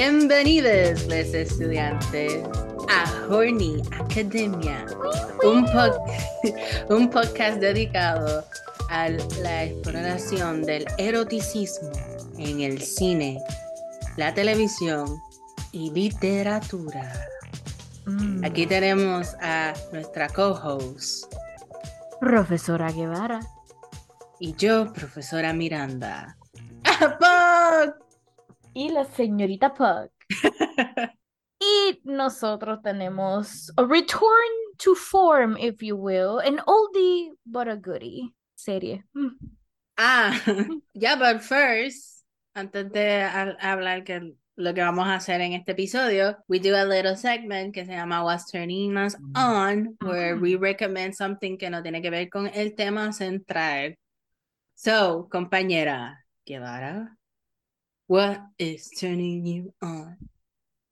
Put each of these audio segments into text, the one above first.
Bienvenidos, los estudiantes, a Horny Academia, un, pod- un podcast dedicado a la exploración del eroticismo en el cine, la televisión y literatura. Mm. Aquí tenemos a nuestra co-host Profesora Guevara. y yo, profesora Miranda. Y la señorita Pug. y nosotros tenemos a return to form, if you will, an oldie but a goodie serie. Mm. Ah, ya, but first, antes de ha- hablar que lo que vamos a hacer en este episodio, we do a little segment que se llama What's Turning Us On, where we recommend something que no tiene que ver con el tema central. So, compañera Guevara, what is turning you on?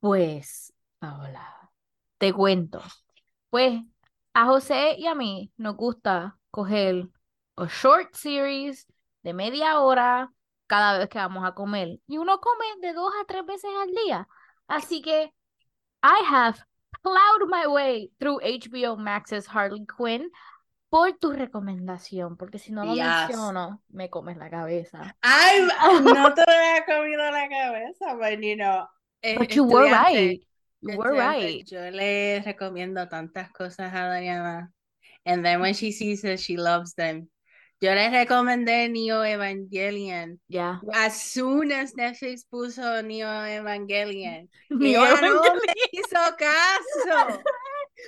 Pues, Paola, te cuento. Pues a José y a mí nos gusta coger a short series de media hora cada vez que vamos a comer. Y uno come de dos a tres veces al día. Así que I have plowed my way through HBO Max's Harley Quinn por tu recomendación, porque si no lo Yes. menciono, me comes la cabeza. Ay, no te había comido la cabeza, but you know, But you were right. You were right. Yo le recomiendo tantas cosas a Dariana. And then when she sees it, she loves them. Yo le recomendé Neo Evangelion. Ya. As soon as Netflix puso Neo Evangelion, ella yo no me hizo caso.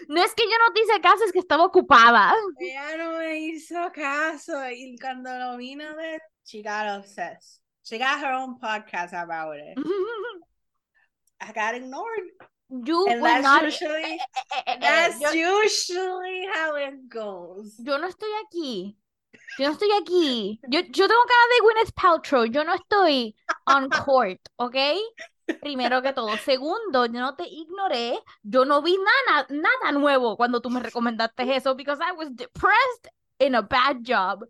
No es que yo no te hice caso, es que estaba ocupada. Ella no me hizo caso. Y cuando lo vino a ver, she got obsessed. She got her own podcast about it. I got ignored. You And that's not. usually eh, eh, eh, eh, That's yo, usually how it goes. yo no estoy aquí. Yo no estoy aquí. Yo, yo tengo cara de Gwyneth Paltrow. Yo no estoy on court, ¿ok? Primero que todo. Segundo, yo no te ignoré. Yo no vi nada, nada nuevo cuando tú me recomendaste eso because I was depressed in a bad job.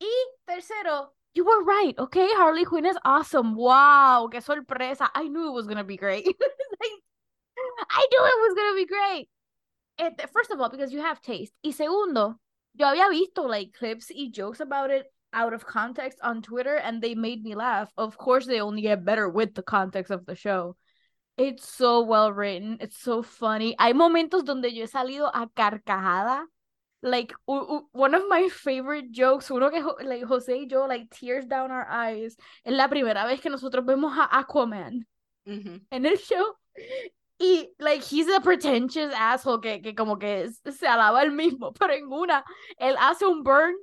Y tercero, you were right, okay? Harley Quinn is awesome. Wow, qué sorpresa. I knew it was gonna be great. I knew it was gonna be great. Este, first of all, because you have taste. Y segundo, yo había visto like clips y jokes about it out of context on Twitter and they made me laugh. Of course, they only get better with the context of the show. It's so well written. It's so funny. Hay momentos donde yo he salido a carcajada. Like one of my favorite jokes, uno que jo- like Jose y yo like tears down our eyes. Es la primera vez que nosotros vemos a Aquaman Mhm. en el show. Y, like, he's a pretentious asshole que, que como que es- se alaba el mismo, pero en una, él hace un burn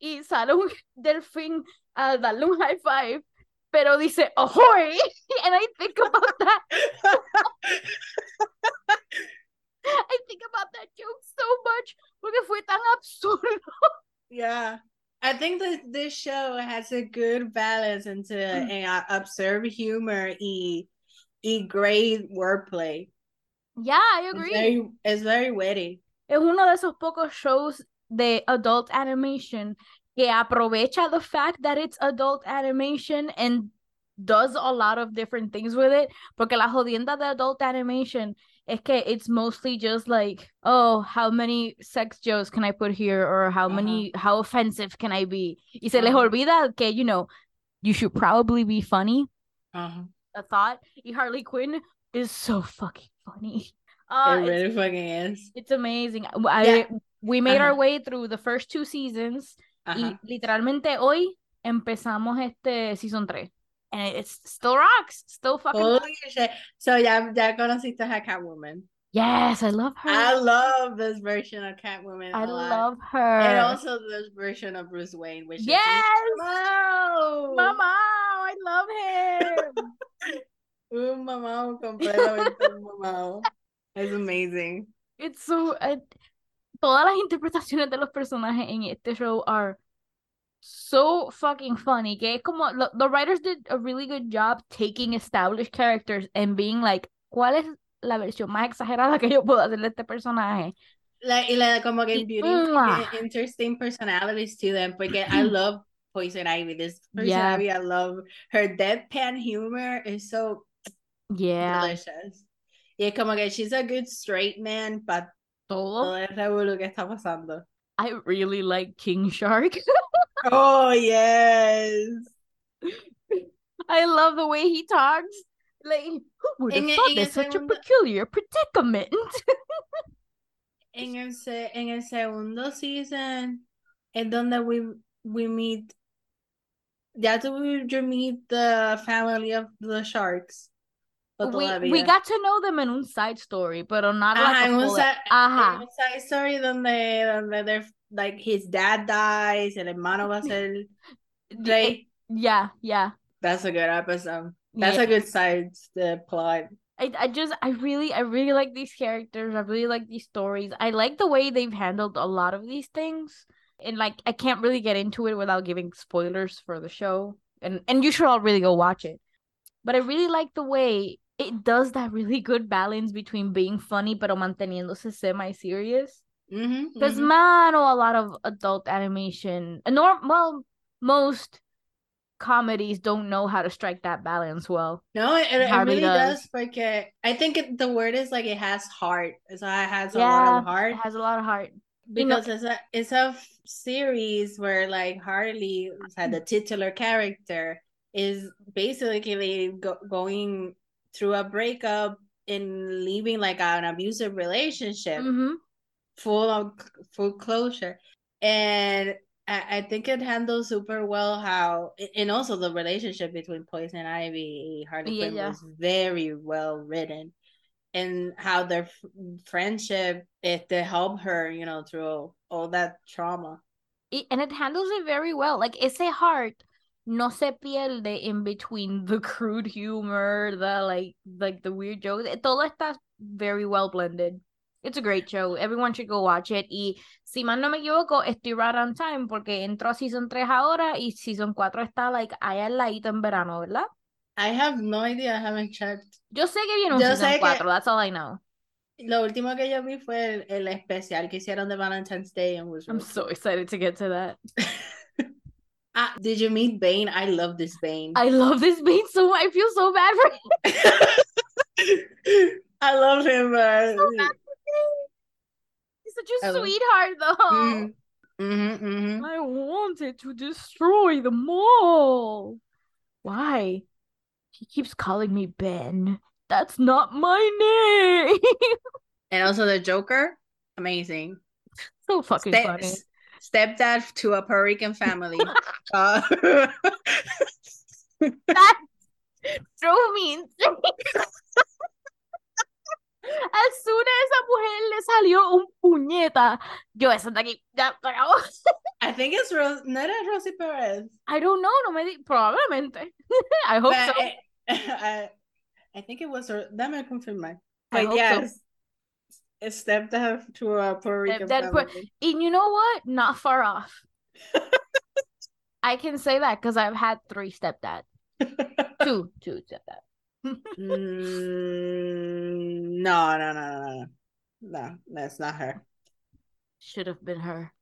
y sale un delfín a darle un high five, pero dice, ahoy, and I think about that, I think about that joke so much, porque fue tan absurdo. yeah. I think that this show has a good balance into Mm. uh, absurd humor y, y great wordplay. Yeah, I It's agree. very, it's very witty. Es uno de esos pocos shows de adult animation que aprovecha the fact that it's adult animation and does a lot of different things with it. Porque la jodienda de adult animation es que it's mostly just like, oh, how many sex jokes can I put here? Or how Ajá. many, how offensive can I be? Y se les olvida que, you know, you should probably be funny. Uh-huh. A thought. Y Harley Quinn is so fucking funny. Uh, it it's really fucking is. It's amazing. I, Yeah. We made our way through the first two seasons Uh-huh. y literalmente hoy empezamos este season 3. And it's still rocks. Still fucking Holy shit. So ya, ya conociste a Catwoman. Yes, I love her. I love this version of Catwoman. I love her. And also this version of Bruce Wayne, which Yes! is Wow. Mama, I love him. Un mamado, completamente un mamado. Es amazing. It's so todas las interpretaciones de los personajes en este show are so fucking funny. Que es como lo- the writers did a really good job taking established characters and being like, ¿cuál es la versión más exagerada que yo puedo hacer de este personaje? La, y la, como que Y- imputing ¡mua! interesting personalities to them, porque I love Poison Ivy. This Poison Yeah. Ivy, I love her deadpan humor is so Yeah. delicious. Y es como que she's a good straight man, para Todo. todo el revuelo que está pasando. I really like King Shark. Oh, yes. I love the way he talks. Like, who would have En thought en such a peculiar predicament? En el, se- en el segundo season es donde we, we meet, ya tu you meet the family of the sharks. We, we got to know them in un side story, pero not like Ajá, a en un side, Ajá. en un side story donde, donde they're, like his dad dies, el hermano va a ser rey. Eh, yeah, yeah. That's a good episode. That's yeah. a good side the plot. I, I just I really I really like these characters. I really like these stories. I like the way they've handled a lot of these things. And like I can't really get into it without giving spoilers for the show. And and you should all really go watch it. But I really like the way it does that really good balance between being funny pero manteniéndose semi serious. Mhm, Because mhm. man, oh, a lot of adult animation, nor well, most comedies don't know how to strike that balance well. No, it, it Hardly really does. does. porque I think it, the word is like it has heart. So it has a lot of heart it has a lot of heart. you know- because it's a it's a f- series where like Harley, the titular character, is basically go, going through a breakup and leaving like an abusive relationship. hmm full of full closure and I, I think it handles super well how and also the relationship between Poison and Ivy Harley Yeah, Quinn yeah. was very well written and how their f- friendship it to help her you know through all that trauma It, and it handles it very well. Like it's a heart no se pierde in between the crude humor, the like like the weird jokes. Eh, Todo está very well blended. It's a great show. Everyone should go watch it. Y si mal no me equivoco, estoy right on time porque entró a season 3 ahora y season 4 está like allá al ladito en verano, ¿verdad? I have no idea I haven't checked Yo sé que viene un Yo season sé que- 4, that's all I know. lo último que yo vi fue el, el especial que hicieron de Valentine's Day and was I'm so excited to get to that. ah, did you meet Bane I love this Bane I love this beat so much. I feel so bad for him. I love him but So bad for him. He's such I a love- sweetheart, though. Mhm. Mhm, mhm. I wanted to destroy the mall. Why? He keeps calling me Ben. That's not my name. And also the Joker, amazing. so fucking funny. Stepdad to a Puerto Rican family. Uh, That drove me insane. As soon as esa mujer le salió un puñeta, yo esa de aquí, ya, se acabó. I think it's Ros- no era Rosie Perez. I don't know, no me di, probablemente. I hope But so. I, I, I think it was her. Dame confirmar. But hope so. It's stepdad to a Puerto Rican Stepdad Pu- family. And you know what? Not far off. I can say that because I've had three stepdads. Two, two stepdads. Mm, no, no, no, no, no. No, that's not her. Should have been her.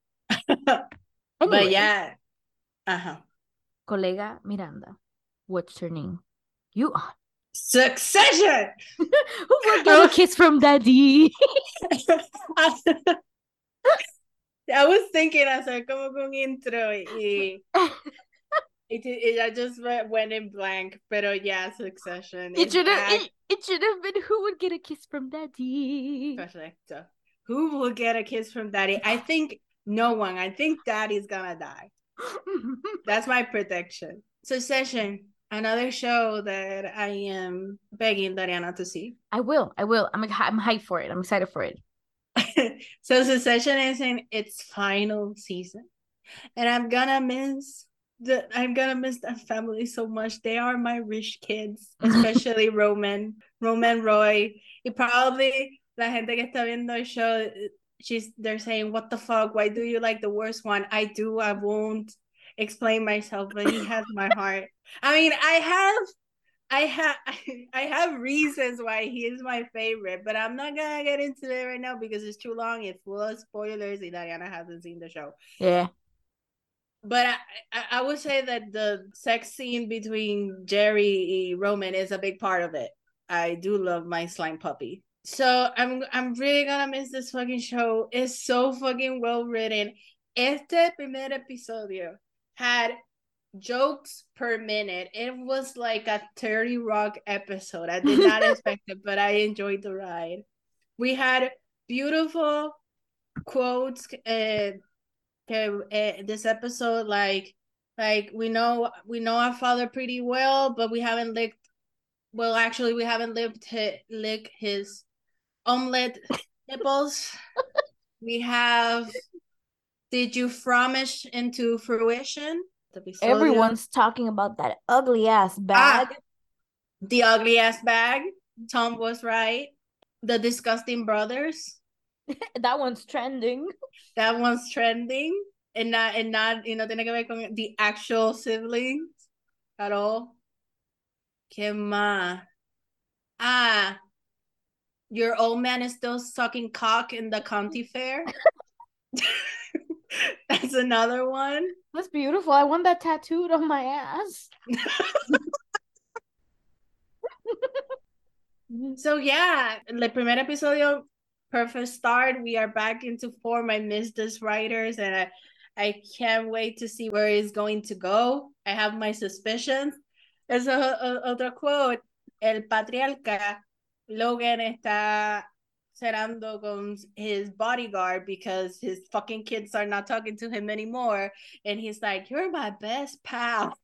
But yeah. Uh-huh. Colega Miranda, what's her name? You are. Succession! Who will get a kiss from daddy? I was thinking I hacer como con intro y, y, t- y I just went, went in blank, pero yeah, Succession. It should have. It, it should have been who would get a kiss from daddy. Perfecto. Who will get a kiss from daddy? I think no one. I think daddy's gonna die. That's my prediction. Succession, another show that I am begging Dariana to see. I will. I will. I'm. I'm hyped for it. I'm excited for it. so Succession is in its final season, and I'm gonna miss the. I'm gonna miss that family so much. They are my rich kids, especially Roman, Roman Roy. Y probably la gente que está viendo el show, she's they're saying, "What the fuck? Why do you like the worst one?" I do. I won't explain myself, but he has my heart. I mean, I have. I have I have reasons why he is my favorite, but I'm not gonna get into it right now because it's too long. It's full of spoilers, and Dariana hasn't seen the show. Yeah. But I, I, would say that the sex scene between Gerri and Roman is a big part of it. I do love my slime puppy. So I'm I'm really gonna miss this fucking show. It's so fucking well written. Este primer episodio had jokes per minute. It was like a 30 Rock episode. I did not expect it, but I enjoyed the ride. We had beautiful quotes. Uh, uh, this episode, like, like we know we know our father pretty well, but we haven't licked. Well, actually, we haven't lived his, lick his omelet nipples. we have. Did you promise into fruition? Everyone's talking about that ugly ass ah, bag. Ah, the ugly ass bag. Tom was right. The disgusting brothers. that one's trending. That one's trending. And not and not y no tiene que ver con the actual siblings at all. ¿Qué más? Ah, your old man is still sucking cock in the county fair. That's another one. That's beautiful. I want that tattooed on my ass. so yeah, the primer episodio, perfect start. We are back into form. I miss this writers and I, I can't wait to see where it's going to go. I have my suspicions. There's a, a, other quote. El patriarca Logan está con his bodyguard because his fucking kids are not talking to him anymore. And he's like, You're my best pal.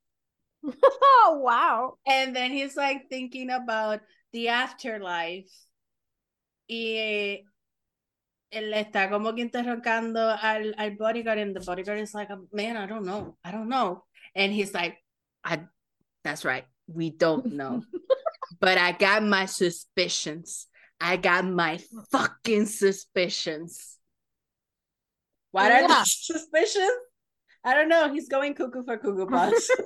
oh, wow. And then he's like thinking about the afterlife. Y él está como que interrogando al, al bodyguard, and the bodyguard is like, Man, I don't know. I don't know. And he's like, I that's right. We don't know. but I got my suspicions. I got my fucking suspicions. What yeah. are the suspicions? I don't know. He's going cuckoo for cuckoo puffs.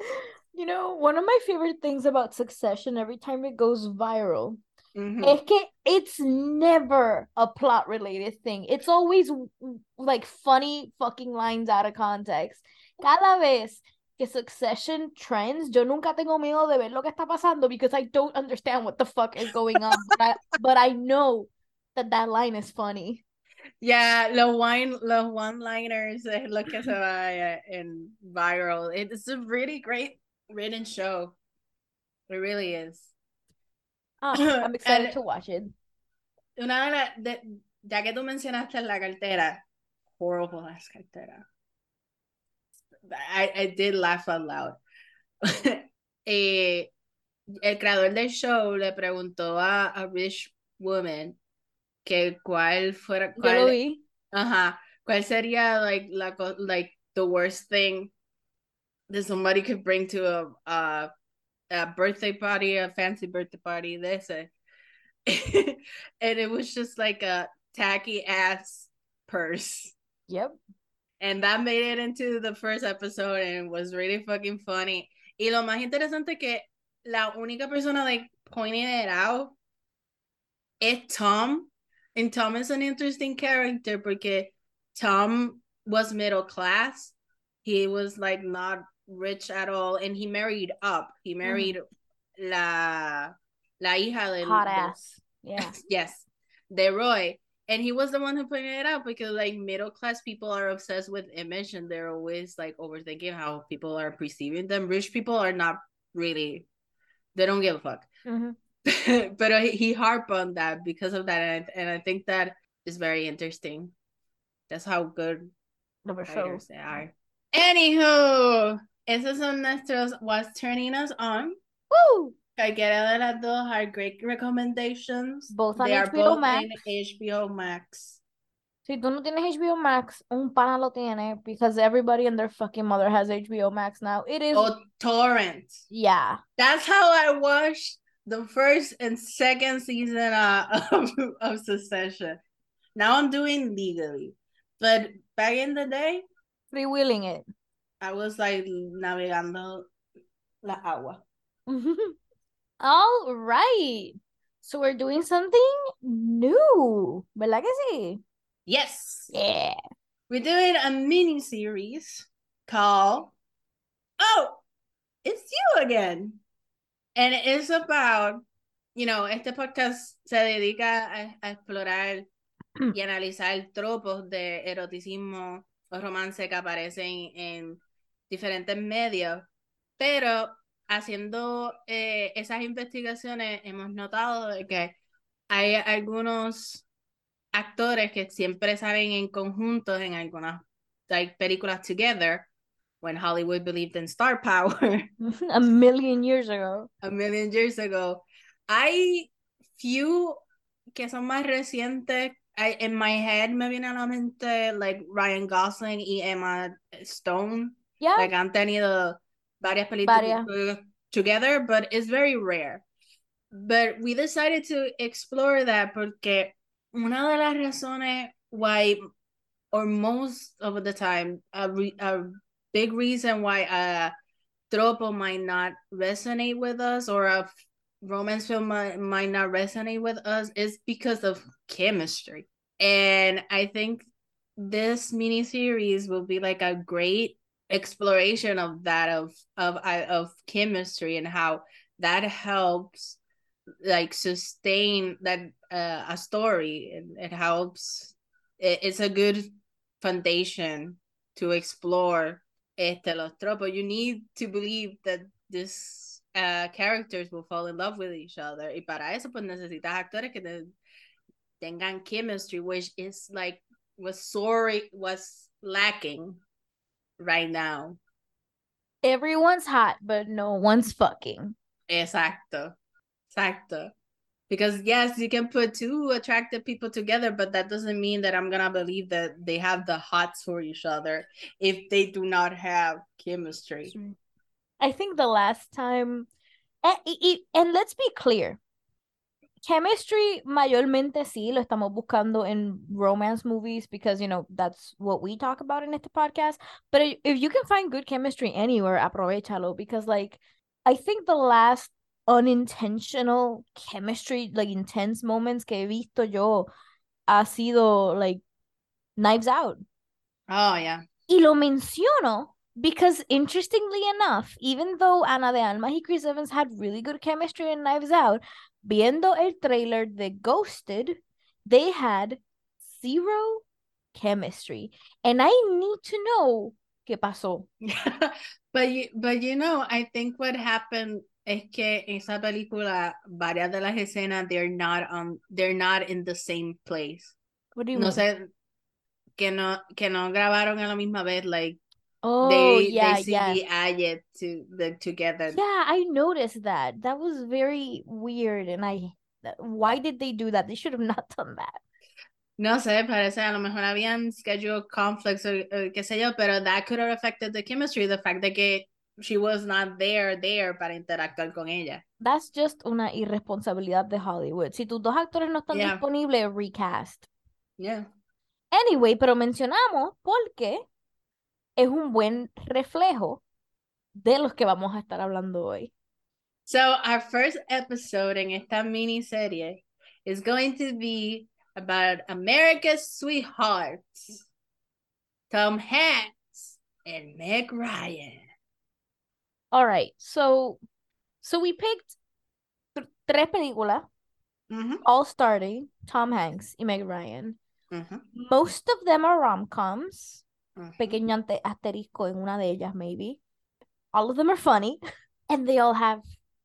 you know, one of my favorite things about Succession every time it goes viral mm-hmm. it's never a plot related thing. It's always like funny fucking lines out of context. Cada vez que Succession trends, yo nunca tengo miedo de ver lo que está pasando because I don't understand what the fuck is going on, but, I, but I know that that line is funny. Yeah, los wine, los one-liners es lo que se va eh, in viral. It's a really great written show. It really is. Oh, I'm excited and, to watch it. Una de las, de, ya que tú mencionaste la cartera, horrible ass cartera. I, I did laugh out loud. eh, el creador del show le preguntó a, a Rich Woman que cuál fuera cuál, Yo lo vi. Ajá, cuál sería like la like the worst thing that somebody could bring to a a, a birthday party, a fancy birthday party, they say. and it was just like a tacky ass purse. Yep and that made it into the first episode and it was really fucking funny. Y lo más interesante que la única persona like pointing it out es Tom. And Tom is an interesting character because Tom was middle class. He was like not rich at all and he married up. He married mm. la la hija del hot ass. Yeah. yes. De Roy and he was the one who pointed it out because like middle class people are obsessed with image and they're always like overthinking how people are perceiving them. Rich people are not really they don't give a fuck. Mm-hmm. but he harp on that because of that and I, and I think that is very interesting. That's how good the shows they are. Anywho esos son nuestros was turning us on. Woo! Cualquiera de las dos are great recommendations. Both on they HBO are both Max. HBO Max. Si tú no tienes HBO Max, un pana lo tiene because everybody and their fucking mother has HBO Max now. It is oh, torrent. Yeah. That's how I watched the first and second season uh, of, of Succession. Now I'm doing legally. But back in the day, freewheeling it. I was like navegando la agua. All right. So we're doing something new. ¿Verdad que sí? Yes. Yeah. We're doing a mini series called Oh, it's you again. And it's about, you know, este podcast se dedica a, a explorar y analizar tropos de eroticismo o romance que aparecen en diferentes medios, pero haciendo eh, esas investigaciones hemos notado de que hay algunos actores que siempre salen en conjunto en algunas like, películas together when Hollywood believed in star power a million years ago. a million years ago. Hay few que son más recientes. I, in my head me viene a la mente like Ryan Gosling y Emma Stone. Yeah. Like han tenido varias películas Varias. together, but it's very rare. But we decided to explore that porque una de las razones why, or most of the time, a, re, a big reason why a tropo might not resonate with us or a romance film might, might not resonate with us is because of chemistry. And I think this mini series will be like a great exploration of that of of of chemistry and how that helps like sustain that uh, a story and it helps it, it's a good foundation to explore este los you need to believe that this uh, characters will fall in love with each other. Y para eso pues necesitas actores que te, tengan chemistry which is like was sorry was lacking right now Everyone's hot, but no one's fucking. Exacto. Exacto. Because yes, you can put two attractive people together, but that doesn't mean that I'm gonna believe that they have the hots for each other if they do not have chemistry. I think the last time, and, and let's be clear, chemistry mayormente sí lo estamos buscando in romance movies because you know that's what we talk about in este podcast. But if you can find good chemistry anywhere, aprovechalo because like I think the last unintentional chemistry, like intense moments que he visto yo ha sido like Knives Out. Oh yeah. Y lo menciono because interestingly enough, even though Ana de Armas y Chris Evans had really good chemistry in Knives Out, viendo el trailer de Ghosted, they had zero chemistry. And I need to know qué pasó. but you, but you know, I think what happened es que esa película varias de las escenas they're not um they're not in the same place. What do you no mean? sé que no que no grabaron a la misma vez like oh, they yeah, they yeah. It to the together. Yeah, I noticed that. That was very weird. And I, why did they do that? They should have not done that. No sé, parece a lo mejor habían schedule conflicts or, or qué sé yo, pero that could have affected the chemistry, the fact that que she was not there, there para interactuar con ella. That's just una irresponsabilidad de Hollywood. Si tus dos actores no están Yeah. disponibles, recast. Yeah. Anyway, pero mencionamos porque es un buen reflejo de los que vamos a estar hablando hoy. So our first episode in esta miniserie is going to be about America's sweethearts, Tom Hanks and Meg Ryan. All right, so so we picked th- tres películas, Mhm, all starting Tom Hanks y Meg Ryan. mhm, Most of them are rom-coms. Mhm. Pequeño ante- asterisco en una de ellas, maybe. All of them are funny, and they all have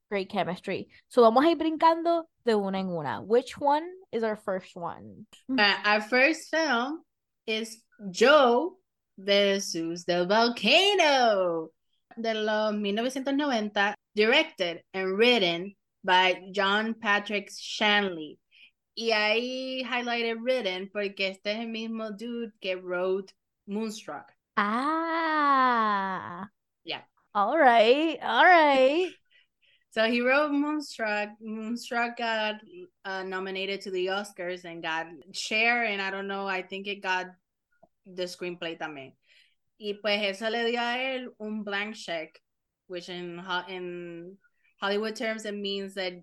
great chemistry. So vamos a ir brincando de una en una. Which one is our first one? Uh, our first film is Joe versus the Volcano de los 1990, directed and written by John Patrick Shanley. Y ahí highlighted written porque este es el mismo dude que wrote Moonstruck. Ah. Yeah. All right. All right. So he wrote Moonstruck. Moonstruck got uh, nominated to the Oscars and got Cher, and I don't know, I think it got the screenplay también. Y pues eso le dio a él un blank check, which in in Hollywood terms it means that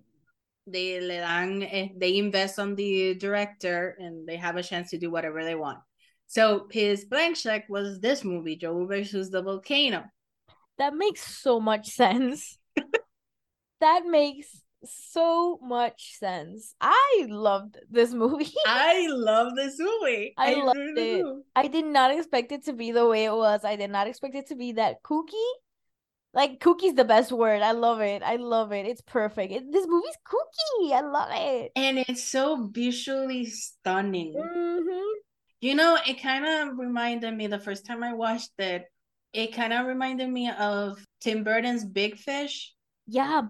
they le dan eh, they invest on the director and they have a chance to do whatever they want. So his blank check was this movie, Joe versus the Volcano. That makes so much sense. that makes so much sense. I loved this movie. I love this movie. I loved really it. do. I did not expect it to be the way it was. I did not expect it to be that kooky. Like kookie's the best word. I love it. I love it. It's perfect. It, this movie's kooky. I love it. And it's so visually stunning. Mhm. You know, it kind of reminded me the first time I watched it, it kind of reminded me of Tim Burton's Big Fish. Yeah,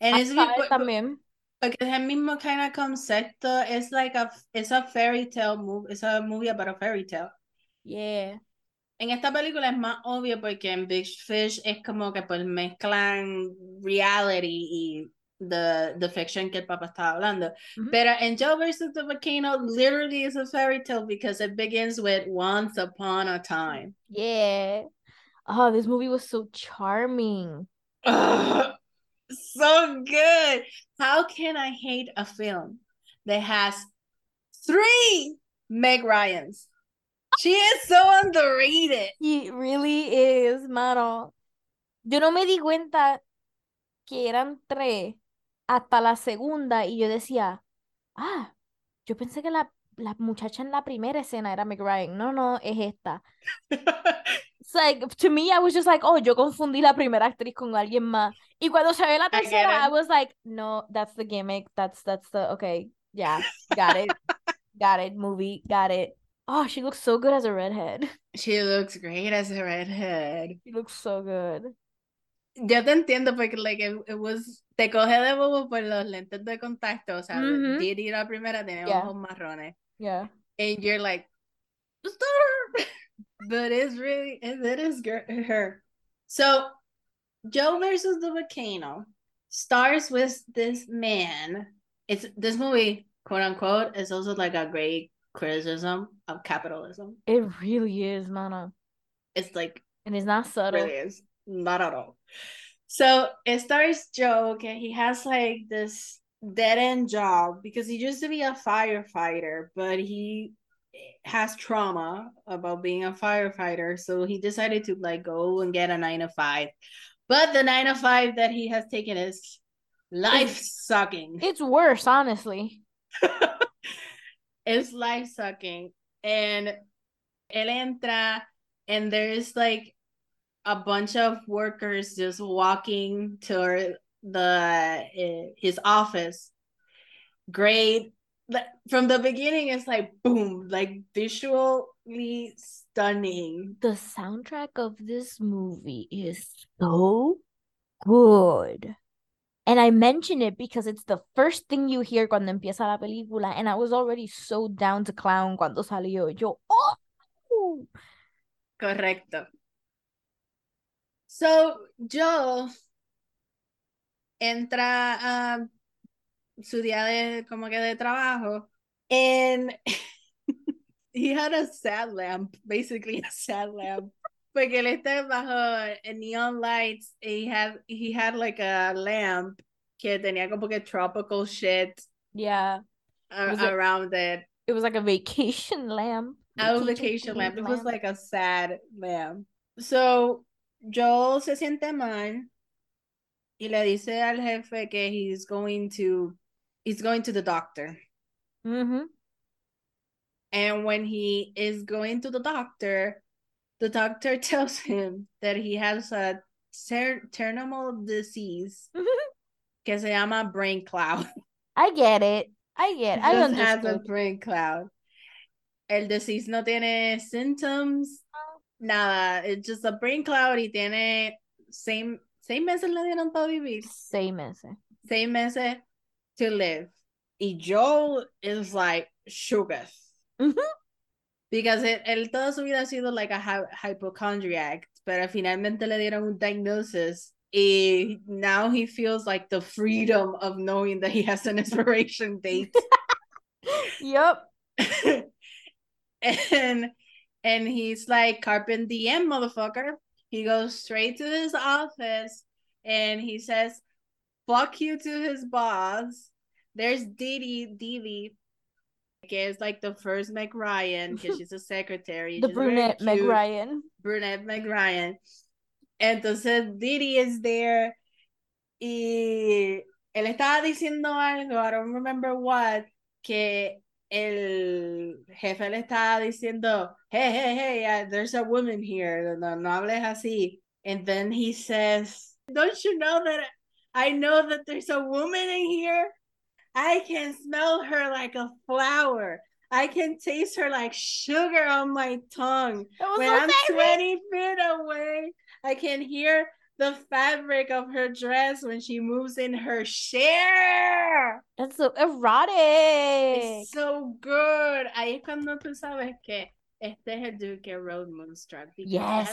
And it's hasta él be- también. porque es el mismo kind of concepto. It's like a it's a fairy tale movie. It's a movie about a fairy tale. Yeah. En esta película es más obvio porque en Big Fish es como que pues mezclan reality y the, the fiction que el papá estaba hablando. Ujú. Pero en Joe versus the Volcano literally is a fairy tale because it begins with once upon a time. Yeah. Oh, this movie was so charming. So good. How can I hate a film that has three Meg Ryans? She is so underrated. He really is, mano. Yo no me di cuenta que eran tres hasta la segunda y yo decía, ah, yo pensé que la, la muchacha en la primera escena era Meg Ryan. No, no, es esta. It's like, to me, I was just like, oh, yo confundí la primera actriz con alguien más. Y cuando se ve la I tercera, I it. was like, no, that's the gimmick. That's, that's the, okay, yeah, got it. got it, movie, got it. Oh, she looks so good as a redhead. She looks great as a redhead. She looks so good. Yo te entiendo porque like it, it was te coge de bobo por los lentes de contacto, o sea, Ujú. Didi la primera tenía Yeah. ojos marrones. Yeah. And you're like, "It's but it's really it, it is her. So Joe versus the volcano starts with this man. It's this movie, quote unquote, is also like a great criticism of capitalism. It really is, mano. It's like And it's not subtle. really is not at all. So it stars Joe, okay, he has like this dead end job because he used to be a firefighter, but he has trauma about being a firefighter, so he decided to like go and get a nine to five. But the nine to five that he has taken is life sucking. It's worse, honestly. it's life sucking. And él entra, and there's like a bunch of workers just walking toward the uh, his office. Great. From the beginning, it's like boom, like visually stunning. The soundtrack of this movie is so good. And I mention it because it's the first thing you hear cuando empieza la película. And I was already so down to clown cuando salió. Yo, oh! Correcto. So, Joe entra a su día de como que de trabajo and he had a sad lamp, basically a sad lamp. Porque él está bajo neon lights. He had he had like a lamp que tenía como que tropical shit Yeah. a- Was it- around it. It was like a vacation lamp. a vacation lamp. It was like a sad lamp. So Joel se siente mal y le dice al jefe que he's going to he's going to the doctor. Mm-hmm. And when he is going to the doctor, the doctor tells him that he has a ter- terminal disease que se llama brain cloud. I get it. I get I Just has a brain cloud. El disease no tiene symptoms, nada. It's just a brain cloud y tiene seis, seis meses le dieron para vivir. Same as it. Seis meses to live. Y Joel is like sugar. Because it, él toda su vida ha sido like a hy- hypochondriac, pero finalmente le dieron un diagnosis y now he feels like the freedom of knowing that he has an expiration date. yep. and and he's like carpent diem motherfucker he goes straight to his office and he says fuck you to his boss there's Didi Didi is like the first Meg Ryan because she's a secretary The She's brunette Meg. Ryan. brunette Meg Ryan entonces Didi is there y él estaba diciendo algo, I don't remember what, que el jefe le estaba diciendo, hey, hey, hey, uh, there's a woman here, no, no hables así. And then he says, don't you know that I know that there's a woman in here? I can smell her like a flower. I can taste her like sugar on my tongue. When I'm favorite. 20 feet away, I can hear the fabric of her dress when she moves in her chair. That's so erotic. It's so good. Ahí es cuando tú sabes que este es el dude que wrote Moonstruck. Yes.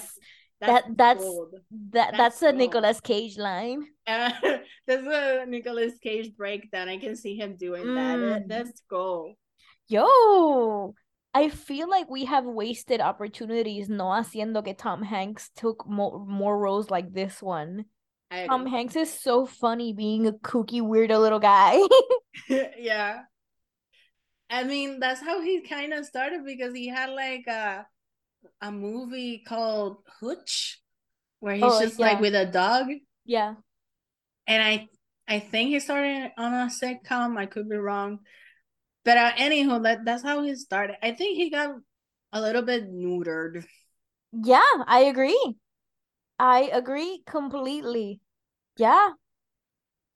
that's, That that's gold. that That's that's a. Nicolas Cage line. Uh, there's a Nicolas Cage breakdown. I can see him doing that. That- Mm. That's gold. Yo, I feel like we have wasted opportunities no haciendo que Tom Hanks took more more roles like this one. Tom. Hanks is so funny being a kooky weirdo little guy. yeah. I mean, that's how he kind of started because he had like a a movie called Hooch, where he's Oh, just like with a dog. Yeah. And I I think he started on a sitcom. I could be wrong, but uh, anywho, that that's how he started. I think he got a little bit neutered. Yeah, I agree. I agree completely. Yeah.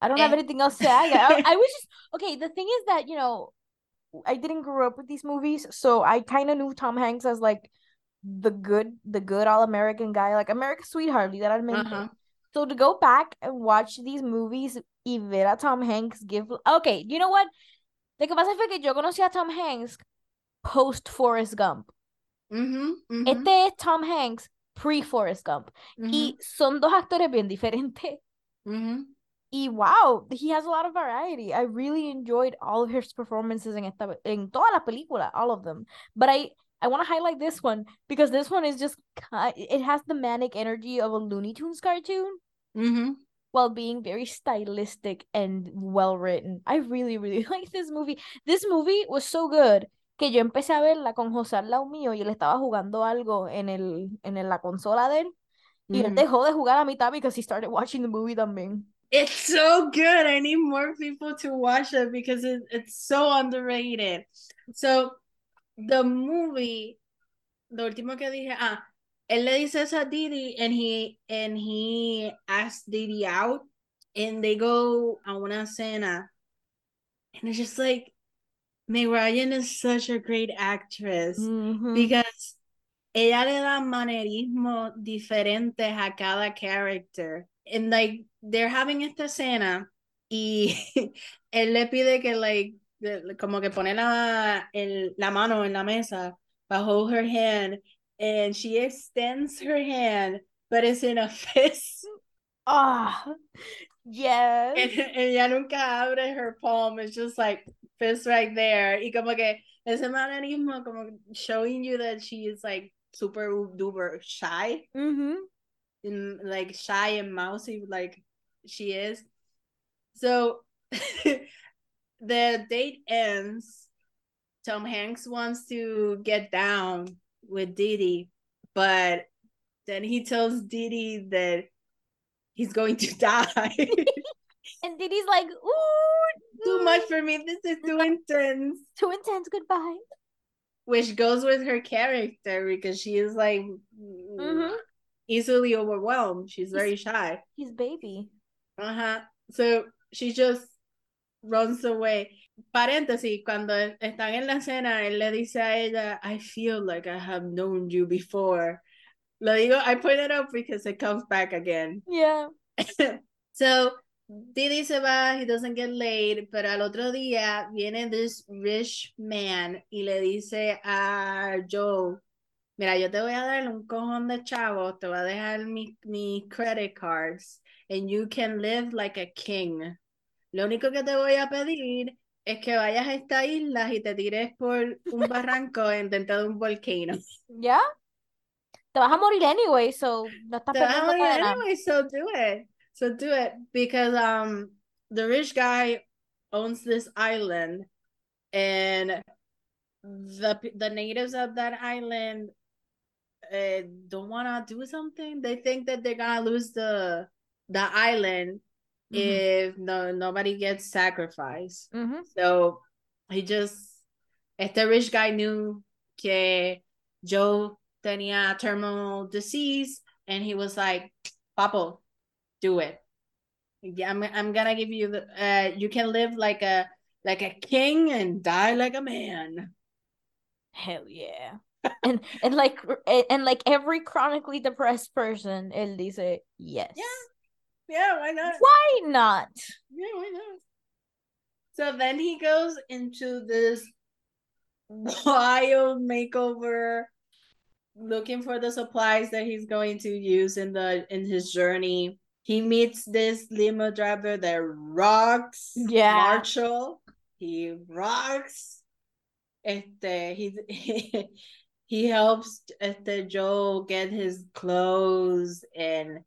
I don't have anything else to add. I, I was just okay. The thing is that, you know, I didn't grow up with these movies, so I kind of knew Tom Hanks as like the good, the good all-American guy, like America's Sweetheart, literalmente. Uh-huh. So to go back and watch these movies a Tom Hanks give Okay, you know what? Lo que pasa fue que yo conocí a Tom Hanks post Forrest Gump. Mm-hmm, mm-hmm, Este es Tom Hanks pre Forrest Gump. mm-hmm, Y son dos actores bien diferentes. Y wow, he has a lot of variety. I really enjoyed all of his performances en esta en toda la película, all of them. But I I want to highlight this one because this one is just it has the manic energy of a Looney Tunes cartoon. While being very stylistic and well written. I really really like this movie. This movie was so good que yo empecé a verla con José al lado mío y él estaba jugando algo en el en el- la consola de él y él Mhm. dejó de jugar a mitad because he started watching the movie también. It's so good. I need more people to watch it because it, it's so underrated. So, the movie, lo último que dije, ah, él le dice eso a Didi and he, and he asks Didi out and they go to a una cena and it's just like, Meg Ryan is such a great actress Mhm. because ella le da manerismo diferentes a cada character. And like they're having esta escena y él le pide que like como que pone la, el, la mano en la mesa hold her hand and she extends her hand but it's in a fist. Ah, yes. and ella nunca abre her palm. It's just like fist right there. Y como que ese manerismo como showing you that she is like super duper shy. Mhm. and like shy and mousy like she is. So the date ends. Tom hanks wants to get down with didi but then he tells didi that he's going to die And Didi's like, ooh, too much for me this is too intense too intense. Goodbye. which goes with her character because she is like Mhm. easily overwhelmed she's very shy His baby. Uh huh. So she just runs away. Paréntesis, cuando están en la cena, él le dice a ella, I feel like I have known you before. Lo digo, I point it out because it comes back again. Yeah. so, Didi se va, he doesn't get laid, pero al otro día viene this rich man y le dice a Joe, mira, yo te voy a dar un cojón de chavos, te voy a dejar mis mi credit cards, and you can live like a king. Lo único que te voy a pedir es que vayas a esta isla y te tires por un barranco en dentro de un volcano. Yeah. Te vas a morir anyway, so no estás Te vas a morir anyway, so do it. So do it because um the rich guy owns this island and the the natives of that island uh, don't want to do something. They think that they're gonna lose the the island Mhm. if no nobody gets sacrificed. Mhm. So he just este rich guy knew que Joe tenía terminal disease and he was like, Papo, do it. Yeah, I'm I'm gonna give you the uh you can live like a like a king and die like a man. Hell yeah. and and like and, and like every chronically depressed person, él dice yes. Yeah, why not? Why not? Yeah, why not? So then he goes into this wild makeover looking for the supplies that he's going to use in the in his journey. He meets this limo driver that rocks Yeah. Marshall. He rocks. Este he he helps este Joe get his clothes and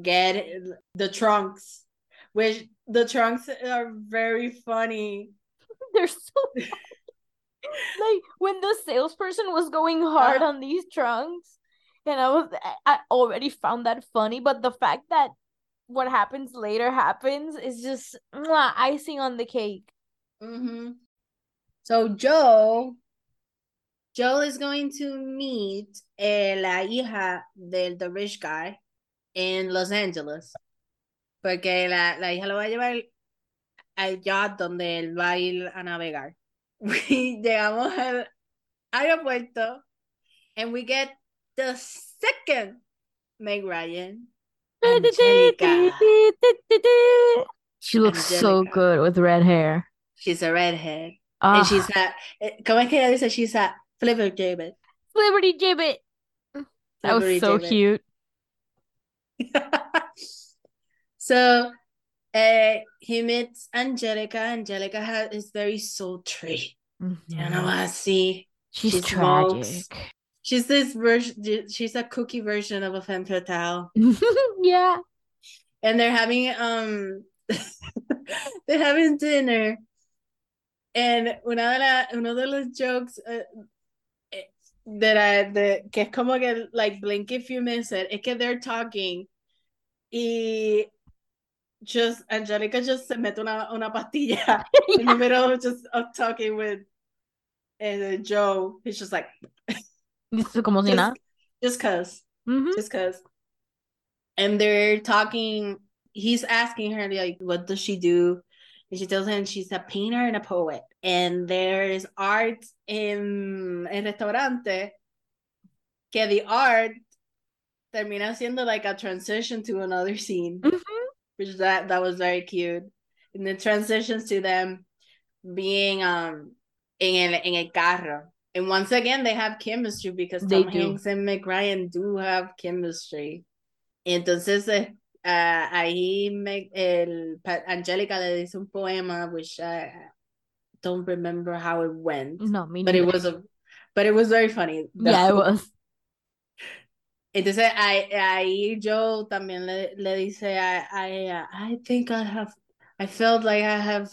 get the trunks, which the trunks are very funny. They're so like when the salesperson was going hard Uh. on these trunks, and I was I- already found that funny, but the fact that what happens later happens is just mwah, icing on the cake. hmm So Joe, Joe is going to meet eh, la hija del the rich guy in Los Angeles, porque la, la hija lo va a llevar al yacht donde él va a ir a navegar. Llegamos al aeropuerto and we get the second Meg Ryan, Angelica. She looks so good with red hair. She's a redhead. Ah, And she's a, eh, ¿cómo es que ella dice? She's a flipper David. Liberty Gibbet. That was so cute. so uh, he meets Angelica. Angelica ha- is very sultry. You know, I see. She's she smokes. tragic. She's this version. She's a cookie version of a femme fatale. yeah. And they're having um, they're having dinner. And una de la, uno de los jokes uh, that I, the, que es como que like blink if you miss it, es que they're talking y just Angelica just se mete una, una pastilla in the middle of just of talking with uh, Joe. He's just like como si just, nada. just cause, Mhm. just cause. And they're talking. He's asking her like, what does she do? And she tells him she's a painter and a poet. And there's art in el restaurante. Que the art termina siendo like a transition to another scene, Mhm. which that that was very cute. And the transitions to them being um in el, in el carro. And once again, they have chemistry because They Tom do. Hanks and Meg Ryan do have chemistry. Entonces, ah, ahí me, el, Angelica le dice un poema, which I don't remember how it went, No, me but it was a, but it was very funny. Yeah, it was. Entonces ahí, ahí Joe también le, le dice a, a ella, I think I have, I felt like I have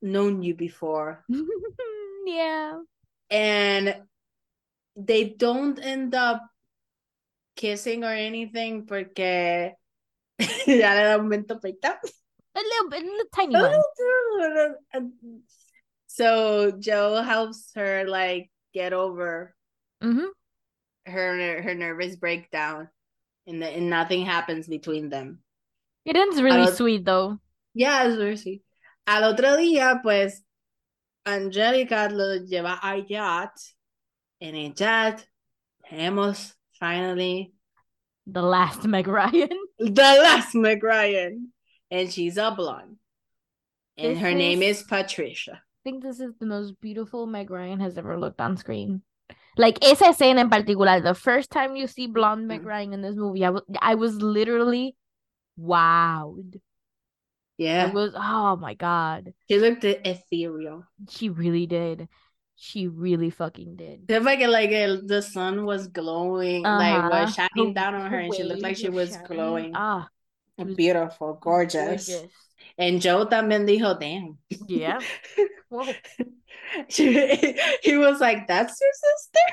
known you before. yeah. And they don't end up kissing or anything porque ya le da un. A little bit, a little tiny one. So Joe helps her like get over hmm her her nervous breakdown and, the, and nothing happens between them. It ends really sweet though. Yeah, es very sweet. Al otro día, pues, Angelica lo lleva al yacht. En el yacht, tenemos finally The last Meg Ryan. the last Meg Ryan. And she's a blonde. And This her name is- is Patricia. I think this is the most beautiful Meg Ryan has ever looked on screen. Like esa escena en particular, the first time you see blonde Meg Mhm. Ryan in this movie, I was I was literally wowed. Yeah. was oh my god. She looked ethereal. She really did. She really fucking did. It like like el- the sun was glowing, like Uh-huh. was shining Her- down on her, and she looked like she was shining. glowing. Ah, was Beautiful, gorgeous. gorgeous. And Joe también dijo, damn. Yeah. She- he was like, that's your sister?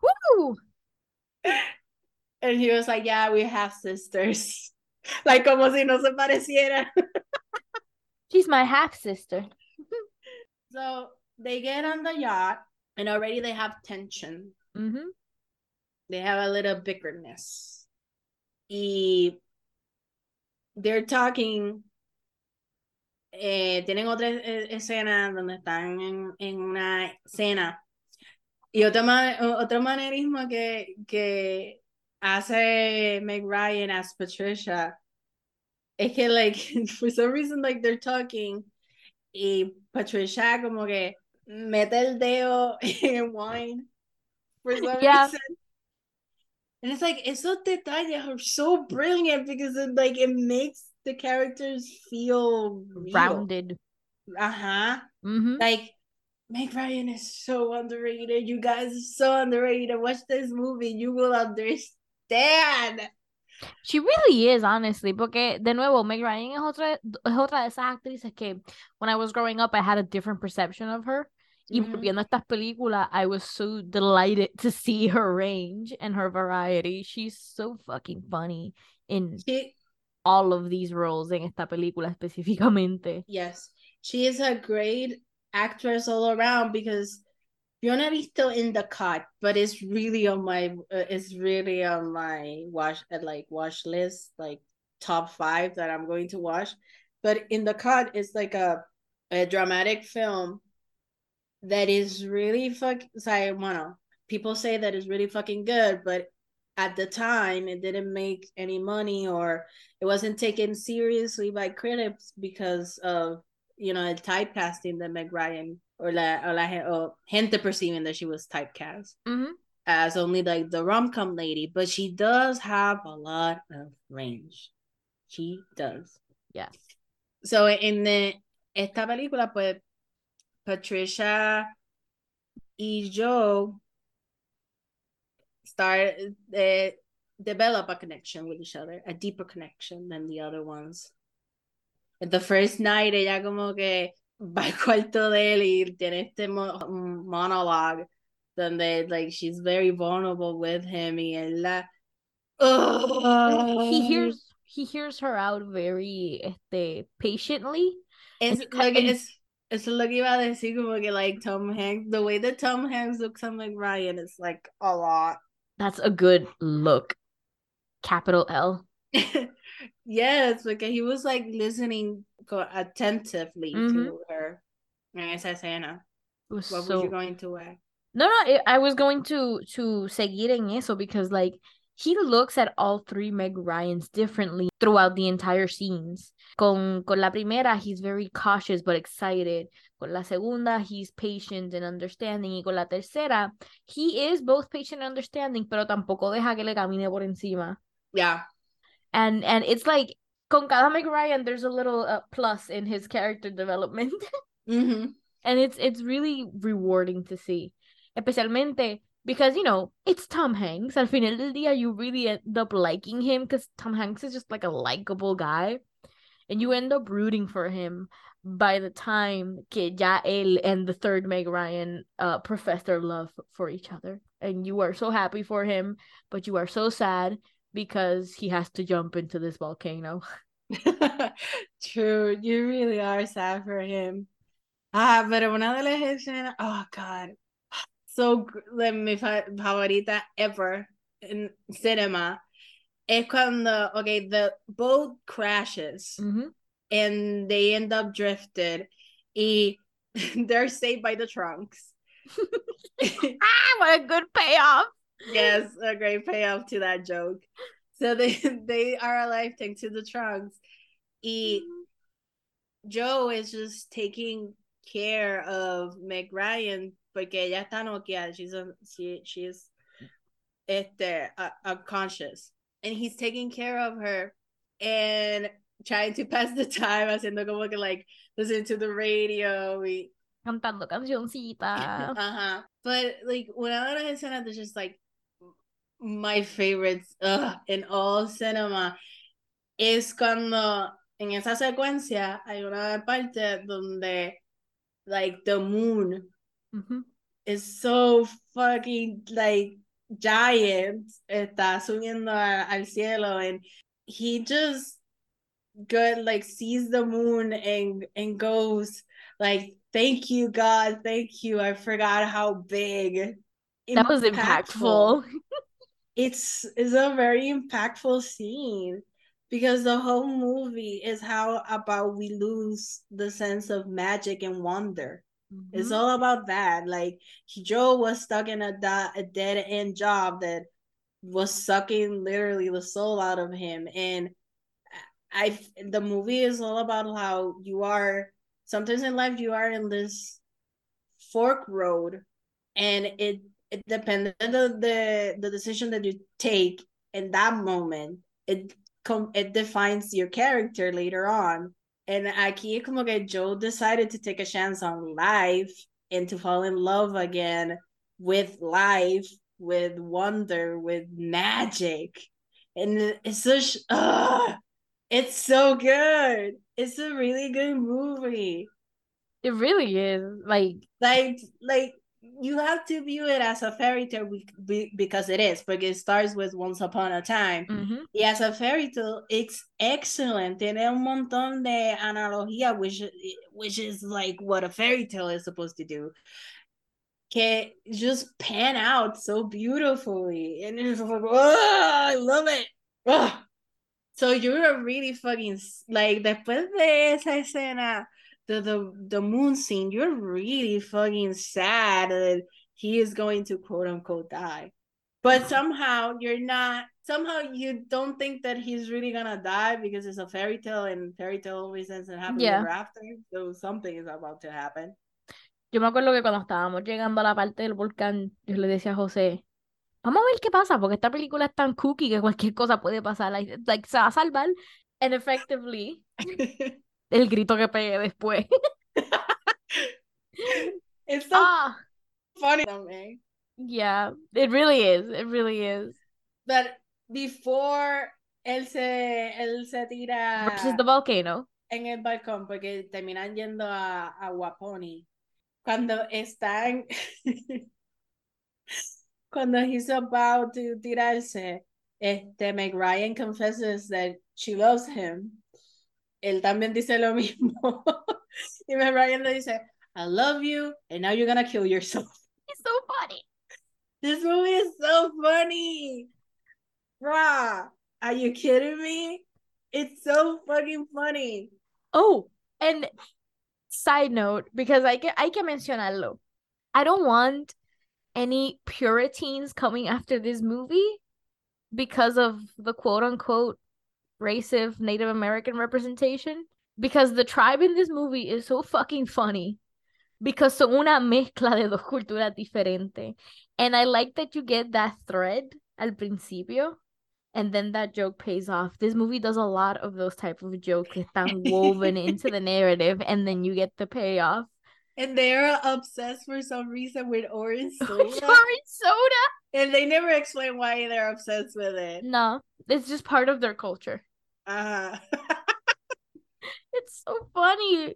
Woo! And he was like, yeah, we have sisters. like como si no se pareciera. She's my half sister. so they get on the yacht and already they have tension. Mm-hmm. They have a little bickerness. Y they're talking. Eh, tienen otra escena donde están en, en una cena. Y otro, otro manerismo que, que hace Meg Ryan as Patricia es que, like, for some reason, like, they're talking y Patricia como que mete el dedo en wine for some Yeah. reason. And it's like, esos detalles are so brilliant because it, like, it makes the characters feel real. Rounded. Uh-huh. Mm-hmm. Like, Meg Ryan is so underrated. You guys are so underrated. Watch this movie. You will understand. She really is, honestly, porque de nuevo, Meg Ryan es otra, es otra de esas actrices que when I was growing up, I had a different perception of her. Y Mhm. viendo estas películas, I was so delighted to see her range and her variety. She's so fucking funny in She, all of these roles en esta película específicamente. yes, she is a great actress all around because yo no he visto in the cut, but it's really on my, uh, it's really on my watch, uh, like watch list, like top five that I'm going to watch. But in the cut, it's like a, a dramatic film that is really fuck. Sorry, bueno, people say that is really fucking good, but at the time it didn't make any money or it wasn't taken seriously by critics because of you know the typecasting that Meg Ryan or la or la or gente perceiving that she was typecast Mhm. as only like the rom com lady, but she does have a lot of range. She does. Yes. So in the esta película, pues Patricia y Joe start they develop a connection with each other, a deeper connection than the other ones. The first night ella como que va al cuarto de él y tiene este mo monologue donde like she's very vulnerable with him y él la He hears he hears her out very este patiently. Es you lo and- es lo que iba a decir como que like Tom Hanks the way that Tom Hanks looks at Meg Ryan is like a lot. That's a good look. Capital L. yes, because he was like listening attentively Mhm. to her en I. It was What so were you going to wear? No, no, I was going to to seguir en eso because like he looks at all three Meg Ryans differently throughout the entire scenes. Con con la primera, he's very cautious but excited. Con la segunda, he's patient and understanding. Y con la tercera, he is both patient and understanding, pero tampoco deja que le camine por encima. Yeah. And and it's like con cada Meg Ryan, there's a little uh, plus in his character development. hmm and it's it's really rewarding to see especialmente because you know it's Tom Hanks. And final del you really end up liking him because Tom Hanks is just like a likable guy. And you end up rooting for him by the time que ya él and the third Meg Ryan uh profess their love for each other. And you are so happy for him but you are so sad because he has to jump into this volcano. True, you really are sad for him. Ah, pero una de las escenas, oh God, so mi fa- favorita ever in cinema es cuando, okay, the boat crashes Mhm. and they end up drifted y they're saved by the trunks. ah what a good payoff yes, a great payoff to that joke. So they they are alive thanks to the trunks. Y Joe is just taking care of Meg Ryan porque ella está noqueada. She's a, she she's este uh, unconscious, and he's taking care of her and trying to pass the time, haciendo como que like listen to the radio. y- cantando cancioncita uh-huh. But like una de las escenas that's just like my favorites ugh, in all cinema es cuando en esa secuencia hay una parte donde like the moon Mhm. is so fucking like giant. Está subiendo a- al cielo and he just good like sees the moon and and goes like thank you god thank you. I forgot how big. That was impactful. It's it's a very impactful scene because the whole movie is how about we lose the sense of magic and wonder mm-hmm. it's all about that. Like joe was stuck in a, a dead end job that was sucking literally the soul out of him. And i the movie is all about how you are sometimes in life you are in this fork road and it it depends on the, the the decision that you take in that moment. It com- it defines your character later on and aquí como que Joe decided to take a chance on life and to fall in love again with life with wonder with magic. And it's such uh, it's so good. It's a really good movie. It really is. Like like like you have to view it as a fairy tale because it is, because it starts with Once Upon a Time. Mm-hmm. Y as a fairy tale, it's excellent. Tiene un montón de analogía, which, which is like what a fairy tale is supposed to do. Que just pan out so beautifully. And it's like, oh, I love it. Oh. So you're really fucking, like, después de esa escena the the the moon scene, you're really fucking sad that he is going to quote unquote die. But somehow you're not somehow you don't think that he's really gonna die because it's a fairy tale and fairy tale always ends and happens yeah. after. So something is about to happen. Yo me acuerdo que cuando estábamos llegando a la parte del volcán, yo le decía a José, vamos a ver qué pasa, porque esta película es tan cookie que cualquier cosa puede pasar, like, like se va a salvar. And effectively, el grito que pegué después. it's so ah. funny man. Yeah, it really is. It really is. But before él se, él se tira versus the volcano en el balcón porque terminan yendo a, a Waponi. Cuando están cuando he's about to tirarse, este Meg Ryan confesses that she loves him él también dice lo mismo. y Meg Ryan le dice, I love you, and now you're gonna kill yourself. It's so funny. This movie is so funny. Bruh, are you kidding me? It's so fucking funny. Oh, and side note, because I can I can mention mencionarlo. I don't want any Puritans coming after this movie because of the quote unquote race of Native American representation because the tribe in this movie is so fucking funny because son una mezcla de dos culturas diferentes. And I like that you get that thread al principio and then that joke pays off. This movie does a lot of those type of jokes that woven into the narrative and then you get the payoff. And they're obsessed for some reason with orange soda. orange soda. And they never explain why they're obsessed with it. No, it's just part of their culture. Uh, it's so funny.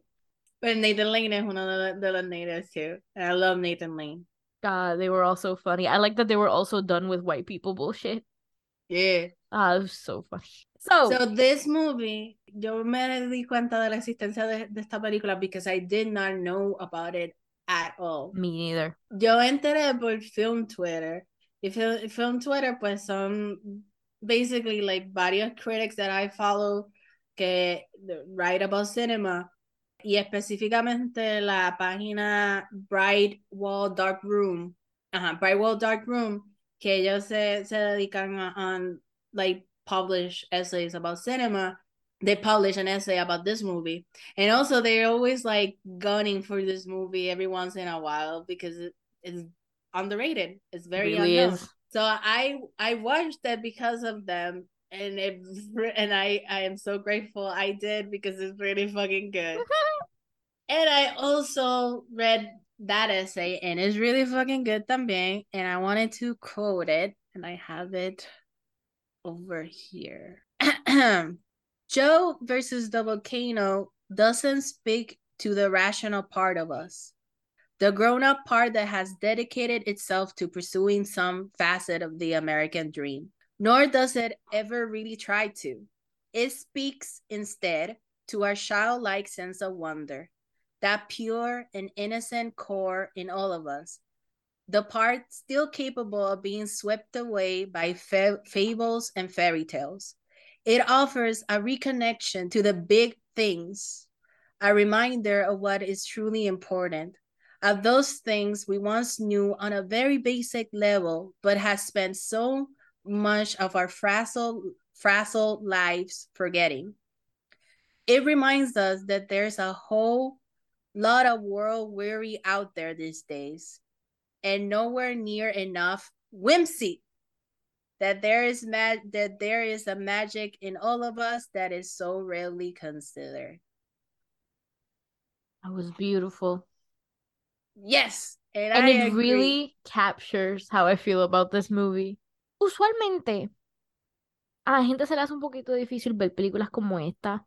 But Nathan Lane is one of the, the natives too. And I love Nathan Lane. God, they were all so funny. I like that they were also done with white people bullshit. Yeah. Ah, it was so funny. So, so this movie, yo me di cuenta de la existencia de, de esta película because I did not know about it at all. Me neither. Yo enteré por Film Twitter. Y Film, Film Twitter, pues son basically like various critics that I follow que write about cinema y específicamente la página Bright Wall Dark Room, ajá, Bright Wall Dark Room, que ellos se, se dedican a on, like publish essays about cinema. They publish an essay about this movie, and also they're always like gunning for this movie every once in a while because it is underrated. It's very it really unknown. Is. So I I watched that because of them, and it and I I am so grateful I did because it's really fucking good. and I also read that essay, and it's really fucking good también. And I wanted to quote it, and I have it over here. Joe versus the volcano doesn't speak to the rational part of us the grown up part that has dedicated itself to pursuing some facet of the American dream, nor does it ever really try to. It speaks instead to our childlike sense of wonder, that pure and innocent core in all of us, the part still capable of being swept away by fa- fables and fairy tales. It offers a reconnection to the big things, a reminder of what is truly important, of those things we once knew on a very basic level, but has spent so much of our frazzled, frazzled lives forgetting. It reminds us that there's a whole lot of world weary out there these days and nowhere near enough whimsy that there is mad that there is a magic in all of us that is so rarely considered. That was beautiful. Yes. And, And I it agree. really captures how I feel about this movie. Usualmente, a la gente se le hace un poquito difícil ver películas como esta,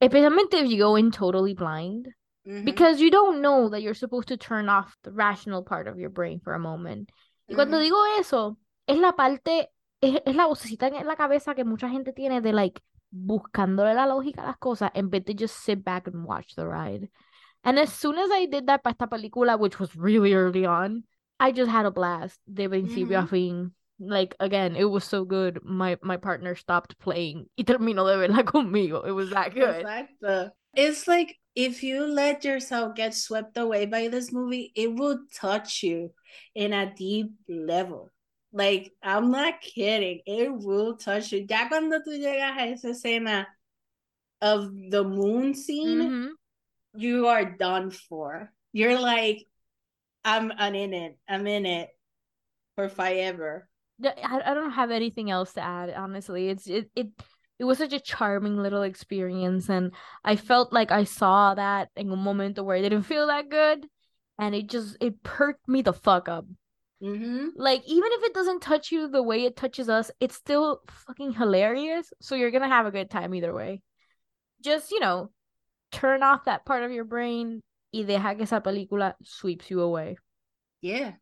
especialmente if you go in totally blind, Mhm, because you don't know that you're supposed to turn off the rational part of your brain for a moment. Y cuando ujú. digo eso, es la parte, es, es la vocecita en la cabeza que mucha gente tiene de like buscándole la lógica a las cosas en vez de just sit back and watch the ride. And as soon as I did that para esta película, which was really early on, I just had a blast de principio a Ujú. fin. Like again, it was so good. My my partner stopped playing y terminó de verla conmigo. It was that good. Exacto. It's like if you let yourself get swept away by this movie, it will touch you in a deep level. Like, I'm not kidding. It will touch you. Ya cuando tú llegas a esa escena of the moon scene, Mhm. You are done for. You're like, I'm, I'm in it. I'm in it for forever. I, I don't have anything else to add, honestly. It's it, it it was such a charming little experience and I felt like I saw that in a moment where I didn't feel that good and it just it perked me the fuck up. Mm-hmm. Like even if it doesn't touch you the way it touches us, it's still fucking hilarious. So you're gonna have a good time either way. Just, you know, turn off that part of your brain y deja que esa película sweeps you away. Yeah.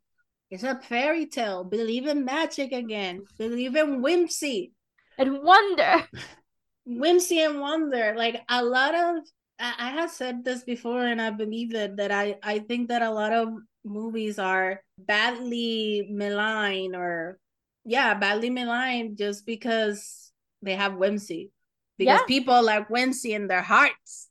It's a fairy tale. Believe in magic again. Believe in whimsy. And wonder. whimsy and wonder like a lot of I, I have said this before and i believe it that i i think that a lot of movies are badly maligned or yeah badly maligned just because they have whimsy because Yeah. people like whimsy in their hearts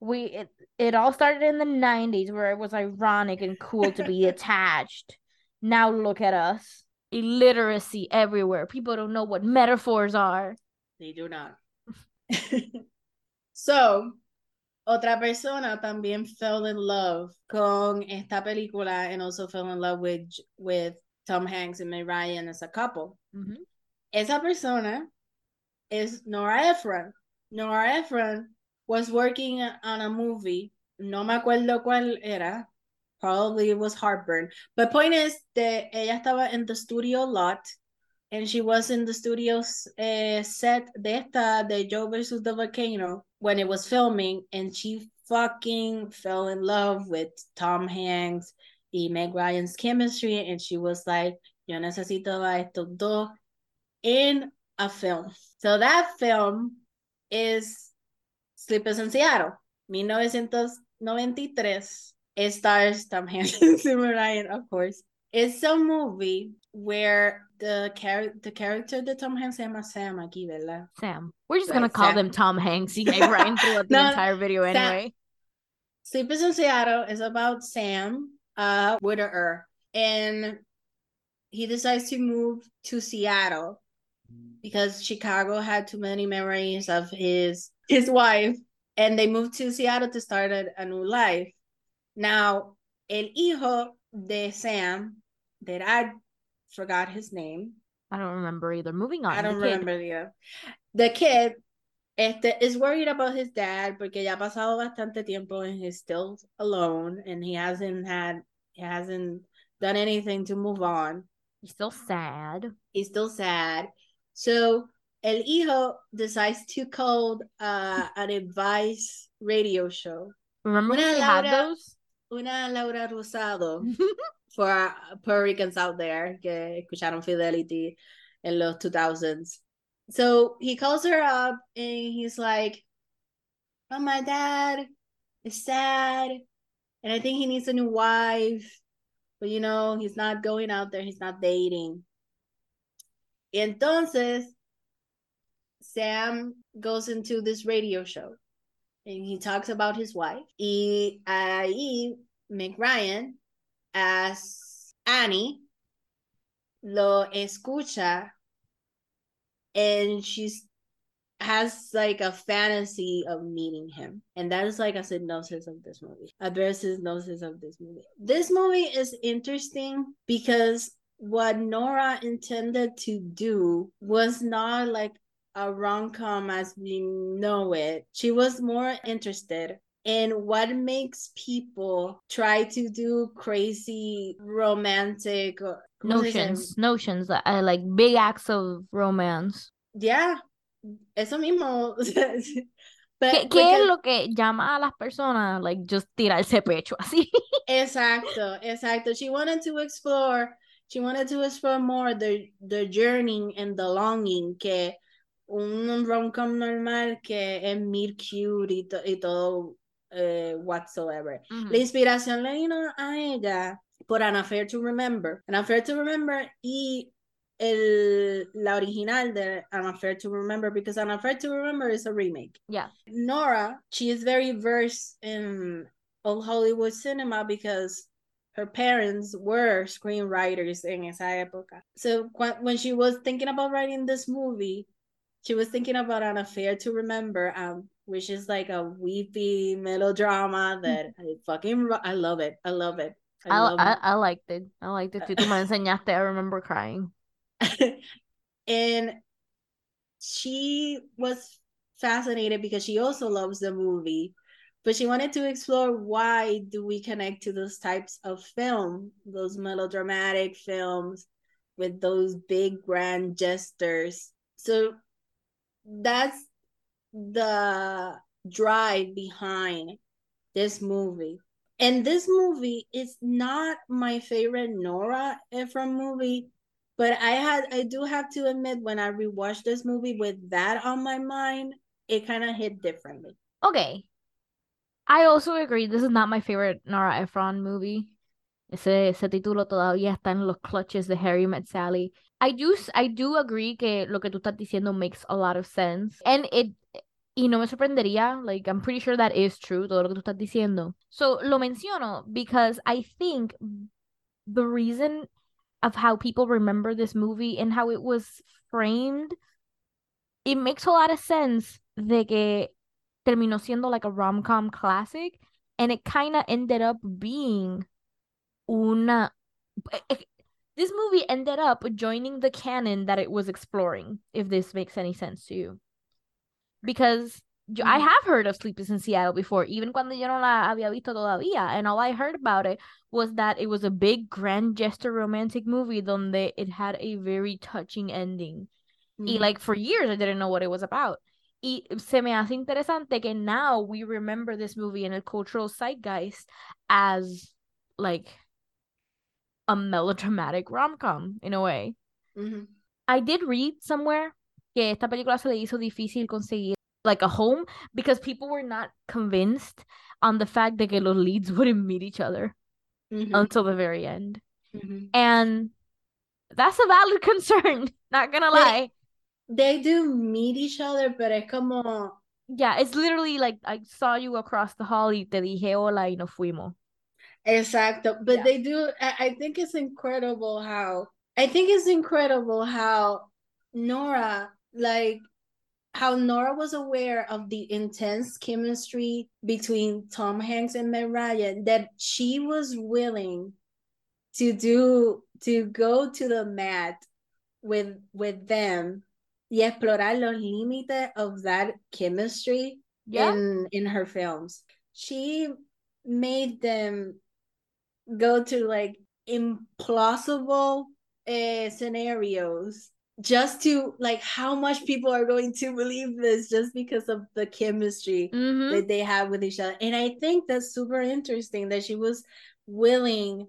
we it, it all started in the 90s where it was ironic and cool to be attached now look at us illiteracy everywhere people don't know what metaphors are they do not so otra persona también fell in love con esta película and also fell in love with with Tom Hanks and Meg Ryan as a couple. Mhm. Esa persona is Nora Ephron. Nora Ephron was working on a movie. No me acuerdo cuál era. Probably it was Heartburn. But point is that ella estaba in the studio lot and she was in the studio uh, set de esta de Joe versus the Volcano when it was filming and she fucking fell in love with Tom Hanks y Meg Ryan's chemistry and she was like yo necesito a estos dos in a film. So that film is Sleepless in Seattle, 1993. It stars Tom Hanks and Meg Ryan, of course. It's a movie where the char- the character de Tom Hanks se llama Sam aquí, ¿verdad? sam we're just Right, gonna call Sam. them tom hanks y meg ryan throughout the entire video Sam. anyway Sleepless in Seattle is about Sam uh widower, and he decides to move to Seattle because Chicago had too many memories of his his wife and they moved to Seattle to start a, a new life. Now, el hijo de Sam that I forgot his name. i don't remember either moving on I don't the kid. remember the the kid este, is worried about his dad porque ya ha pasado bastante tiempo and he's still alone and he hasn't had he hasn't done anything to move on. he's still sad He's still sad. So el hijo decides to call uh, an advice radio show. remember Una we had those Una Laura Rosado for our Puerto Ricans out there que escucharon Fidelity en los 2000s. so he calls her up and he's like, "Oh, my dad is sad, and I think he needs a new wife, but you know he's not going out there, he's not dating." Entonces, Sam goes into this radio show and he talks about his wife. Y ahí Meg Ryan, as Annie, lo escucha and she's has like a fantasy of meeting him. And that is like a synopsis of this movie. A very synopsis of this movie. This movie is interesting because what Nora intended to do was not like a rom com as we know it. She was more interested in what makes people try to do crazy romantic notions, notions, uh, like big acts of romance. Yeah, eso mismo. But, ¿Qué, ¿Qué, es lo que llama a las personas, like, just tirarse pecho así? exacto, exacto. She wanted to explore, she wanted to explore more the, the journey and the longing que un rom-com normal que es mil cute y, to, y todo uh, whatsoever. Uh -huh. La inspiración le vino a ella por An Affair to Remember. An Affair to Remember y el, la original de An Affair to Remember because An Affair to Remember is a remake. Yeah. Nora, she is very versed in old Hollywood cinema because her parents were screenwriters in esa época. So when she was thinking about writing this movie, she was thinking about an affair to remember, um, which is like a weepy melodrama that I fucking I love it. I love it. I, I, love I, it. I liked it. I liked it. Tú me enseñaste. I remember crying. and she was fascinated because she also loves the movie but she wanted to explore why do we connect to those types of film those melodramatic films with those big grand gestures so that's the drive behind this movie. And this movie is not my favorite Nora Ephron movie, but I had I do have to admit when I rewatched this movie with that on my mind, it kind of hit differently. Okay. I also agree. This is not my favorite Nora Ephron movie. Ese, ese título todavía está en los clutches de Harry Met Sally. I do, I do agree que lo que tú estás diciendo makes a lot of sense. And it, y no me sorprendería, like, I'm pretty sure that is true, todo lo que tú estás diciendo. So, lo menciono because I think the reason of how people remember this movie and how it was framed, it makes a lot of sense de que terminó siendo like a rom-com classic and it kind of ended up being una this movie ended up joining the canon that it was exploring, if this makes any sense to you. Because mm-hmm. I have heard of Sleepless in Seattle before, even cuando yo no la había visto todavía. And all I heard about it was that it was a big, grand gesture romantic movie donde it had a very touching ending. Mm-hmm. Y like for years, I didn't know what it was about. Y se me hace interesante que now we remember this movie in a cultural zeitgeist as like a melodramatic rom-com in a way. Mm-hmm. I did read somewhere que esta película se le hizo difícil conseguir like a home because people were not convinced on the fact that los leads wouldn't meet each other mm-hmm. until the very end. Mm-hmm. And that's a valid concern, not gonna lie. They, they do meet each other, but como Yeah, it's literally like I saw you across the hall y te dije hola y nos fuimos. Exacto. But yeah. they do I think it's incredible how I think it's incredible how Nora like how Nora was aware of the intense chemistry between Tom Hanks and Meg Ryan that she was willing to do to go to the mat with with them y explorar los límites of that chemistry yeah. in in her films. She made them go to like implausible uh, scenarios just to like how much people are going to believe this just because of the chemistry mm-hmm. that they have with each other and i think that's super interesting that she was willing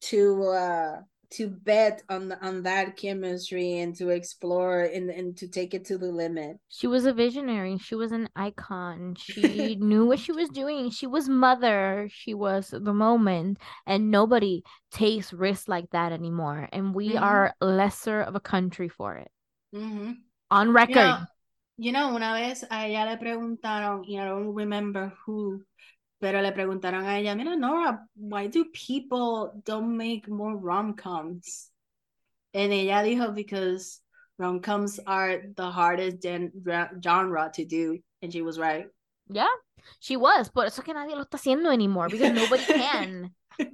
to uh to bet on the, on that chemistry and to explore and, and to take it to the limit. She was a visionary. She was an icon. She knew what she was doing. She was mother. She was the moment. And nobody takes risks like that anymore. And we Mhm. are lesser of a country for it. Mhm. On record. You know, you know, una vez a ella le preguntaron, y I don't remember who, pero le preguntaron a ella, mira, Nora, why do people don't make more rom-coms? And ella dijo, because rom-coms are the hardest gen- genre to do. And she was right. yeah, she was. Por eso que nadie lo está haciendo anymore because nobody can.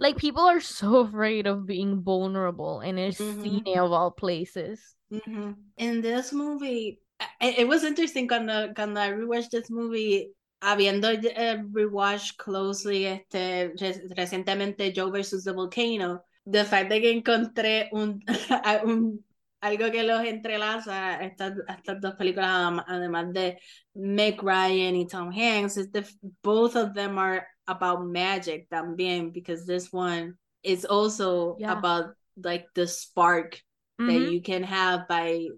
Like people are so afraid of being vulnerable in a Mhm. cine of all places. Mhm. In this movie, it, it was interesting cuando, cuando I rewatched this movie, habiendo uh, rewatched closely este, re- recientemente Joe versus the Volcano, the fact de que encontré un, a- un algo que los entrelaza estas, estas dos películas, además de Meg Ryan y Tom Hanks, is the both of them are about magic también, because this one is also Yeah. about like the spark that Mhm. you can have by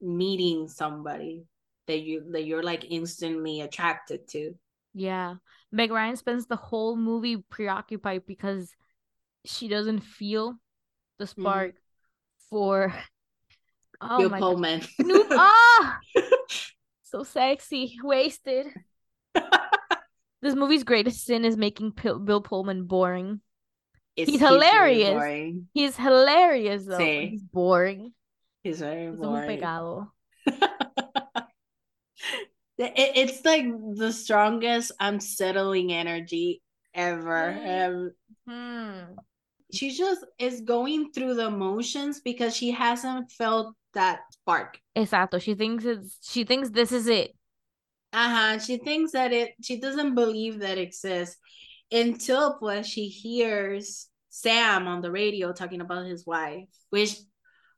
meeting somebody that you that you're like instantly attracted to. Yeah. Meg Ryan spends the whole movie preoccupied because she doesn't feel the spark for oh Bill my Pullman. Noob- ah! so sexy, wasted. This movie's greatest sin is making Pil- Bill Pullman boring. It's- He's hilarious. boring. He's hilarious though. Sí. He's boring. He's very Eso es un boring. pecado. It- it's like the strongest unsettling energy ever. Mm. Um, Hmm. she just is going through the motions because she hasn't felt that spark. Exacto. She thinks it's she thinks this is it. Uh-huh. She thinks that it she doesn't believe that exists until pues she hears Sam on the radio talking about his wife, which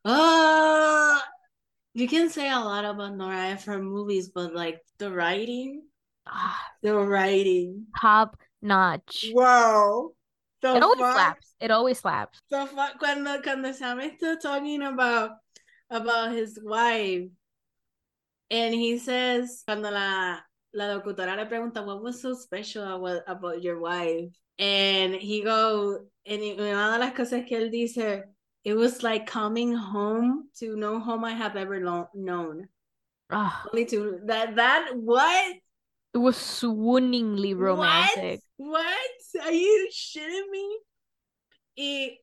uh you can say a lot about Nora Ephron movies, but like the writing, Ah, the writing. top notch. Wow. The It always fuck? slaps. It always slaps. the fuck cuando cuando Sam está talking about about his wife and he says cuando la la locutora le pregunta what was so special about, about your wife and he go and una de las cosas que él dice it was like coming home to no home I have ever lo- known Ah, only to that that what it was swooningly romantic. What? What? Are you shitting me? Y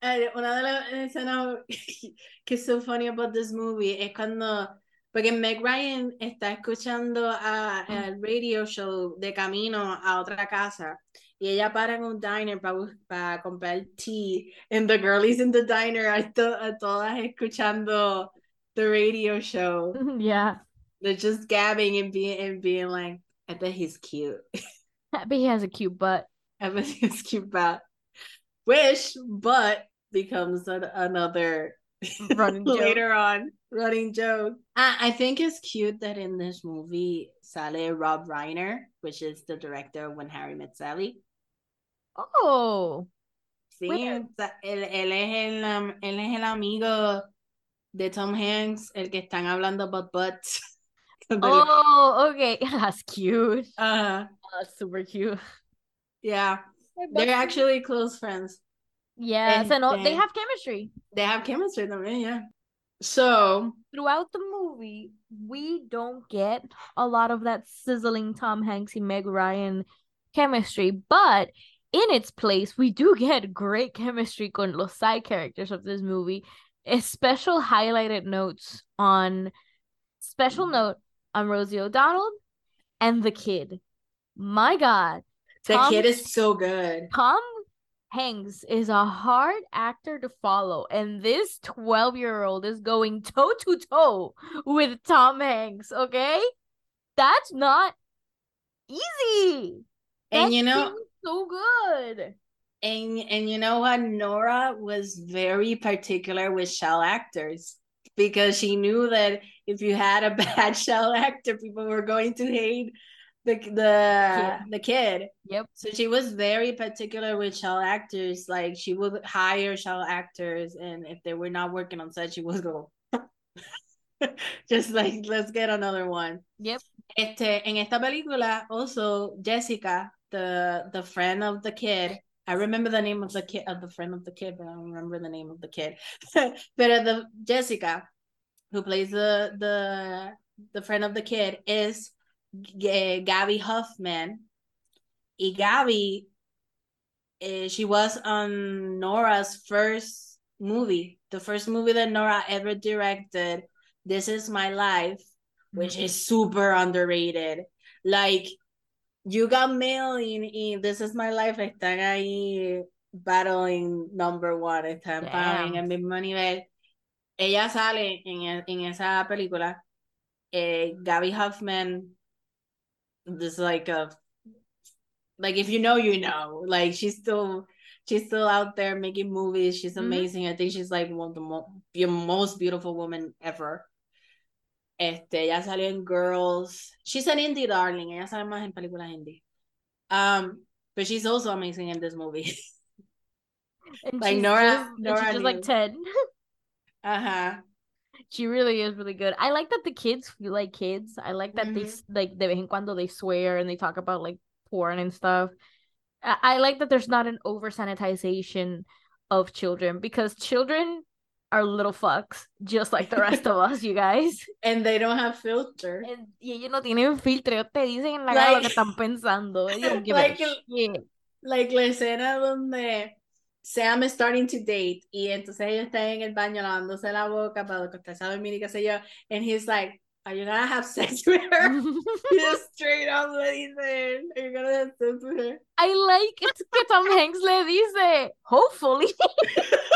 eh, una de las escenas que es so funny about this movie es cuando, porque Meg Ryan está escuchando a, el radio show de camino a otra casa y ella para en un diner para comprar tea and the girlies in the diner are to- a todas escuchando the radio show. Mm-hmm, yeah. They're just gabbing and being and being like, I bet he's cute. But he has a cute butt. I bet he's cute but wish but becomes an, another Running joke. later on running joke. I, I think it's cute that in this movie sale Rob Reiner, which is the director of When Harry Met Sally. Oh. Sí, o sea, él, él es el, um, él es el amigo de Tom Hanks, el que están hablando about butts. Oh, okay. That's cute. Uh, That's super cute. yeah, they're actually close friends. Yeah, so no, they have chemistry. They have chemistry también, yeah. So, Throughout the movie, we don't get a lot of that sizzling Tom Hanks and Meg Ryan chemistry, but in its place, we do get great chemistry con los side characters of this movie. A special highlighted notes on special mm. note on Rosie O'Donnell and the kid. My God, the Tom- kid is so good. Tom Hanks is a hard actor to follow, and this 12 year old is going toe to toe with Tom Hanks, okay? That's not easy. And That you know, so good. and and you know what? Nora was very particular with shell actors because she knew that if you had a bad shell actor, people were going to hate the the the kid. Yep. So she was very particular with shell actors. Like she would hire shell actors, and if they were not working on set, she would go. Just like let's get another one. Yep. Este, en esta película, also Jessica, the the friend of the kid. I remember the name of the kid of the friend of the kid, but I don't remember the name of the kid. but the Jessica, who plays the the the friend of the kid, is G- Gaby Hoffmann. And Gaby, eh, she was on Nora's first movie, the first movie that Nora ever directed. This is my life, which Mm-hmm. is super underrated. Like you got mail y, y This is my life están ahí battling number one, están pa- en el mismo nivel. Ella sale en, en esa película. Eh, Gaby Hoffmann this like a like if you know you know like she's still she's still out there making movies she's Mhm. amazing i think she's like one of the mo- the most beautiful woman ever este ella salió en girls she's an indie darling ella sale más en películas indie um but she's also amazing in this movie And Like she's Nora- just, Nora she's just like 10. uh-huh She really is really good. I like that the kids feel like kids. I like that they Mhm. s- like de vez en cuando they swear and they talk about like porn and stuff. I, I like that there's not an over sanitization of children because children are little fucks just like the rest of us, you guys. and they don't have filter And- y ellos no tienen filtro, ellos te dicen en la cara lo que Like- están pensando. Like el- shit. like la escena donde Sam is starting to date y entonces ella está en el baño lavándose la boca para acostarse a dormir y qué sé yo and he's like are you gonna have sex with her he just straight up le dice are you gonna have sex with her I like it's que Tom Hanks le dice, hopefully.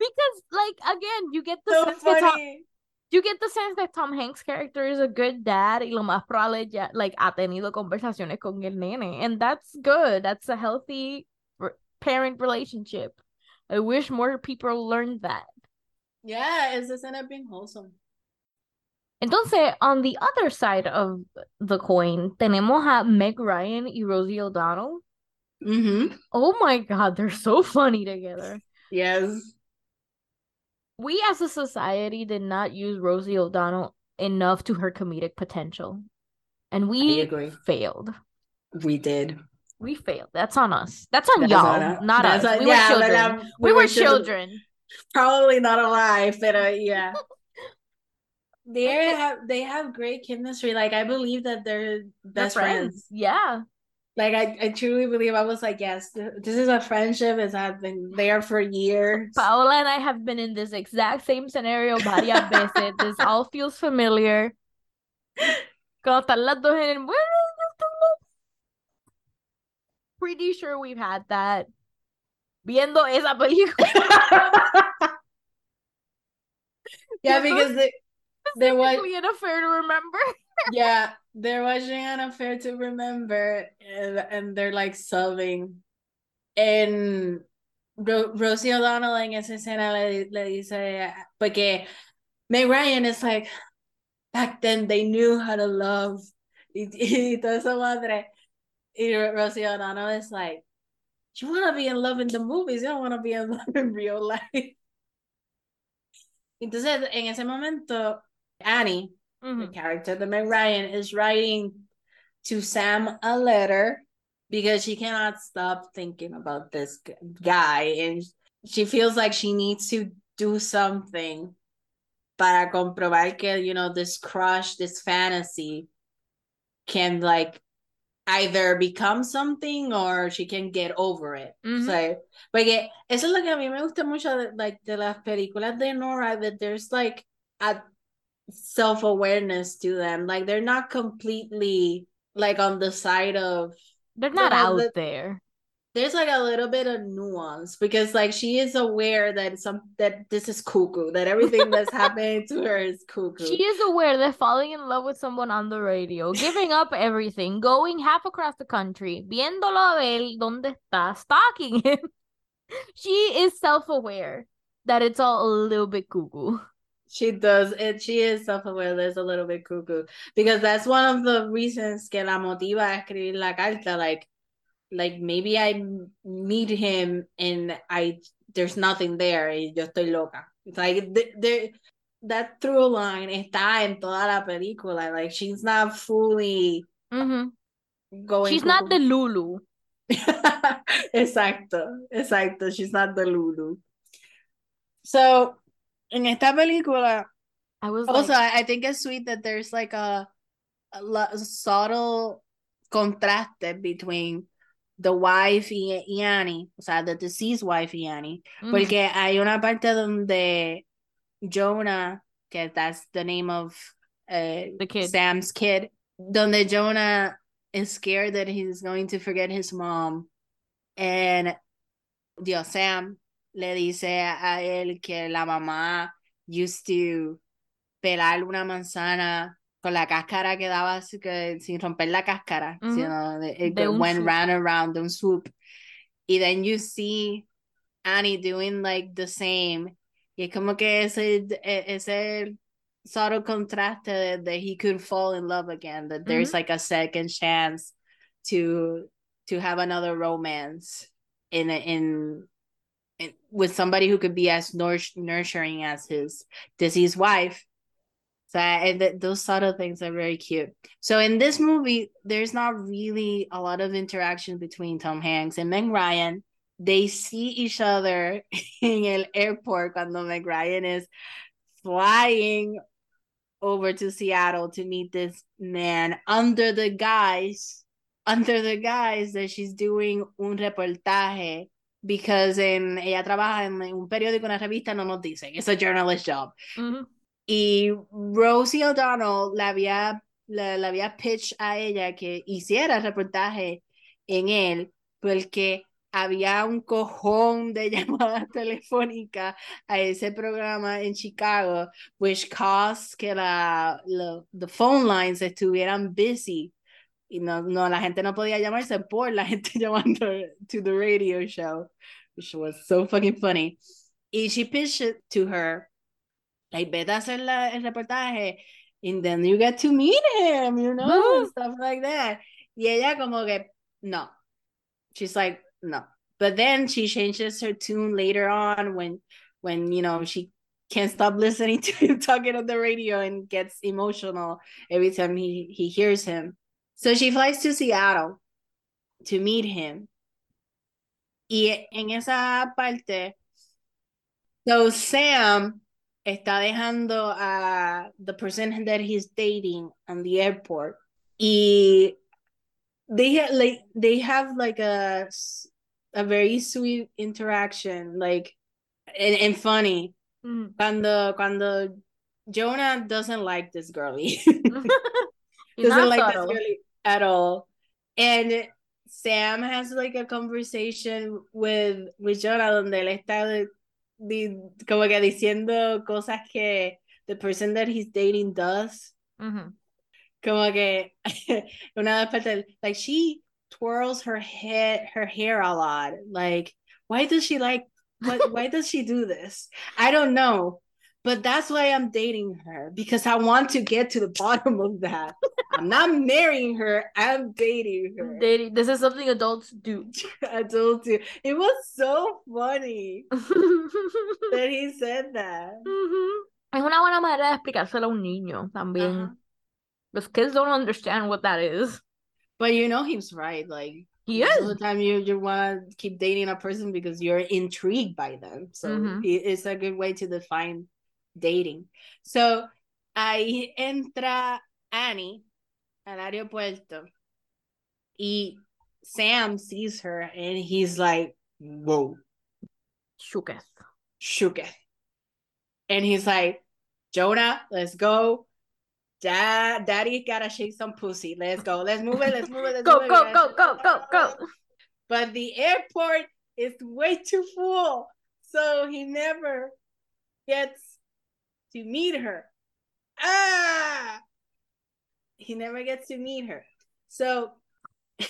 because like again, you get the so sense that Tom, you get the sense that Tom Hanks' character is a good dad y lo más probable ya like ha tenido conversaciones con el nene and that's good. That's a healthy r- parent relationship. I wish more people learned that. yeah esa escena es being wholesome Entonces, on the other side of the coin, tenemos a Meg Ryan y Rosie O'Donnell. mm-hmm. Oh my God, they're so funny together. yes We as a society did not use Rosie O'Donnell enough to her comedic potential. And we agree failed. we did We failed. That's on us. That's on That's y'all, on us. not That's us. on- we yeah, were children. um, we, were children. probably not alive but uh, yeah they have they have great chemistry like i believe that they're They're best friends. Yeah. Like I, I truly believe I was like, yes, th- this is a friendship. It's have been there for years. Paola and I have been in this exact same scenario varias veces. This all feels familiar. Cuando están las dos en el... "Bueno, están las-" Pretty sure we've had that. Viendo esa película. yeah, because they, there was an affair to remember. Yeah, they're watching an affair to remember, and, and they're like sobbing, and Ro- Rosie O'Donnell en esa escena le, le dice porque Meg Ryan is like back then they knew how to love. Y, y toda esa madre. Y Rosie O'Donnell is like you want to be in love in the movies. You don't want to be in love in real life. Entonces en ese momento Annie the Mhm. character the Meg Ryan is writing to Sam a letter because she cannot stop thinking about this guy and she feels like she needs to do something para comprobar que you know this crush this fantasy can like either become something or she can get over it Mhm. so porque eso es lo que a mí me gusta mucho de, like de las películas de Nora that there's like a self-awareness to them like they're not completely like on the side of They're not out the- there. there's like a little bit of nuance because like she is aware that some that this is cuckoo that everything that's happening to her is cuckoo She is aware that falling in love with someone on the radio, giving up everything, going half across the country, viéndolo a él donde está, stalking him. She is self-aware that it's all a little bit cuckoo. She does it. She is self-aware. There's a little bit cuckoo because that's one of the reasons que la motiva a escribir la carta. Like, like maybe I meet him and I there's nothing there y yo estoy loca. It's like there that through line está en toda la película. Like she's not fully mm-hmm. going. She's not the Lulu. exacto, exacto. She's not the Lulu. So in esta película, I was also like... I think it's sweet that there's like a, a subtle contraste between the wife y, y, Annie, o sea, the deceased wife y Annie, mm. porque hay una parte donde Jonah, que that's the name of uh, the kid. Sam's kid, donde Jonah is scared that he's going to forget his mom, and Dios Sam le dice a él que la mamá used to pelar una manzana con la cáscara que daba que, sin romper la cáscara, mm -hmm. sino it de went swoop. round and round, de un swoop. Y then you see Annie doing like the same. Y es como que ese, e, ese subtle contraste that he could fall in love again, that there's mm -hmm. like a second chance to to have another romance in in with somebody who could be as nurturing as his deceased wife. So and th- those subtle things are very cute. So in this movie, there's not really a lot of interaction between Tom Hanks and Meg Ryan. They see each other in el airport cuando Meg Ryan is flying over to Seattle to meet this man under the guise under the guise that she's doing un reportaje because en, ella trabaja en, un periódico, una revista, no nos dicen, es a journalist job. Y Rosie O'Donnell le había, le, había pitch a ella que hiciera reportaje en él, porque había un cojón de llamadas telefónicas a ese programa en Chicago, which caused que la, la the phone lines estuvieran busy y no, no, la gente no podía llamarse por la gente llamando to the radio show, which was so fucking funny. Y she pitched it to her, like, vete a hacer la, el reportaje, and then you get to meet him, you know, stuff like that. Y ella como que, no. She's like, no. But then she changes her tune later on when, when, you know, she can't stop listening to him talking on the radio and gets emotional every time he, he hears him. So she flies to Seattle to meet him. Y en esa parte, so Sam está dejando a the person that he's dating on the airport. Y they have like they have like a a very sweet interaction, like and, and funny. Mm. Cuando cuando Jonah doesn't like this girlie. doesn't like this girlie at all. And Sam has like a conversation with, with Jonah donde él está como que diciendo cosas que the person that he's dating does. Mm-hmm. Como que una vez like she twirls her head her hair a lot. Like why does she like what why does she do this? I don't know. But that's why I'm dating her because I want to get to the bottom of that. I'm not marrying her, I'm dating her. Dating. This is something adults do. adults do. It was so funny that he said that. Mm-hmm. Es una buena manera de explicárselo a un niño también. Uh-huh. Because kids don't understand what that is. But you know he's right. Like he is. All the time you you want to keep dating a person because you're intrigued by them. So mm-hmm. it's a good way to define dating. So ahí entra Annie al aeropuerto y Sam sees her and he's like, whoa. Shooketh. Shooketh. And he's like, Jonah, let's go. Dad, daddy gotta shake some pussy. Let's go. Let's move it. Let's move it. Let's go, move go, it. go, go, go, go, go. But the airport is way too full. So he never gets to meet her. Ah! He never gets to meet her. So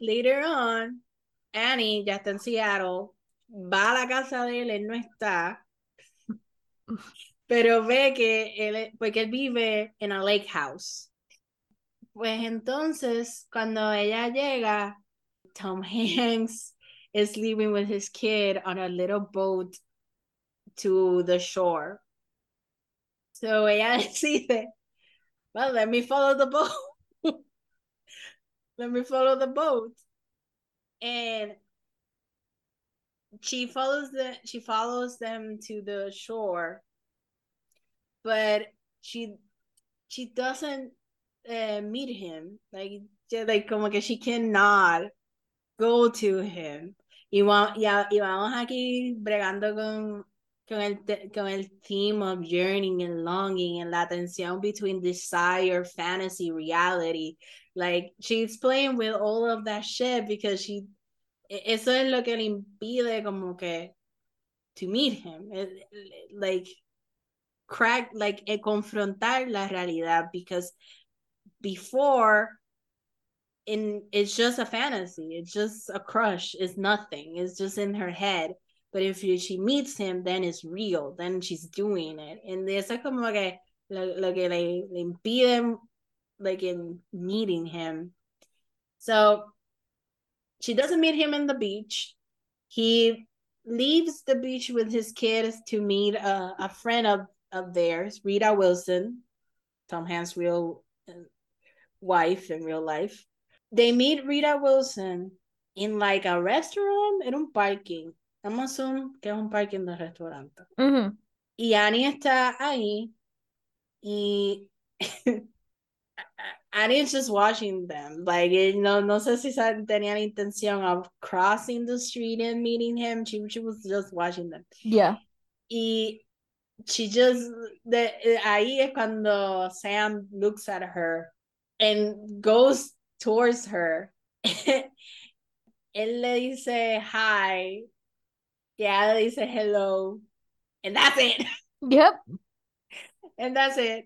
later on, Annie ya está en Seattle, va a la casa de él, él no está. pero ve que él, porque él vive en a lake house. Pues entonces, cuando ella llega, Tom Hanks is leaving with his kid on a little boat to the shore. So ella decide, well, let me follow the boat. let me follow the boat. And she follows the she follows them to the shore but she she doesn't uh, meet him like like como que she cannot go to him y, va, y, y vamos aquí bregando con con el con el theme of yearning and longing and la tension between desire fantasy reality. Like she's playing with all of that shit because she eso es lo que le impide como que to meet him. Like crack like eh, confrontar la realidad because before in it's just a fantasy. It's just a crush. It's nothing. It's just in her head but if she meets him then it's real then she's doing it and es como que lo, lo que le, le impide like in meeting him so she doesn't meet him in the beach he leaves the beach with his kids to meet a, a friend of of theirs, Rita Wilson, Tom Hanks' real uh, wife in real life. They meet Rita Wilson in like a restaurant, en un parking. Vamos a assume que es un parking de restaurante. Uh -huh. Y Annie está ahí y Annie's just watching them. Like, no, no sé si tenía la intención of crossing the street and meeting him. She, she was just watching them. Yeah. Y she just the ahí es cuando Sam looks at her and goes towards her. Él le dice hi. Yeah, they dice hello. And that's it. Yep. And that's it.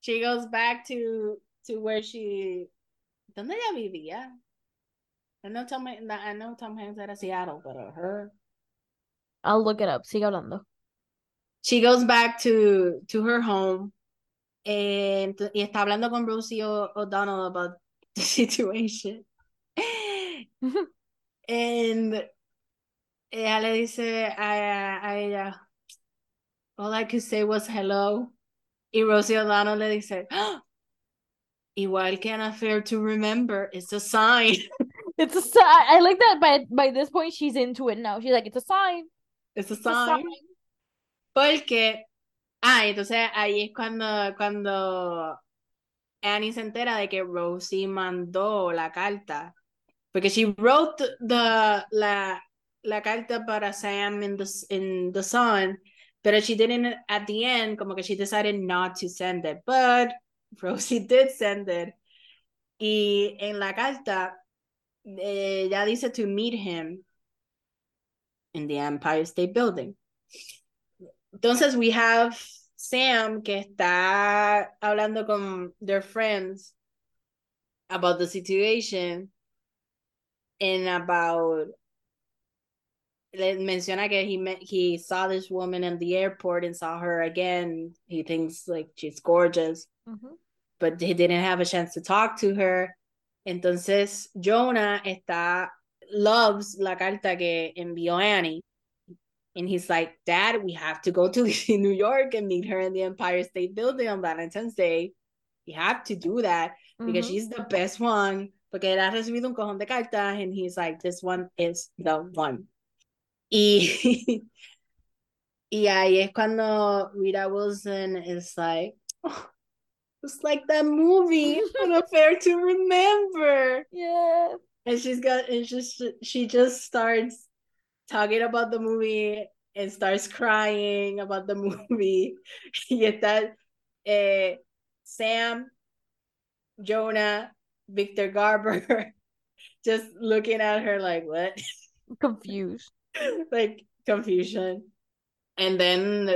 She goes back to to where she ¿Dónde ella vivía? I know Tom I know Tom Hanks era Seattle, but her I'll look it up. Sigue hablando she goes back to to her home and y está hablando con Rosie O'Donnell about the situation. and ella le dice a, a ella, all I could say was hello. Y Rosie O'Donnell le dice, oh, igual que an affair to remember, it's a sign. It's a sign. I like that by by this point she's into it now. She's like, it's a sign. It's a, it's sign. a sign. Porque, ah, entonces ahí es cuando, cuando Annie se entera de que Rosie mandó la carta. Porque she wrote the, la, la carta para Sam in the, in the Sun, pero she didn't, at the end, como que she decided not to send it. But Rosie did send it. Y en la carta, ya dice to meet him in the Empire State Building. Entonces, we have Sam que está hablando con their friends about the situation and about menciona que he met, he saw this woman in the airport and saw her again. He thinks like she's gorgeous, mm -hmm. but he didn't have a chance to talk to her. Entonces Jonah está loves la carta que envió Annie and he's like, Dad, we have to go to New York and meet her in the Empire State Building on Valentine's Day. We have to do that because mm-hmm. she's the best one. Porque él ha recibido un cojón de cartas and he's like, this one is the one. Y, y ahí es cuando Rita Wilson is like, oh, it's like that movie, An Affair to Remember. Yeah. And she's got, and just she just starts talking about the movie and starts crying about the movie. y está eh, Sam, Jonah, Victor Garber just looking at her like, what? Confused. like confusion. And then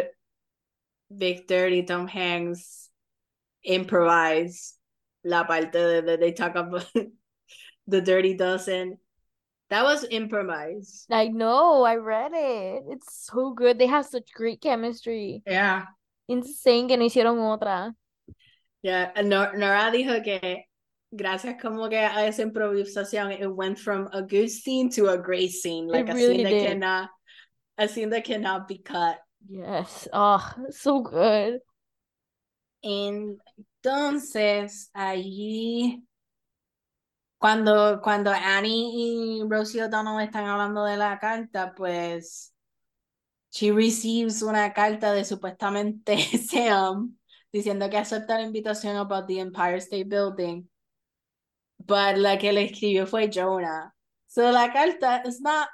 Victor and Tom Hanks improvise la parte de, de they talk about the Dirty Dozen That was improvised. I know, I read it. It's so good. They have such great chemistry. Yeah. Insane que no hicieron otra. Yeah, Nor Nora dijo que gracias como que a esa improvisación, it went from a good scene to a great scene, like It a really scene that cannot, a scene that cannot be cut. Yes. Oh, so good. Entonces, allí, cuando, cuando Annie y Rosie O'Donnell están hablando de la carta, pues, she receives una carta de supuestamente Sam diciendo que acepta la invitación about the Empire State Building, but la que le escribió fue Jonah. So la carta is not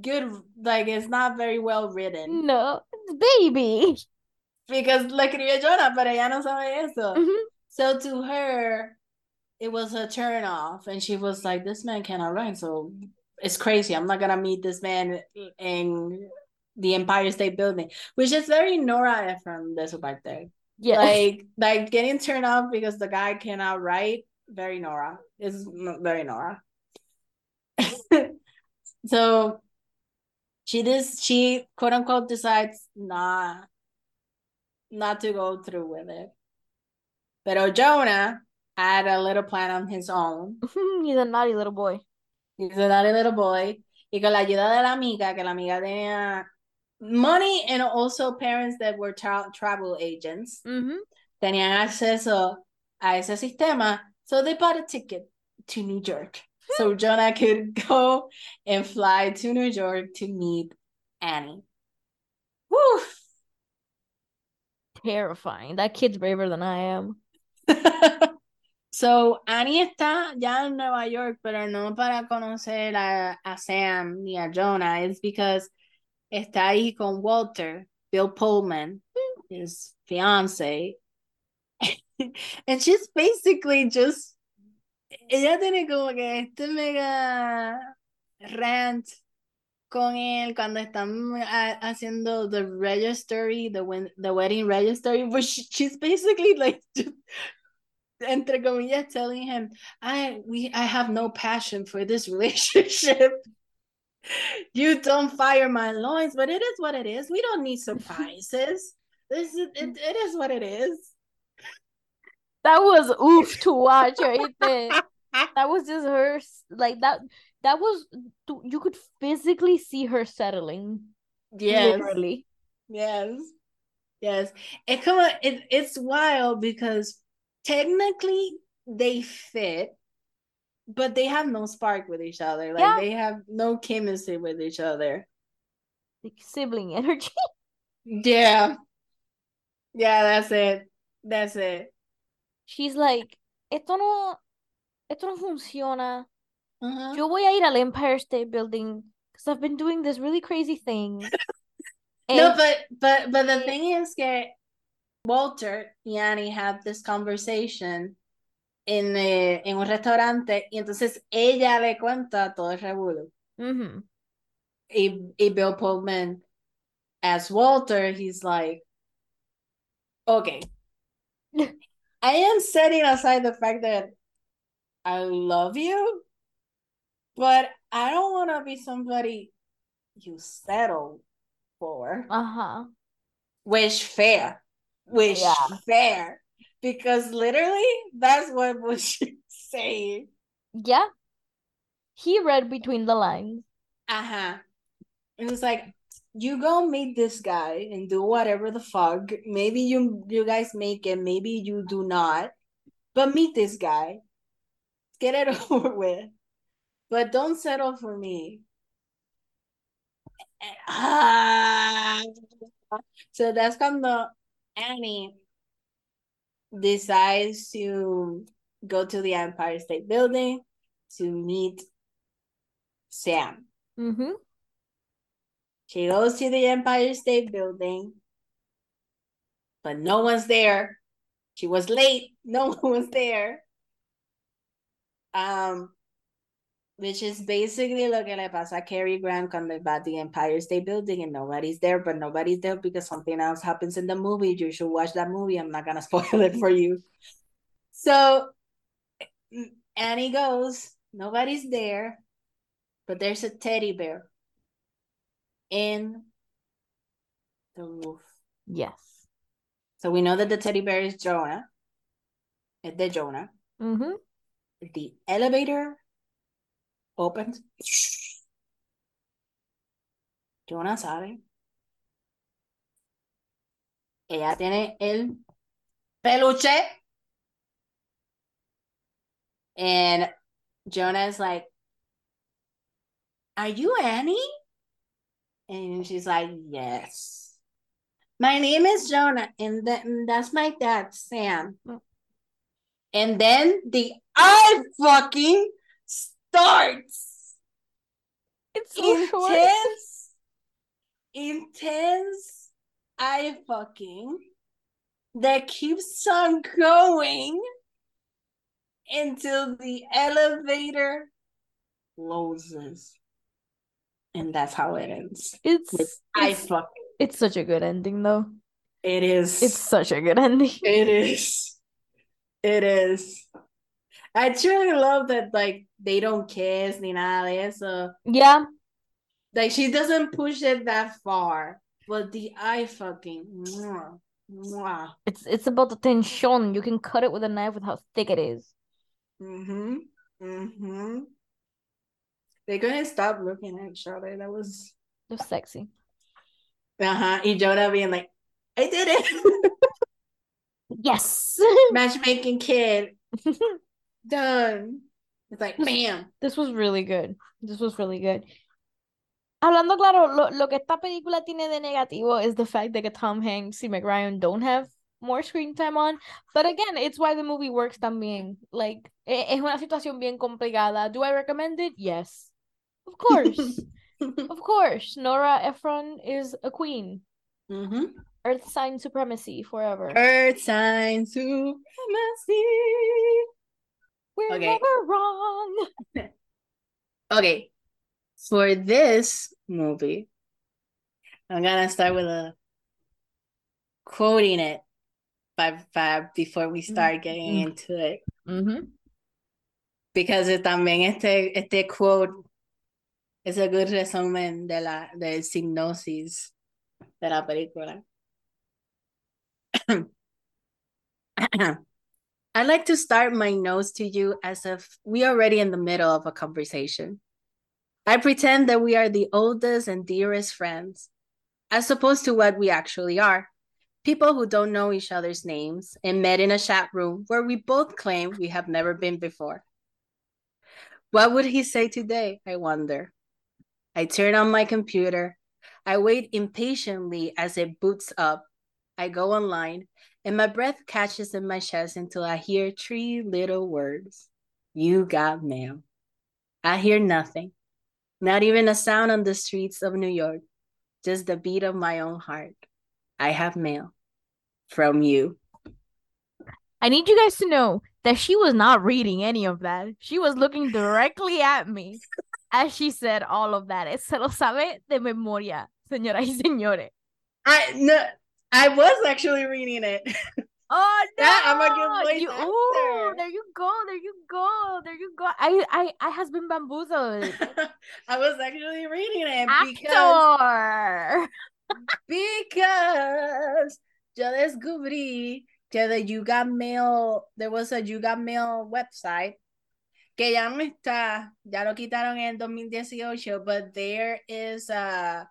good, like it's not very well written. No, baby. Because la escribió Jonah, pero ella no sabe eso. Mhm. So to her, it was a turn off, and she was like, "This man cannot write, so it's crazy. I'm not gonna meet this man in the Empire State Building," which is very Nora Ephron de su parte. Yes. Like, like getting turned off because the guy cannot write. Very Nora. Is very Nora. so she does. She quote unquote decides not not to go through with it. Pero Jonah had a little plan on his own. He's a naughty little boy. He's a naughty little boy. Y con la ayuda de la amiga, que la amiga tenía money and also parents that were tra travel agents, Mhm. tenían acceso a ese sistema. So they bought a ticket to New York. So Jonah could go and fly to New York to meet Annie. Woo! Terrifying. That kid's braver than I am. so, Annie está ya en Nueva York, pero no para conocer a, a Sam ni a Jonah. It's because está ahí con Walter, Bill Pullman, his fiance. and she's basically just. Ella tiene como que este mega rant con él cuando están ha- haciendo the registry, the, wed- the wedding registry, but she- she's basically like just entre comillas telling him, I we I have no passion for this relationship. you don't fire my loins, but it is what it is. We don't need surprises. This is it, it is what it is. That was oof to watch right there. That was just her like that that was you could physically see her settling. Yes. Literally. Yes. Yes. It come on, it, it's wild because technically they fit, but they have no spark with each other. Like Yeah. they have no chemistry with each other. Like sibling energy. Yeah. Yeah, that's it. That's it. She's like, esto no, esto no funciona. Uh-huh. Yo voy a ir al Empire State Building because I've been doing this really crazy thing. No, but but but the thing is que Walter y Annie had this conversation en, eh, en un restaurante y entonces ella le cuenta todo el revuelo. Mhm. Y, y Bill Pullman as Walter, he's like, okay, I am setting aside the fact that I love you, but I don't want to be somebody you settle for. Ajá. Which fair. Which Yeah. fair. Because literally that's what was she saying. Yeah. He read between the lines. Uh-huh. It was like you go meet this guy and do whatever the fuck. Maybe you you guys make it, maybe you do not. But meet this guy. Get it over with. But don't settle for me. So that's cuando Annie decides to go to the Empire State Building to meet Sam. Mhm. She goes to the Empire State Building, but no one's there. She was late. No one was there. Um, which is basically lo que le pasa a Cary Grant cuando va the Empire State Building and nobody's there, but nobody's there because something else happens in the movie. You should watch that movie. I'm not gonna spoil it for you. So Annie goes, nobody's there. but there's a teddy bear in the roof. Yes. So we know that the teddy bear is Jonah. It's the Jonah. Mm-hmm. The elevator opens. Jonah sabe. Ella tiene el peluche. And Jonah is like, Are you Annie? And she's like, Yes. My name is Jonah, and, th- and that's my dad, Sam. Mm. And then the I fucking starts. It's so short. intense, intense I fucking that keeps on going until the elevator closes. And that's how it ends. It's I fucking it's such a good ending though. it is It's such a good ending. it is. It is. I truly love that like they don't kiss ni nada de eso. Yeah. Like she doesn't push it that far. But the eye fucking mwah, mwah. It's it's about the tension. You can cut it with a knife with how thick it is. Mm-hmm. Mm-hmm. They're gonna stop looking at each other. That was It's sexy. uh-huh. Y Jonah being like, I did it. Yes. Matchmaking kid. Done. It's like bam. This was really good. This was really good. Hablando claro, lo, lo que esta película tiene de negativo is the fact that Tom Hanks y Meg Ryan don't have more screen time on. But again, it's why the movie works también. Like, es una situación bien complicada. Do I recommend it? Yes. Of course. of course. Nora Ephron is a queen. mm-hmm. Earth sign supremacy forever. Earth sign supremacy. We're okay. never wrong. Okay. For this movie, I'm gonna start with a quoting it by Fab before we start getting Mhm. into it. Mm-hmm. Because it, también este, este quote es a good resumen de la de sinopsis de la película. I'd like to start my notes to you as if we are already in the middle of a conversation. I pretend that we are the oldest and dearest friends, as opposed to what we actually are people who don't know each other's names and met in a chat room where we both claim we have never been before. What would he say today? I wonder. I turn on my computer. I wait impatiently as it boots up. I go online, and my breath catches in my chest until I hear three little words You got mail. I hear nothing, not even a sound on the streets of New York, just the beat of my own heart. I have mail from you. I need you guys to know that she was not reading any of that. She was looking directly at me as she said all of that. Se lo sabe de memoria, señoras y señores. I no, I was actually reading it. Oh no! Yeah, I'm a good voice you, actor. Ooh, there you go, there you go, there you go. I, I, I has been bamboozled. I was actually reading it because Actor. because yo descubrí que the You Got Mail, there was a You Got Mail website que ya no está, ya lo quitaron en 2018, but there is a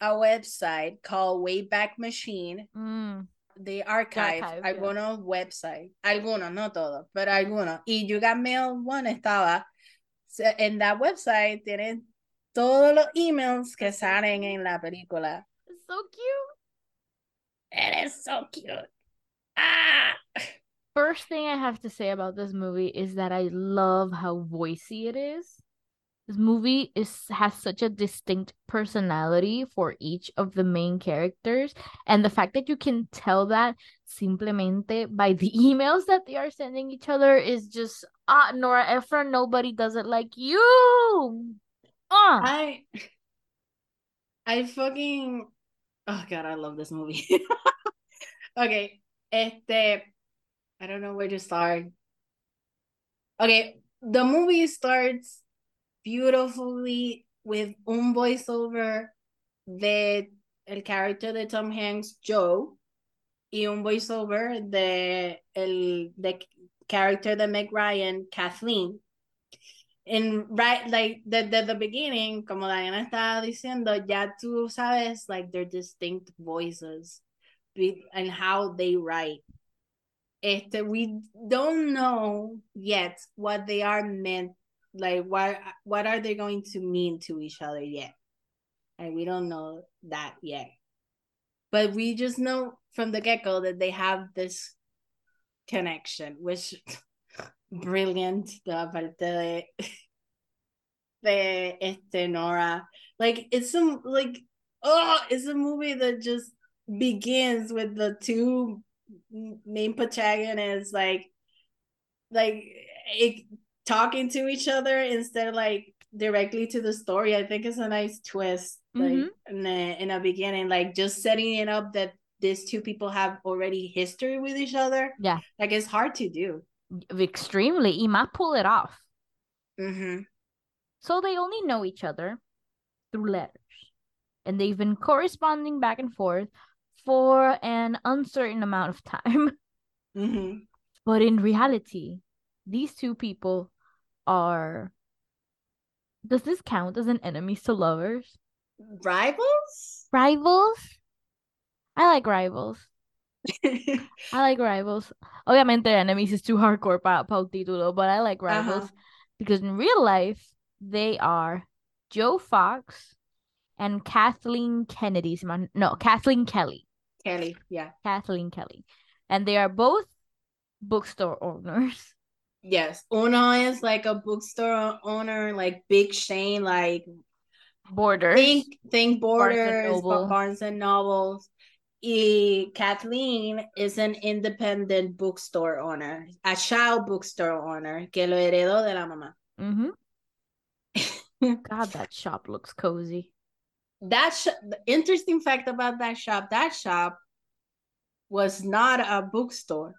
a website called Wayback Machine. Mm, They archive, archive, yeah. algunos websites, algunos, no todos, pero algunos. Y You Got Mail One estaba en that website, tienen todos los emails que salen en la película. so cute. It is so cute. Ah. First thing I have to say about this movie is that I love how voicey it is. This movie is has such a distinct personality for each of the main characters, and the fact that you can tell that simplemente by the emails that they are sending each other is just ah Nora Ephron, nobody does it like you. Ah, I I fucking oh god, I love this movie. okay, este I don't know where to start. Okay, the movie starts beautifully with un voiceover de el character de Tom Hanks, Joe, y un voiceover de el de character de Meg Ryan, Kathleen. In right, like the, the, the beginning, como Dariana estaba diciendo, ya tú sabes, like their distinct voices and how they write. Este, we don't know yet what they are meant, like what what are they going to mean to each other yet, and we don't know that yet. But we just know from the get go that they have this connection, which brilliant the parte de de este Nora. Like it's some like oh, it's a movie that just begins with the two main protagonists like like it, talking to each other instead of like directly to the story. I think it's a nice twist. Like mm-hmm. in the in the beginning, like just setting it up that these two people have already history with each other. Yeah. Like it's hard to do. Extremely. Y más pull it off. Mm-hmm. So they only know each other through letters. And they've been corresponding back and forth for an uncertain amount of time. Mm-hmm. But in reality, these two people are. Does this count as an enemies to lovers? Rivals? Rivals? I like rivals. I like rivals. Obviamente, enemies is too hardcore para pa título, but I like rivals uh-huh. because in real life, they are Joe Fox and Kathleen Kennedy's man. No, Kathleen Kelly. Kelly, yeah. Kathleen Kelly. And they are both bookstore owners. Yes. Una is like a bookstore owner, like Big Shane, like Borders. Think think Borders, Barnes and, Barnes and Nobles. E, Kathleen is an independent bookstore owner, a child bookstore owner que lo heredó de la mamá. Mm-hmm. God, that shop looks cozy. That sh- the interesting fact about that shop, that shop was not a bookstore.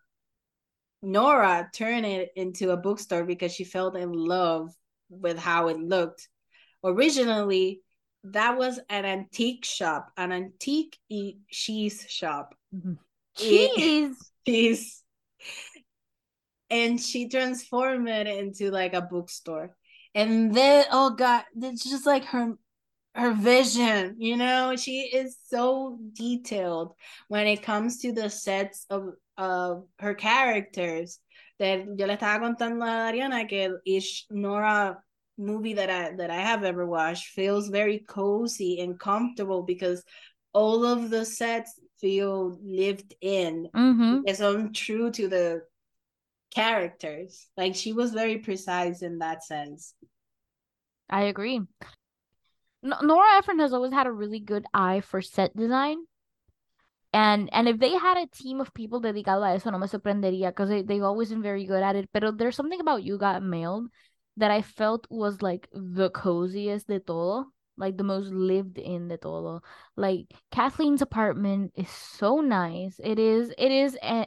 Nora turned it into a bookstore because she fell in love with how it looked. Originally, that was an antique shop, an antique cheese shop. Mm-hmm. Cheese. cheese. And she transformed it into like a bookstore. And then oh god, it's just like her her vision, you know, she is so detailed when it comes to the sets of of her characters. That yo le estaba contando a Ariana que each Nora movie that I that I have ever watched feels very cozy and comfortable because all of the sets feel lived in. Mm-hmm. True to the characters. Like she was very precise in that sense. I agree. Nora Ephron has always had a really good eye for set design. And and if they had a team of people dedicado a eso, no me sorprendería because they, they've always been very good at it. But there's something about You Got Mailed that I felt was like the coziest de todo, like the most lived in de todo. Like Kathleen's apartment is so nice. It is it is a,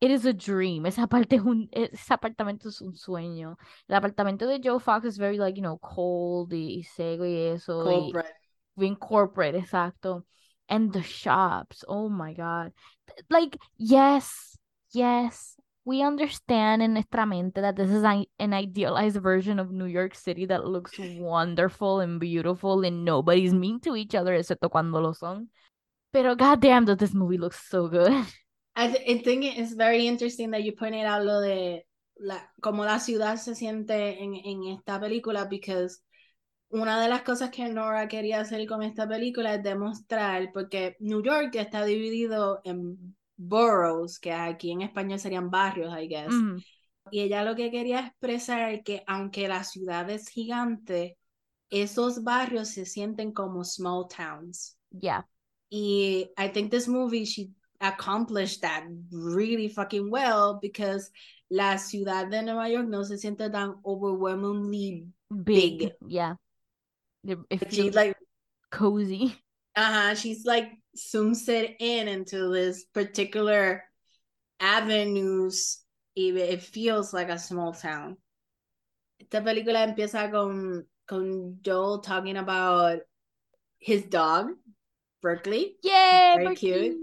it is a dream. Esa parte un, ese apartamento es un sueño. El apartamento de Joe Fox is very like, you know, cold y, y seco y eso. Corporate. Y, bien corporate, exacto. And the shops, oh my god. Like, yes, yes, we understand in nuestra mente that this is an idealized version of New York City that looks wonderful and beautiful and nobody's mean to each other excepto cuando lo son. Pero goddamn, does this movie looks so good. I, th I think it's very interesting that you pointed out lo de la, como la ciudad se siente en, en esta película because una de las cosas que Nora quería hacer con esta película es demostrar, porque New York está dividido en boroughs, que aquí en español serían barrios, I guess. Y ella lo que quería expresar es que aunque la ciudad es gigante, esos barrios se sienten como small towns. Yeah. Y I think this movie she accomplished that really fucking well because la ciudad de Nueva York no se siente tan overwhelmingly big. big. Yeah. If she's like cozy. Uh-huh. She's like zooms it in into this particular avenues. It feels like a small town. esta película empieza con, con Joel talking about his dog, Brinkley. Yay, Very Brinkley. cute.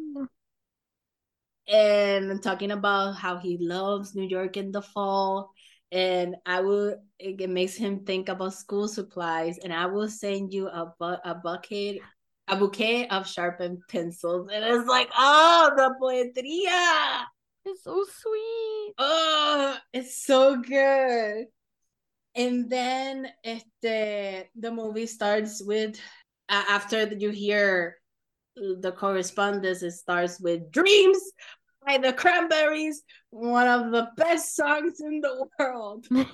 And talking about how he loves New York in the fall. And I will, it, makes him think about school supplies. And I will send you a, bu- a bucket, a bouquet of sharpened pencils. And it's like, oh, the poetria. It's so sweet. Oh, it's so good. And then este, the movie starts with, uh, after you hear the correspondence, it starts with Dreams by the Cranberries, one of the best songs in the world. and,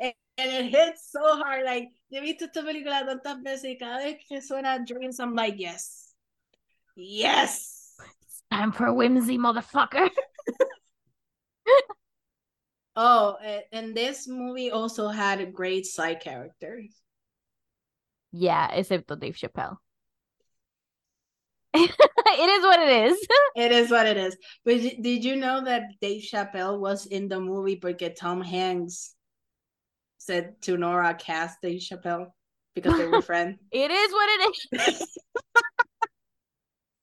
and it hits so hard. Like, yo he visto esta película tantas veces y cada vez que suena Dreams, I'm like, yes. Yes. It's time for whimsy, motherfucker. Oh, and this movie also had a great side characters. Yeah, excepto Dave Chappelle. It is what it is. It is what it is. But did you know that Dave Chappelle was in the movie because Tom Hanks said to Nora cast Dave Chappelle because they were friends? It is what it is.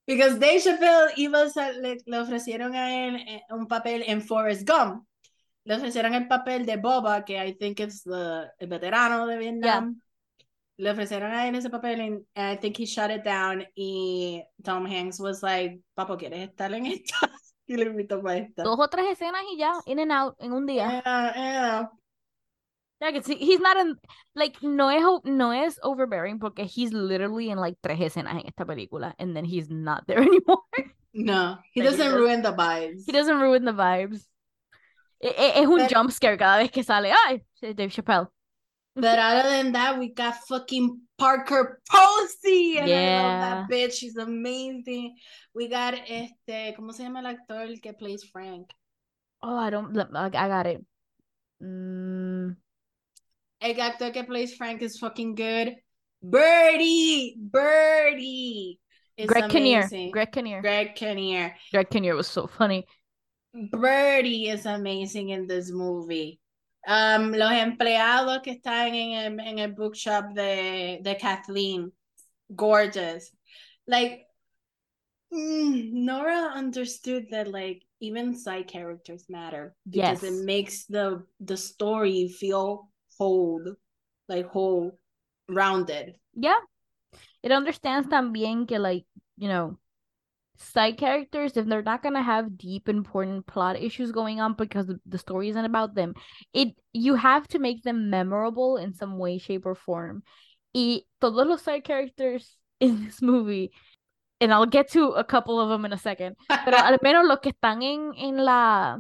Because Dave Chappelle iba a le, le ofrecieron a él eh, un papel en Forrest Gump. Le ofrecieron el papel de Bubba, que I think it's the el veterano de Vietnam. Le ofrecieron a él ese papel and I think he shut it down y Tom Hanks was like, Papo, ¿quieres estar en esta? Y le invitó para esta. Dos o tres escenas y ya, in and out, en un día. Yeah, yeah. Yeah, que sí, he's not in, like, no es, no es overbearing porque he's literally in like tres escenas en esta película and then he's not there anymore. No, he Like, doesn't does- ruin the vibes. He doesn't ruin the vibes. E- e- Es un Pero- jump scare cada vez que sale. Ay, Dave Chappelle. But other than that, we got fucking Parker Posey. And I Yeah. love that bitch. She's amazing. We got este, ¿cómo se llama el actor el que plays Frank? Oh, I don't, I I got it. Mm, El actor que plays Frank is fucking good. Birdie, Birdie. is Greg Kinnear. Greg Kinnear. Greg Kinnear. Greg Kinnear was so funny. Birdie is amazing in this movie. Um, los empleados que están en el, en el bookshop de, de Kathleen, gorgeous. Like, mm, Nora understood that like even side characters matter because Yes. it makes the the story feel whole, like whole, rounded. Yeah. It understands también que, like, you know, side characters, if they're not gonna have deep, important plot issues going on because the, the story isn't about them, it you have to make them memorable in some way, shape, or form. Y todos los side characters in this movie, and I'll get to a couple of them in a second, pero al menos los que están en, en la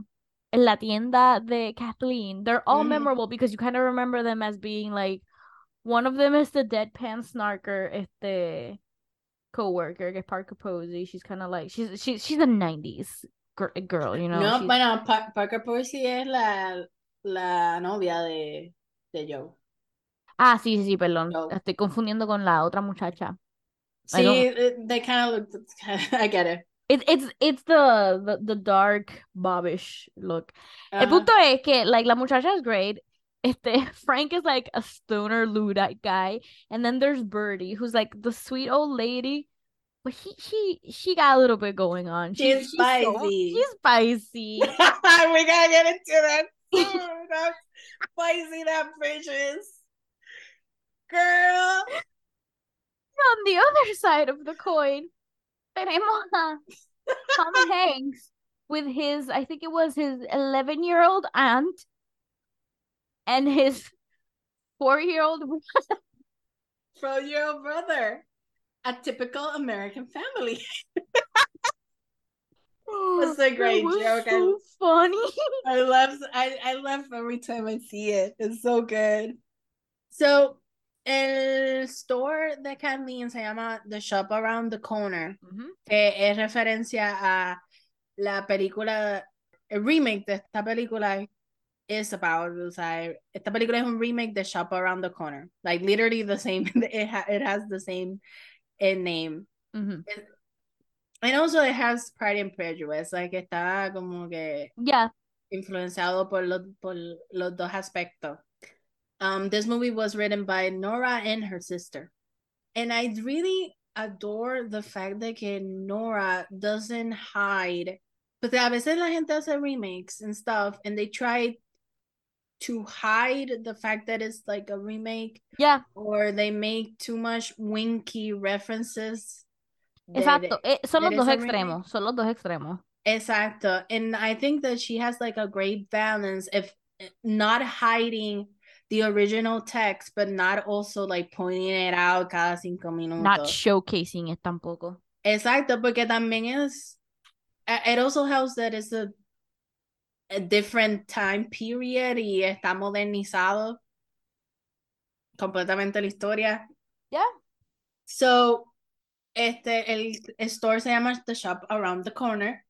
en la tienda de Kathleen, they're all Mhm. memorable because you kind of remember them as being like one of them is the deadpan snarker, este coworker, es Parker Posey. She's kind of like she's she's she's a '90s gr- girl, you know. no, she's- bueno, Pa- Parker Posey es la, la novia de, de Joe. Ah, sí, sí, sí, perdón. No. Estoy confundiendo con la otra muchacha. sí it- they kind of look. I get it. It's it's it's the the, the dark bobbish look. El Uh-huh. punto es que like la muchacha is great. Este Frank is like a stoner Luddite guy, and then there's Birdie, who's like the sweet old lady. But he she she got a little bit going on. She- She's so- spicy. she's spicy. we gotta get into that soon. Spicy that is. Girl. on the other side of the coin, tenemos Tom Hanks with his, I think it was his 11 year old aunt and his four year old. From your brother. A typical American family. That's a great joke. I- funny. I love I, I laugh every time I see it. It's so good. So el store de Kathleen se llama The Shop Around the Corner, mm-hmm. que es referencia a la película, el remake de esta película is about, o sea, esta película es un remake de Shop Around the Corner. Like literally the same, it, ha, it has the same eh, name. Mhm. And also it has Pride and Prejudice, like está como que Yeah. influenciado por los, por los dos aspectos. Um, this movie was written by Nora and her sister. And I really adore the fact that que Nora doesn't hide. Porque a veces la gente hace remakes and stuff, and they try to hide the fact that it's like a remake. Yeah. Or they make too much winky references. Exacto. Eh, son los dos is a remake. extremos. Son los dos extremos. Exacto. And I think that she has like a great balance if not hiding the original text, but not also like pointing it out cada cinco minutos. Not showcasing it tampoco. Exacto, porque también es. uh, It also helps that it's a, a different time period y está modernizado completamente la historia. Yeah. So, este, el store se llama The Shop Around the Corner.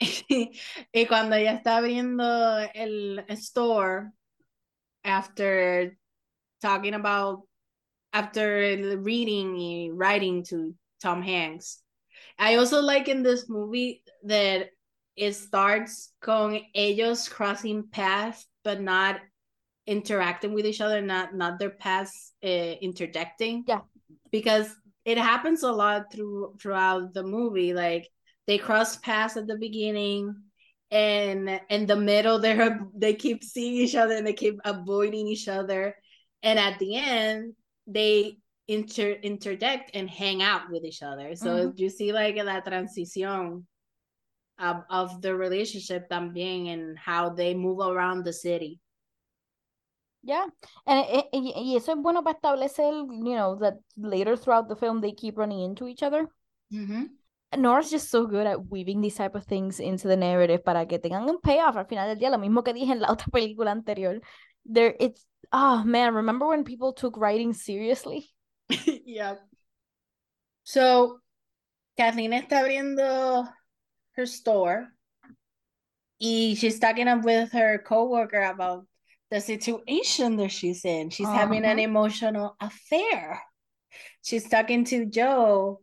y cuando ella está abriendo el store, after talking about, after reading y writing to Tom Hanks, I also like in this movie that it starts con ellos crossing paths, but not interacting with each other, not not their paths uh, interjecting. Yeah. because it happens a lot through throughout the movie. Like they cross paths at the beginning, and in the middle, they're they keep seeing each other and they keep avoiding each other, and at the end, they inter interject and hang out with each other. So you see like la transición of, of the relationship también and how they move around the city. Yeah. And it, it- y, eso es bueno para establecer, you know, that later throughout the film they keep running into each other. Mm-hmm. Nora's just so good at weaving these type of things into the narrative para que tengan un payoff al final del día, lo mismo que dije en la otra película anterior. There, it's, oh man, remember when people took writing seriously? yeah. So, Kathleen está abriendo her store y she's talking up with her coworker about the situation that she's in. She's having an Uh-huh. emotional affair. She's talking to Joe,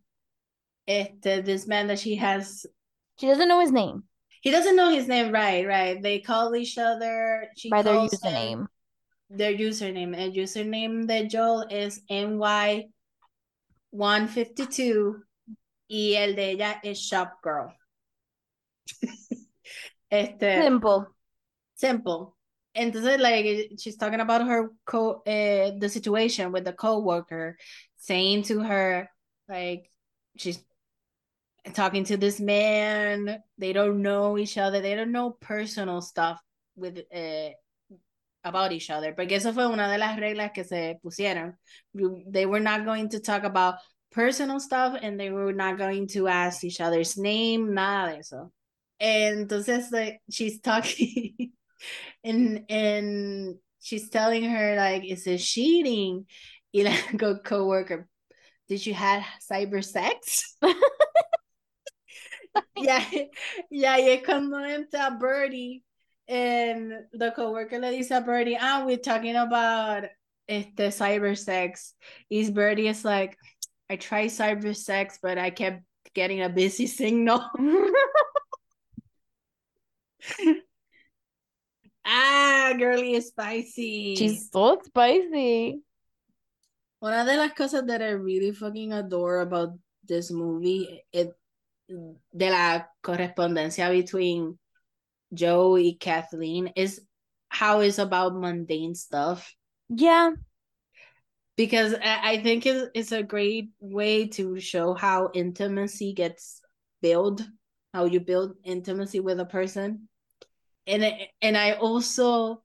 este, this man that she has. She doesn't know his name He doesn't know his name, right? Right. They call each other. She by their username. their username. And username de Joel is NY152 y el de ella es Shop Girl. este, Simple. simple. Entonces, like, she's talking about her co uh, the situation with the coworker, saying to her, like, she's talking to this man. They don't know each other. They don't know personal stuff with uh, about each other. Porque eso fue una de las reglas que se pusieron. They were not going to talk about personal stuff and they were not going to ask each other's name, nada de eso. Entonces, like, she's talking and and she's telling her like, is it cheating? Y la co- coworker, did you have cyber sex? yeah, yeah, y es cuando entra Birdie and the coworker le dice a Birdie, ah, we're talking about este cyber sex. Is Birdie is like, I tried cyber sex, but I kept getting a busy signal. ah, girly is spicy. She's so spicy. Una de las cosas that I really fucking adore about this movie it de la correspondencia between Joe and Kathleen is how it's about mundane stuff Yeah. because I, I think it's a great way to show how intimacy gets built, how you build intimacy with a person. And it, and I also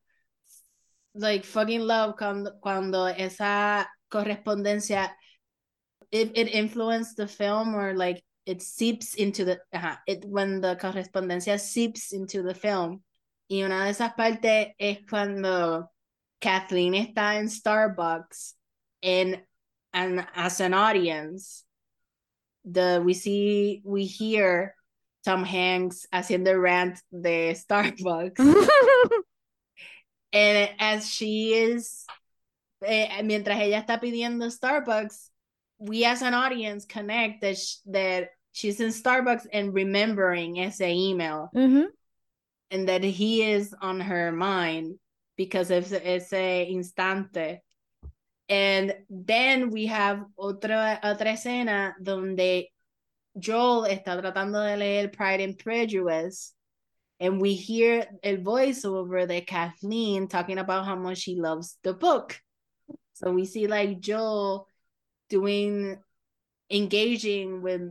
like fucking love cuando, cuando esa correspondencia it, it influenced the film or like it seeps into the ajá, it when the correspondencia seeps into the film. Y una de esas partes es cuando Kathleen está en Starbucks and and as an audience the we see we hear Tom Hanks haciendo rant de Starbucks and as she is eh, mientras ella está pidiendo Starbucks we as an audience connect that sh- that she's in Starbucks and remembering ese email Mhm. and that he is on her mind because of ese instante. And then we have otra, otra escena donde Joel está tratando de leer Pride and Prejudice and we hear a voiceover that Kathleen talking about how much she loves the book. So we see like Joel doing engaging with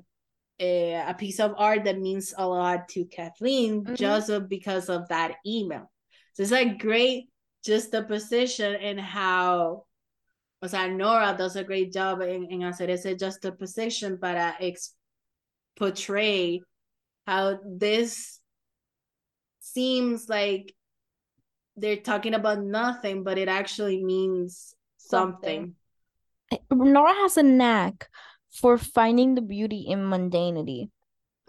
a, a piece of art that means a lot to Kathleen mm-hmm. just because of that email. So it's like great just the position and how o sea, Nora does a great job in, in hacer ese juxtaposition para ex- portray how this seems like they're talking about nothing, but it actually means something. something. Nora has a knack for finding the beauty in mundanity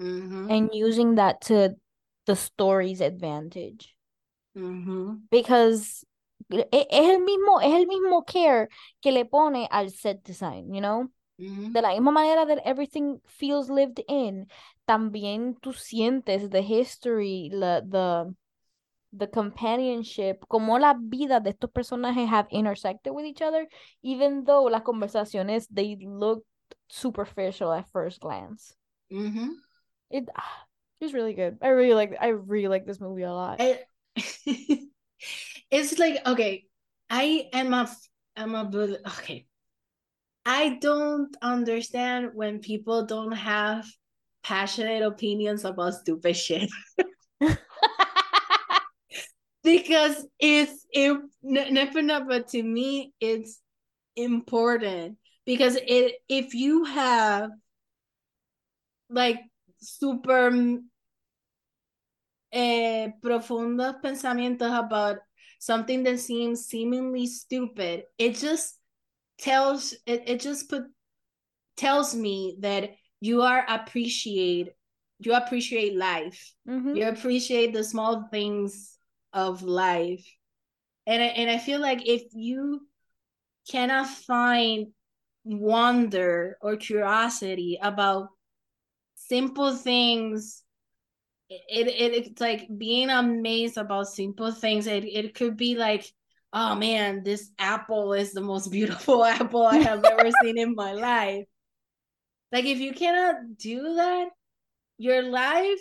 mm-hmm. and using that to the story's advantage. Mm-hmm. Because es el mismo, es el mismo care que le pone al set design, you know? De la misma manera that everything feels lived in, también tú sientes the history, la, the, the companionship, como la vida de estos personajes have intersected with each other, even though las conversaciones, they look superficial at first glance. Mm-hmm. It, it's really good. I really like, I really like this movie a lot. I, it's like, okay, I am a, I'm a, okay. I don't understand when people don't have passionate opinions about stupid shit. because it's it no, but to me it's important because it if you have like super eh, profundos pensamientos about something that seems seemingly stupid it just tells it, it just put tells me that you are appreciate you appreciate life. Mm-hmm. you appreciate the small things of life. And I, and I feel like if you cannot find wonder or curiosity about simple things it, it it's like being amazed about simple things. It, it could be like oh man this apple is the most beautiful apple i have ever seen in my life like if you cannot do that, your life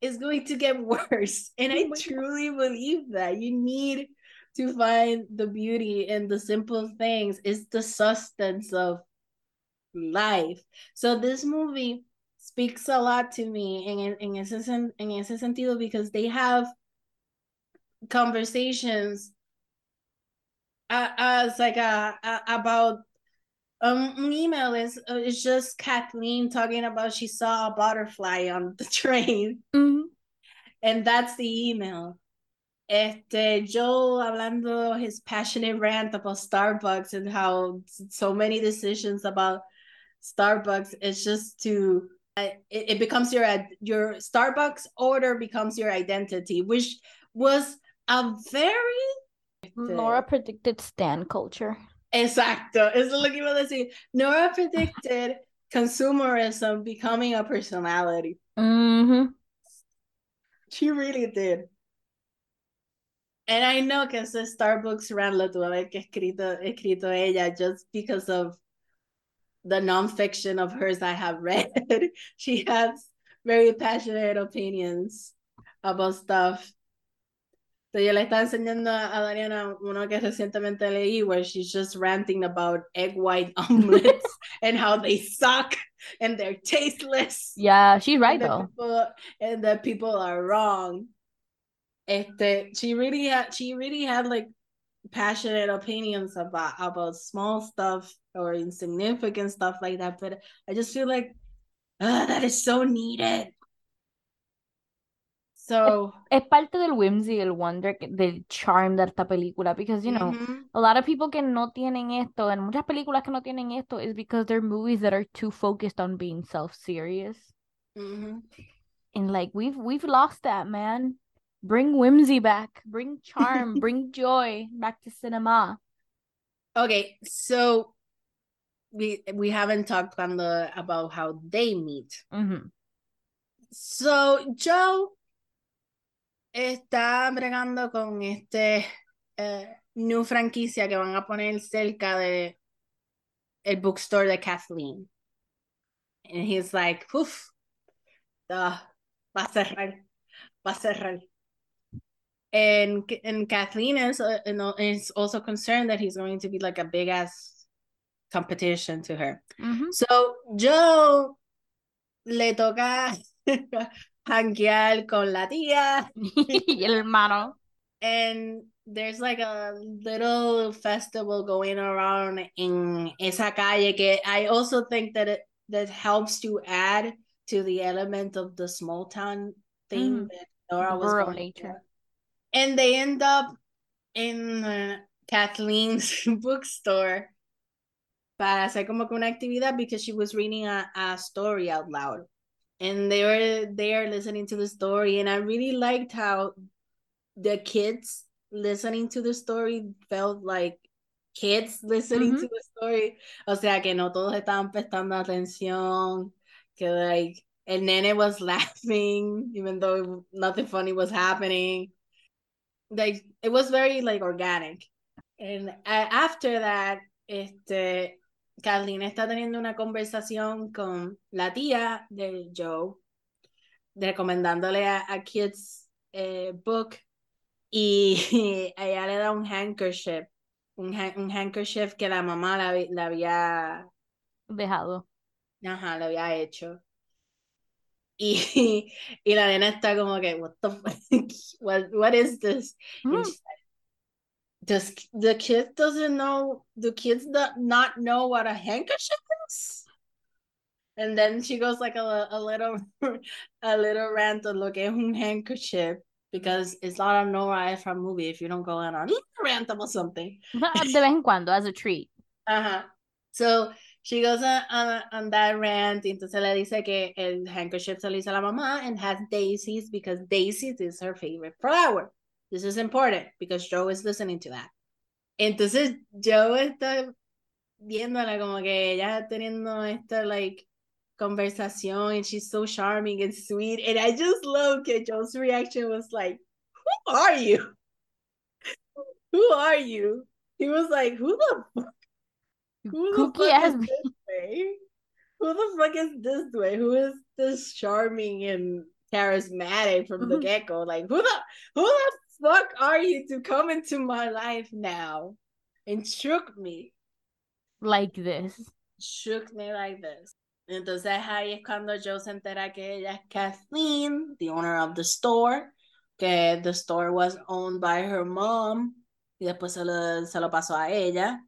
is going to get worse. And I oh truly believe that. You need to find the beauty in the simple things. It's the sustenance of life. So this movie speaks a lot to me in, in, ese, en ese sentido because they have conversations as like a, a, about um, an email is uh, it's just Kathleen talking about she saw a butterfly on the train, mm-hmm. and that's the email. Este Joe hablando his passionate rant about Starbucks and how so many decisions about Starbucks is just to uh, it, it becomes your your Starbucks order becomes your identity, which was a very Nora predicted Stan culture. Exacto, eso es lo que iba a decir. Nora predicted consumerism becoming a personality. Mm-hmm. She really did. And I know que ese Starbucks rant lo tuvo que escrito, escrito ella just because of the nonfiction of hers I have read. she has very passionate opinions about stuff yo le estaba enseñando a Dariana uno que recientemente leí where she's just ranting about egg white omelets and how they suck and they're tasteless. Yeah, she's right and though. People, and that people are wrong. Este, she really had she really had like passionate opinions about about small stuff or insignificant stuff like that. But I just feel like uh, that is so needed. So es, parte del whimsy, el wonder, del charm de esta película, because you know, mm-hmm. a lot of people que no tienen esto, en muchas películas que no tienen esto, is because they're movies that are too focused on being self-serious. Mm-hmm. And like we've we've lost that, man. Bring whimsy back, bring charm, bring joy back to cinema. Okay, so we we haven't talked on the, about how they meet. Mm-hmm. So Joe está bregando con este uh, new franquicia que van a poner cerca de el bookstore de Kathleen. And he's like, uff, uh, va a cerrar, va a cerrar. And, and Kathleen is, uh, is also concerned that he's going to be like a big ass competition to her. Ujú. So, Joe le toca hanguear con la tía y el hermano. and there's like a little festival going around in esa calle que I also think that it that helps to add to the element of the small town thing Mhm. that Nora was Rural nature. And they end up in uh, Kathleen's bookstore para hacer como que una actividad because she was reading a, a story out loud. And they were there listening to the story. And I really liked how the kids listening to the story felt like kids listening Mhm. to the story. O sea, que no todos estaban prestando atención, que like el nene was laughing even though nothing funny was happening. Like it was very like organic. And uh, after that, este Kathleen está teniendo una conversación con la tía de Joe, recomendándole a, a kids eh, book y ella le da un handkerchief, un, ha- un handkerchief que la mamá la, había, Dejado. ajá, le había hecho. Y, y la nena está como que, what the fuck, what, what is this? Mm. Does the kid doesn't know? Do kids not not know what a handkerchief is? And then she goes like a, a little a little rant on lo que es un handkerchief because it's not a Nora Ephron movie if you don't go on a rant about something. De vez en cuando, as a treat. Ajá. So she goes on, on, on that rant entonces le dice que el handkerchief se lo hizo la mamá and has daisies because daisies is her favorite flower. This is important because Joe is listening to that. Entonces Joe está viéndola como que ella teniendo esta like conversación and she's so charming and sweet and I just love que Joe's reaction was like, who are you? Who are you? He was like, who the fuck? Who the Kooky fuck is this way? Who the fuck is this way? Who is this charming and charismatic from the get go? Like who the who the fuck are you to come into my life now and shook me? like this. Shook me like this. Entonces ahí es cuando Joe se entera que ella es Kathleen, the owner of the store, que the store was owned by her mom y después se lo, se lo pasó a ella.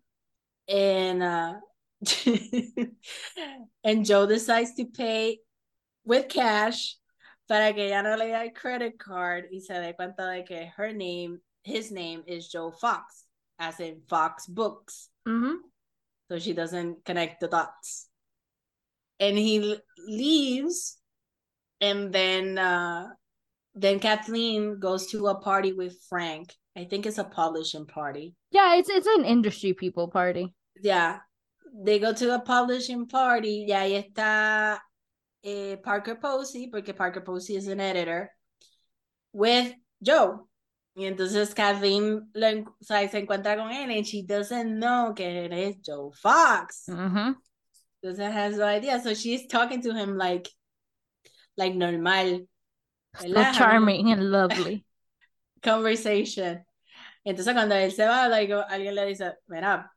And uh, and Joe decides to pay with cash para que ella no le el credit card y se dé cuenta de que her name, his name is Joe Fox, as in Fox Books. Ujú. So she doesn't connect the dots. And he leaves, and then uh, then Kathleen goes to a party with Frank. I think it's a publishing party. Yeah, it's it's an industry people party. Yeah, they go to a publishing party. Y ahí está eh, Parker Posey, porque Parker Posey is an editor, with Joe. Y entonces Kathleen lo o sea, se encuentra con él and she doesn't know que él es Joe Fox. Ujú. Entonces has no idea. So she's talking to him like, like normal. So charming and lovely. Conversation. Entonces cuando él se va, like, alguien le dice, mira,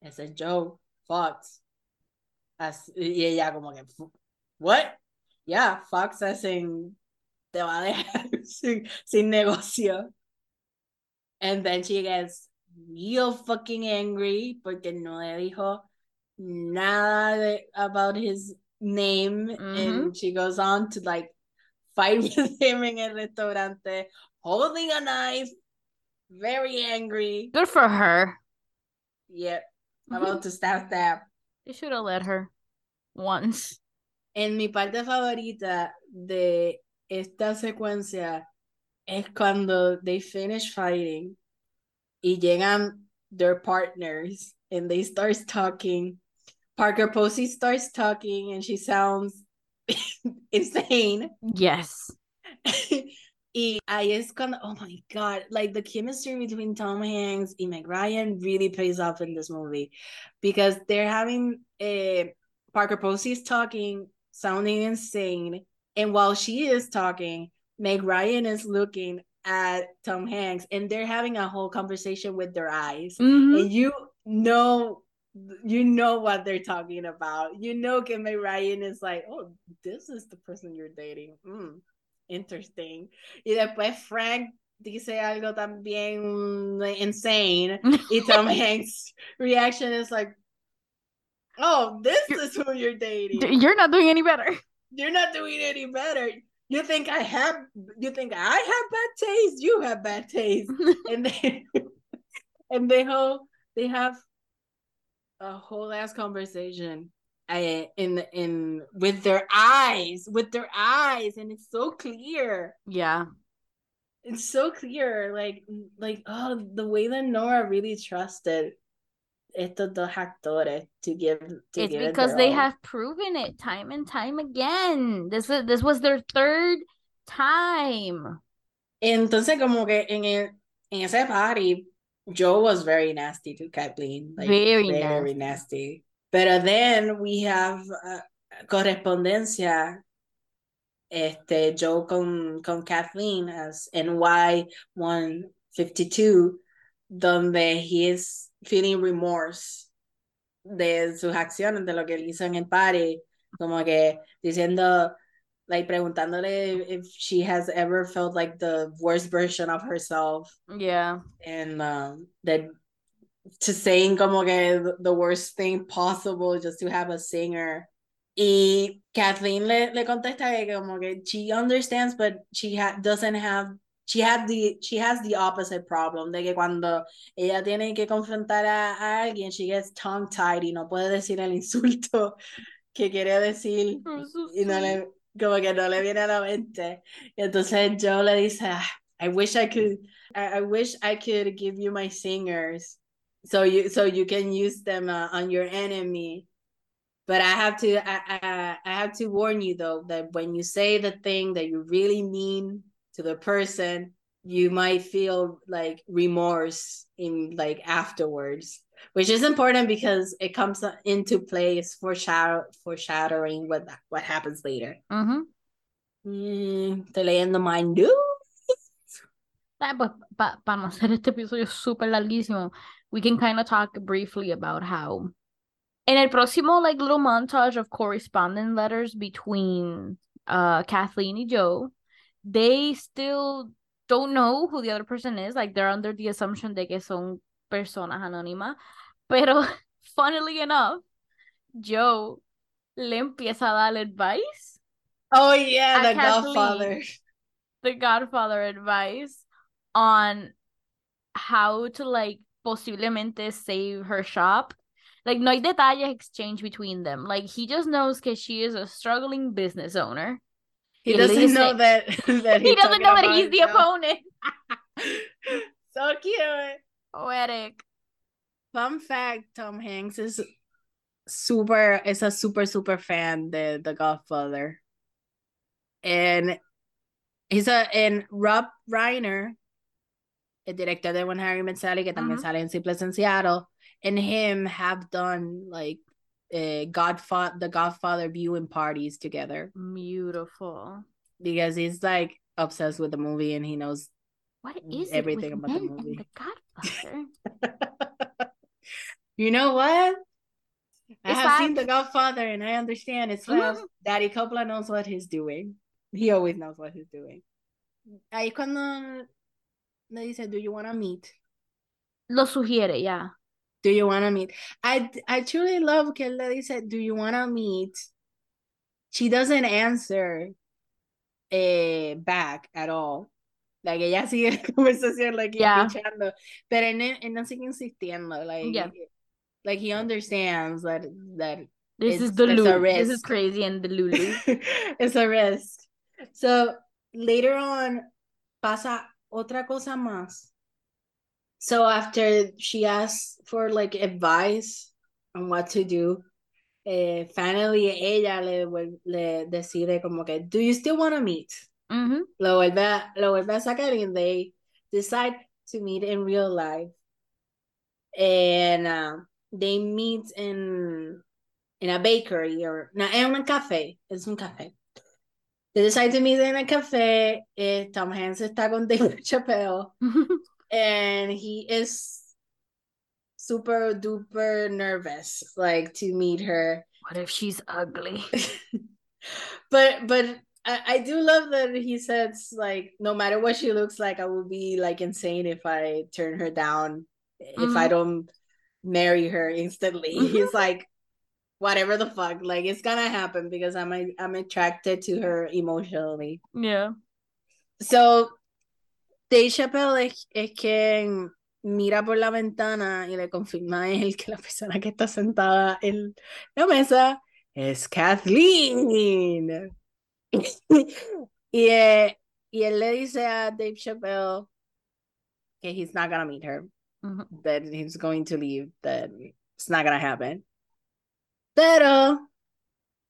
ese es Joe Fox. As- y ella como que, what? Yeah, Fox as in, te va a dejar sin, sin negocio. And then she gets real fucking angry porque no le dijo nada de, about his name. And mm-hmm. she goes on to like fight with him in el restaurante, holding a knife, very angry. Good for her. Yep, mm-hmm. about to stab stab. They should have let her once. En mi parte favorita de esta secuencia es cuando they finish fighting y llegan their partners and they start talking. Parker Posey starts talking and she sounds insane. Yes. Y ahí es cuando, oh my God, like the chemistry between Tom Hanks and Meg Ryan really pays off in this movie because they're having a Parker Posey is talking, sounding insane. And while she is talking, Meg Ryan is looking at Tom Hanks and they're having a whole conversation with their eyes. Mhm. And you know you know what they're talking about. You know Meg Ryan is like, oh, this is the person you're dating. Mm, interesting. Y después Frank dice algo también insane. Y Tom Hanks' reaction is like, oh, this is who you're dating. You're not doing any better. You're not doing any better. You think I have you think I have bad taste? You have bad taste. and they and they whole they have a whole ass conversation uh, in in with their eyes with their eyes and it's so clear Yeah. it's so clear like like oh the way that Nora really trusted estos dos actores to give to It's give because their they all. have proven it time and time again. This is this was their third time. entonces como que en el, en ese party Joe was very nasty to Kathleen like Very very nasty pero then we have uh, correspondencia este Joe con, con Kathleen as NY 152 donde he is feeling remorse de sus acciones de lo que él hizo en el party como que diciendo like preguntándole if she has ever felt like the worst version of herself Yeah. and um, that to saying como que the- worst thing possible just to have a singer. Y Kathleen le, le contesta que como que she understands, but she ha doesn't have, she had the, she has the opposite problem, de que cuando ella tiene que confrontar a, a alguien, she gets tongue tied y no puede decir el insulto que quiere decir y no le, como que no le viene a la mente. Y entonces Joe le dice, "Ah, I wish I could, I, I wish I could give you my singers so you so you can use them uh, on your enemy. But I have to, I, I, I have to warn you though that when you say the thing that you really mean to the person, you might feel like remorse in like afterwards which is important because it comes into play is foreshadow foreshadowing what what happens later. Ujú. Mm, estoy leyendo my news. Ah, pues para no hacer este episodio súper larguísimo, we can kind of talk briefly about how in el próximo like little montage of correspondence letters between uh Kathleen and Joe, they still don't know who the other person is, like they're under the assumption de que son personas anónimas, pero funnily enough, Joe le empieza a dar advice, Oh yeah, the Kathleen. Godfather. the Godfather advice on how to like posiblemente save her shop. Like no hay detalles exchange between them. Like he just knows que she is a struggling business owner. He doesn't know that that He doesn't know that he's the opponent. so cute. Poetic. Fun fact: Tom Hanks is super is a super super fan de The Godfather, and he's a and Rob Reiner, el director de When Harry Met Sally, que también Ujú. sale en Sleepless in Seattle, and him have done like uh, Godfather the Godfather viewing parties together Beautiful. because he's like obsessed with the movie and he knows What is Everything about the movie. the Godfather? you know what? I It's have seen The Godfather and I understand it's like Daddy Coppola knows what he's doing. He always knows what he's doing. Ahí cuando le dice, do you want to meet? Lo sugiere, yeah. Do you want to meet? I, I truly love que él le dice, do you want to meet? She doesn't answer eh, back at all. Like ella sigue la conversación, like Yeah. pinchando. Pero él, él no sigue insistiendo. Like, Yeah. like he understands that that This is the Lulu. This is crazy and the Lulu. it's a risk. So later on pasa otra cosa más. So after she asks for like advice on what to do, eh, finally ella le, le decide como que, do you still want to meet? Mhm. Lo vuelve a, lo vuelve a sacar and they decide to meet in real life. And uh, they meet in in a bakery or no, en un café. Es un café. They decide to meet in a café. Eh, Tom Hanks está con Dave Chappelle. and he is super duper nervous like to meet her what if she's ugly? but but I, I do love that he says like no matter what she looks like i will be like insane if i turn her down if i Mhm. don't marry her instantly Mhm. he's like whatever the fuck like it's gonna happen because i'm i'm attracted to her emotionally Yeah. So, Dave Chappelle es, es quien mira por la ventana y le confirma a él que la persona que está sentada en la mesa es Kathleen. y, eh, y él le dice a Dave Chappelle que he's not gonna meet her, Mhm. that he's going to leave, that it's not gonna happen. Pero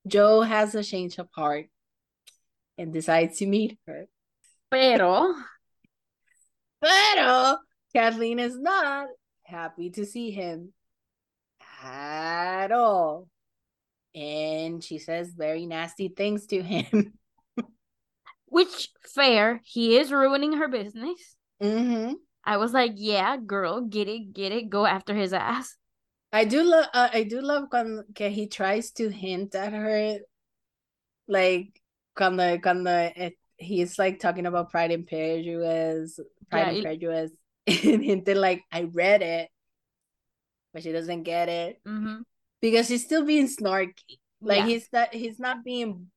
Joe has a change of heart and decides to meet her. Pero Pero Kathleen is not happy to see him at all. And she says very nasty things to him. which fair, he is ruining her business. hmm I was like, yeah, girl, get it, get it, go after his ass. I do love uh, I do love when que he tries to hint at her like cuando cuando eh, he's like talking about Pride and Prejudice, Pride Yeah, and Prejudice, and hinted like I read it, but she doesn't get it Mhm. because he's still being snarky. Like Yeah. he's not he's not being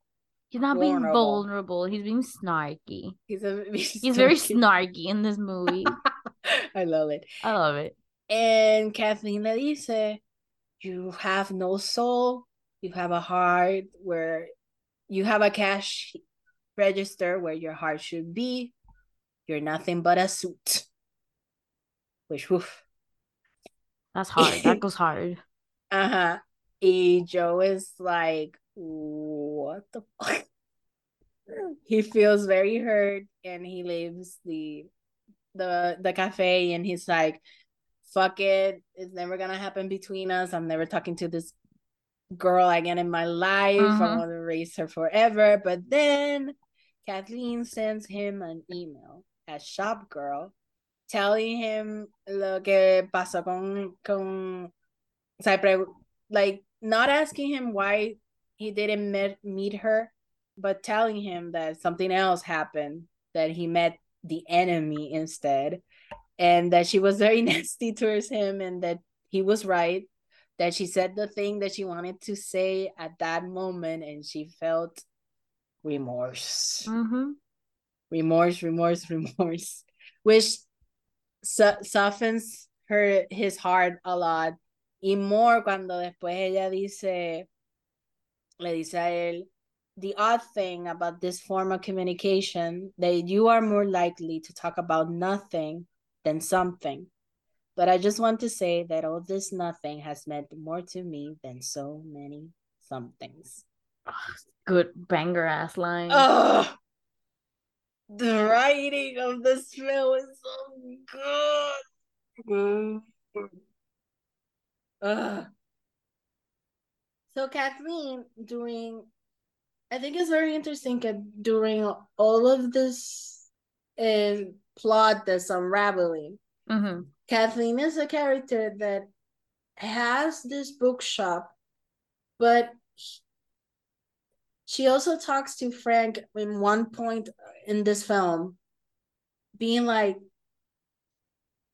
He's not being vulnerable. vulnerable. He's being snarky. he's a He's very snarky in this movie. I love it. I love it. And Kathleen le dice, you have no soul, you have a heart where you have a cash register where your heart should be. You're nothing but a suit. Which woof. That's hard. That goes hard. Uh-huh. Y Joe is like, what the fuck? He feels very hurt and he leaves the the the cafe and he's like, fuck it. It's never gonna happen between us. I'm never talking to this girl again in my life. I Mhm. want to raise her forever. But then Kathleen sends him an email as shop girl telling him lo que pasó con con like not asking him why he didn't met, meet her, but telling him that something else happened, that he met the enemy instead, and that she was very nasty towards him, and that he was right, that she said the thing that she wanted to say at that moment, and she felt remorse Mm-hmm. remorse, remorse, remorse, which so- softens her his heart a lot. Y more cuando después ella dice, le dice a él, the odd thing about this form of communication that you are more likely to talk about nothing than something. But I just want to say that all this nothing has meant more to me than so many somethings. Good banger ass line. Oh, the writing of this film is so good. Ugh. So Kathleen, during, I think it's very interesting that during all of this uh, plot that's unraveling, Mm-hmm. Kathleen is a character that has this bookshop, but she also talks to Frank in one point in this film, being like,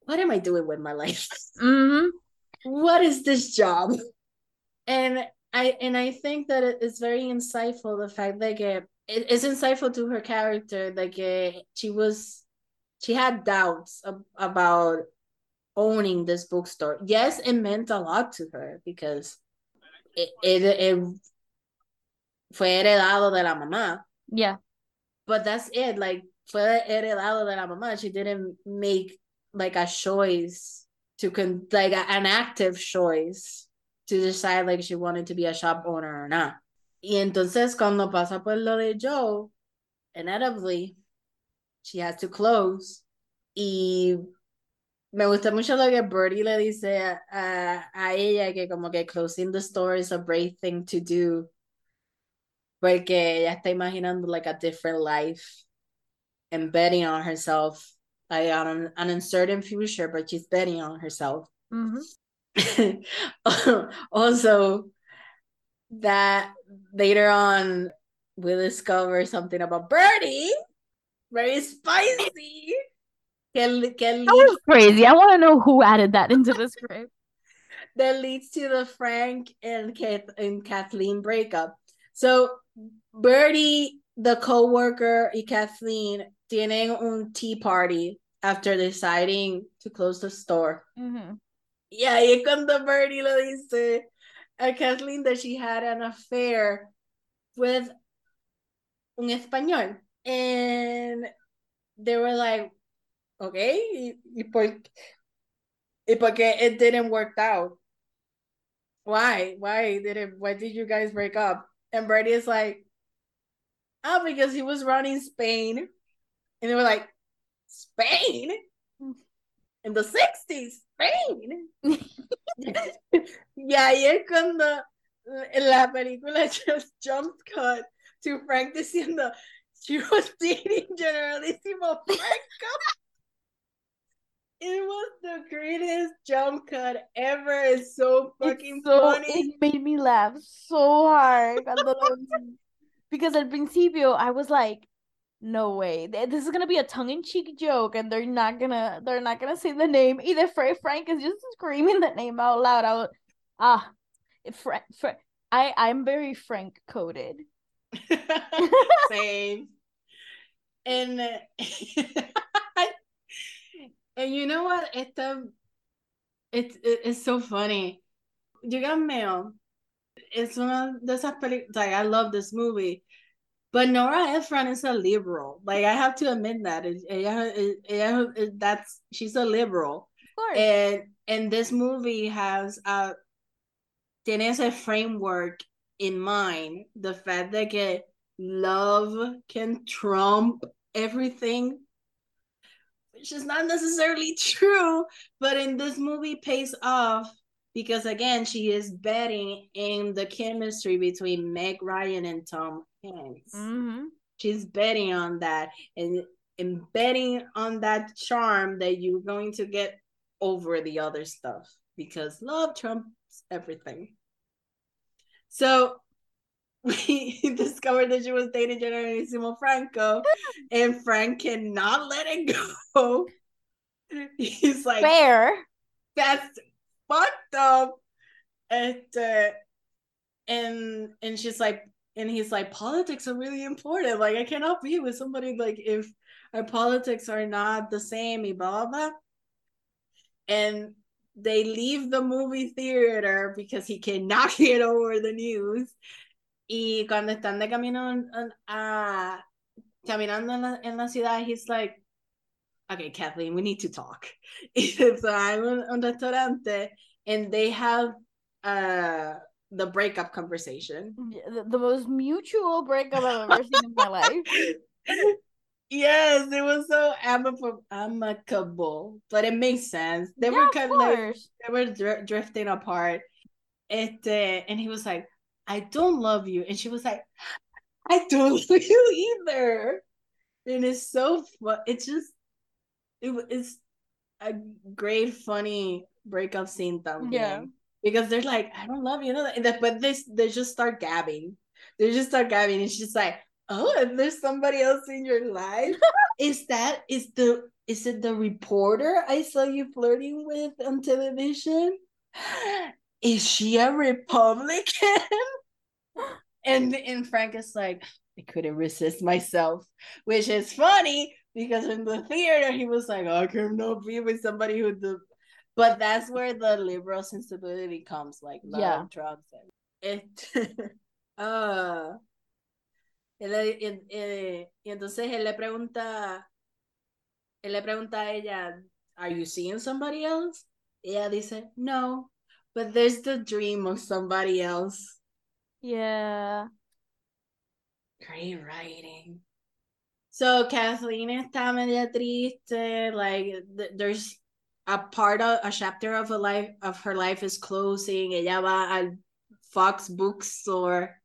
What am I doing with my life? Mm-hmm. what is this job? And I and I think that it is very insightful the fact that it, it is insightful to her character like uh, she was she had doubts ab- about owning this bookstore. Yes, it meant a lot to her because it, it, it fue heredado de la mamá. Yeah. But that's it. Like fue heredado de la mamá. She didn't make like a choice to con like a- an active choice to decide like she wanted to be a shop owner or not. Y entonces cuando pasa por lo de Joe, inevitably, she has to close. Y me gusta mucho lo que Birdie le dice a, a, a ella, que como que closing the store is a brave thing to do. Porque ella está imaginando like a different life and betting on herself, like on an, uncertain future, but she's betting on herself. Mhm. also, that later on we discover something about Birdie, very spicy. Que, que That was crazy. I want to know who added that into the script. that leads to the Frank and Kath and Kathleen breakup. So Birdie, the co-worker, y Kathleen tienen un tea party after deciding to close the store. Mhm. Y ahí es cuando Birdie le dice a Kathleen that she had an affair with un español. And they were like, okay, y, y, por, y porque it didn't work out. Why? Why did it why did you guys break up? And Birdie is like, oh, because he was running Spain. And they were like, Spain? In the 60s, Spain. y ahí es cuando la película just jump cut to Frank diciendo, she was dating Generalissimo Franco. It was the greatest jump cut ever. It's so fucking It's so, funny. it made me laugh so hard. cuando lo vi. Because at principio I was like, no way. This is gonna be a tongue-in-cheek joke, and they're not gonna they're not gonna say the name. Either Fra- Frank is just screaming the name out loud. I was ah Frank Fra- I I'm very Frank coded. Same. And and you know what? Esta, it's it, it's so funny. You got mail. It's one of esas películas. Like I love this movie, but Nora Ephron is a liberal. Like I have to admit that. It- it- it- that's she's a liberal, Of course. and and this movie has uh tiene ese framework in mind. The fact that love can trump everything which is not necessarily true but in this movie pays off because again she is betting in the chemistry between meg ryan and tom hanks Mhm. she's betting on that and and betting on that charm that you're going to get over the other stuff because love trumps everything so we discovered that she was dating Generalissimo Franco, and Frank cannot let it go. He's like, Fair. that's fucked up. And, uh, and and she's like, and he's like, politics are really important. Like, I cannot be with somebody like if our politics are not the same, blah blah. blah. And they leave the movie theater because he cannot get over the news. Y cuando están de camino a, caminando en la, en la ciudad, he's like, okay, Kathleen, we need to talk. So I'm in un restaurante and they have uh, the breakup conversation. The, the most mutual breakup I've ever seen in my life. yes, it was so amicable, but it makes sense. They Yeah, were kind of like, they were dr- drifting apart. Este, and he was like, I don't love you. And she was like, I don't love you either. And it's so fun. It's just, it, it's a great, funny breakup scene también. Yeah. Because they're like, I don't love you. No, and that- but this, they just start gabbing. They just start gabbing. And she's like, oh, and there's somebody else in your life. is that, is the, is it the reporter I saw you flirting with on television? Is she a Republican? and and Frank is like, I couldn't resist myself, which is funny because in the theater he was like, I cannot be with somebody who do. But that's where the liberal sensibility comes, like love Yeah. drugs and it. uh, él le- y, y- eh, y entonces él le pregunta, él le pregunta a ella, Are you seeing somebody else? Ella dice, No, but there's the dream of somebody else. Yeah. Great writing. So Kathleen está media triste. Like th- there's a part of a chapter of a life of her life is closing. Ella va al Fox bookstore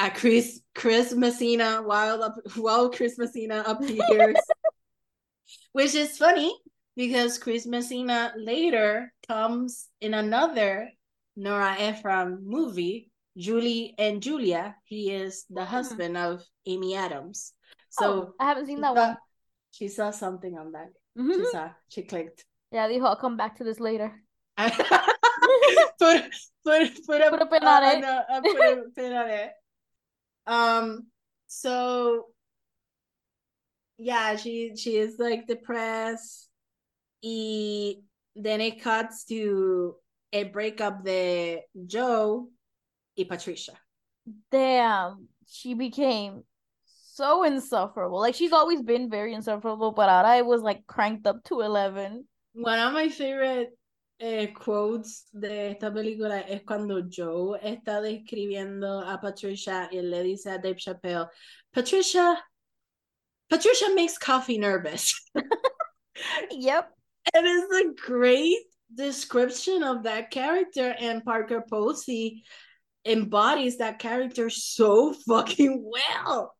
at Chris Chris Messina while up, while Chris Messina appears, which is funny because Chris Messina later comes in another Nora Ephron movie, Julie and Julia. He is the husband of Amy Adams. So Oh, I haven't seen that saw- one. She saw something on that. She Mhm. saw. She clicked. Yeah, dijo, I'll come back to this later. put put put a, Put a pin on uh, it. no, uh, put a pin on it. Um. So. Yeah, she she is like depressed. E then it cuts to a breakup the Joe y Patricia. Damn, she became so insufferable. Like she's always been very insufferable, but ahora it was like cranked up to 11. One of my favorite eh, quotes de esta película es cuando Joe está describiendo a Patricia y él le dice a Dave Chappelle, Patricia, Patricia makes coffee nervous. Yep. It is a great description of that character, and Parker Posey embodies that character so fucking well.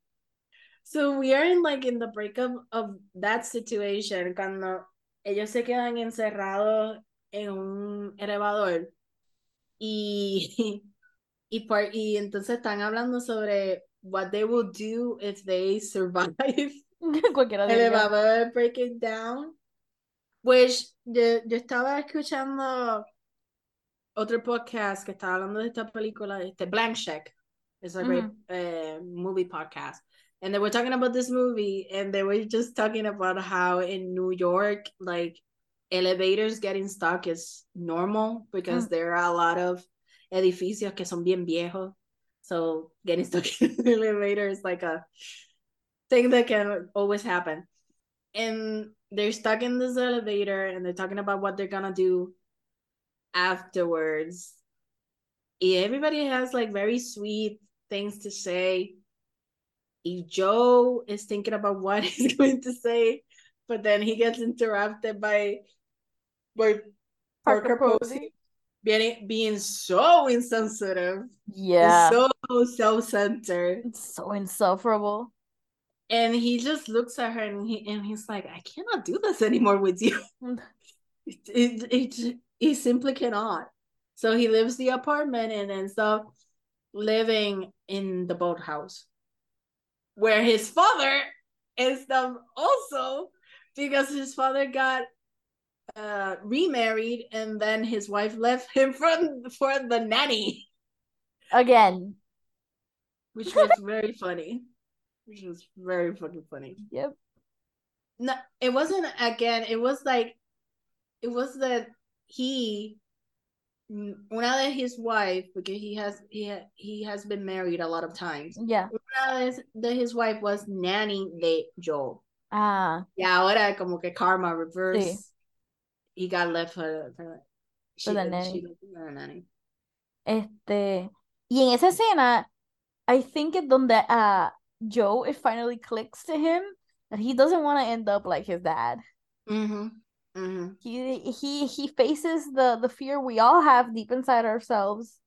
So we are in like in the breakup of that situation cuando ellos se quedan encerrados en un elevador y y, par- y entonces están hablando sobre what they will do if they survive Cualquiera diría. elevador breaking down. Which yo, yo estaba escuchando otro podcast que estaba hablando de esta película, este Blank Check. It's a great uh, movie podcast. And they were talking about this movie and they were just talking about how in New York, like elevators getting stuck is normal because Mm. there are a lot of edificios que son bien viejos. So getting stuck in the elevator is like a thing that can always happen. And they're stuck in this elevator and they're talking about what they're gonna do afterwards. Everybody has like very sweet things to say. If Joe is thinking about what he's going to say, but then he gets interrupted by by Parker, Parker Posey Posey. being, being so insensitive, Yeah. so self-centered. So insufferable. And he just looks at her and he and he's like, I cannot do this anymore with you. it, it, it, he simply cannot. So he leaves the apartment and ends up living in the boathouse where his father ends up also because his father got uh remarried and then his wife left him for, for the nanny, Again. which was very funny. Which was very fucking funny. Yep. no it wasn't again it was like it was that he una de his wife because he has he ha, he has been married a lot of times Yeah. una de his, de his wife was nanny de Joel Ah. y ahora como que karma reverse Sí. He got left for, for, she, the she nanny. for the nanny Este. Y en esa escena, I think es donde uh, Joe it finally clicks to him that he doesn't want to end up like his dad. mm-hmm. Mm-hmm. He he he faces the the fear we all have deep inside ourselves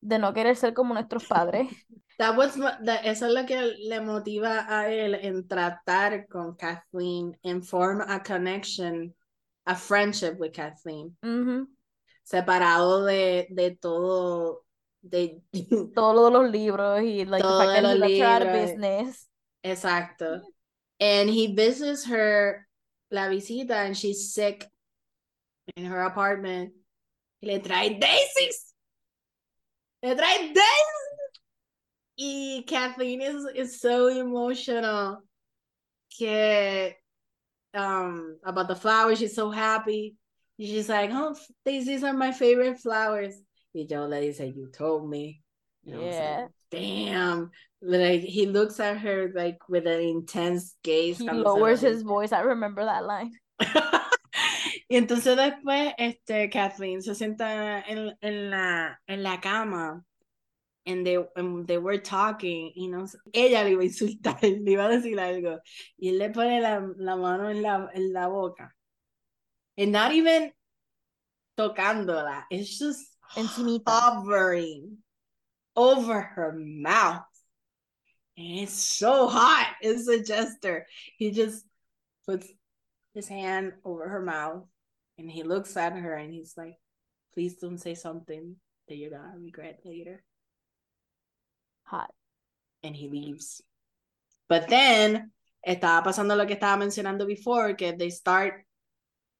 de no querer ser como nuestros padres. That was that, eso es lo que le motiva a él en tratar con Kathleen and form a connection, a friendship with Kathleen, Ujú. separado de, de todo, de Todo lo de los libros y like the fact that he los left her out of business. exacto. And he visits her la visita and she's sick in her apartment. Le trae daisies. Le trae daisies. Y Kathleen is, is so emotional que um about the flowers. She's so happy. She's like, oh, daisies are my favorite flowers. Y Joe le dice, you told me. And was like, Yeah. Damn. Like he looks at her like with an intense gaze. He cuando se lo lowers his voice. I remember that line. y entonces después, este, Kathleen se sienta en, en la, en la cama and they, and they were talking, y no, ella le iba a insultar, le iba a decir algo, y él le pone la, la mano en la, en la boca. And not even tocándola, it's just Encimita. hovering over her mouth. And it's so hot. It's a gesture. He just puts his hand over her mouth and he looks at her and he's like, please don't say something that you're gonna regret later. Hot. And he leaves. But then estaba pasando lo que estaba mencionando before, que they start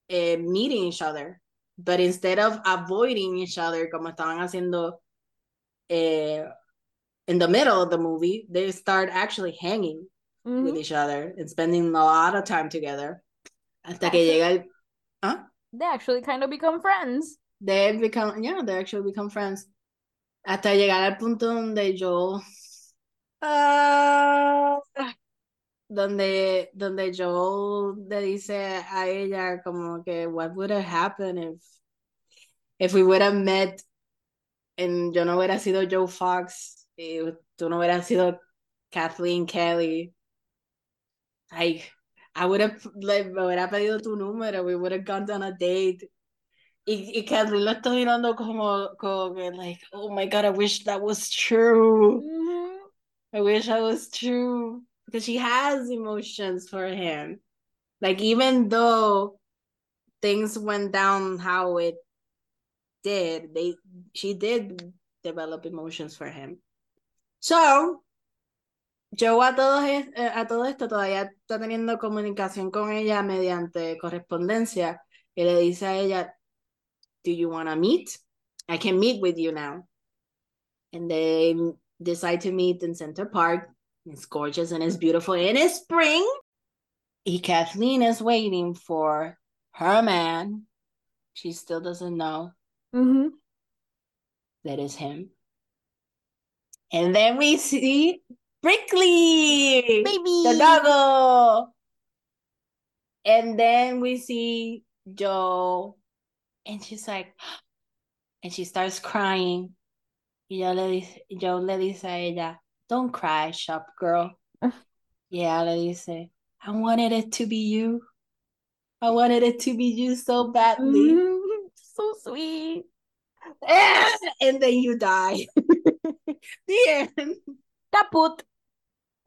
eh, meeting each other. But instead of avoiding each other, como estaban haciendo eh, in the middle of the movie, they start actually hanging Mhm. with each other and spending a lot of time together. Hasta que llega el. ¿Ah? They actually kind of become friends. They become, yeah, they actually become friends. Hasta llegar al punto donde yo. Ah, donde, donde yo le dice a ella como que what would have happened if if we would have met and yo no hubiera sido Joe Fox y tú no hubieras sido Kathleen Kelly like I would have like me hubiera pedido tu número we would have gone on a date y, y Kathleen lo está mirando como como que like oh my god I wish that was true. I wish that was true because she has emotions for him. Like even though things went down how it did, they she did develop emotions for him. So Joe a todo, eh, a todo esto todavía está teniendo comunicación con ella mediante correspondencia y le dice a ella, do you want to meet? I can meet with you now. And they decide to meet in Central Park. It's gorgeous and it's beautiful and it's spring. Y Kathleen is waiting for her man. She still doesn't know Mhm. that is him. And then we see Brinkley, Baby. the doggo. And then we see Joe, and she's like, and she starts crying. Y yo le Joe le dice a ella, don't cry, shop girl. yeah, le dice, I wanted it to be you. I wanted it to be you so badly. So sweet. and then you die. the end. Kaput.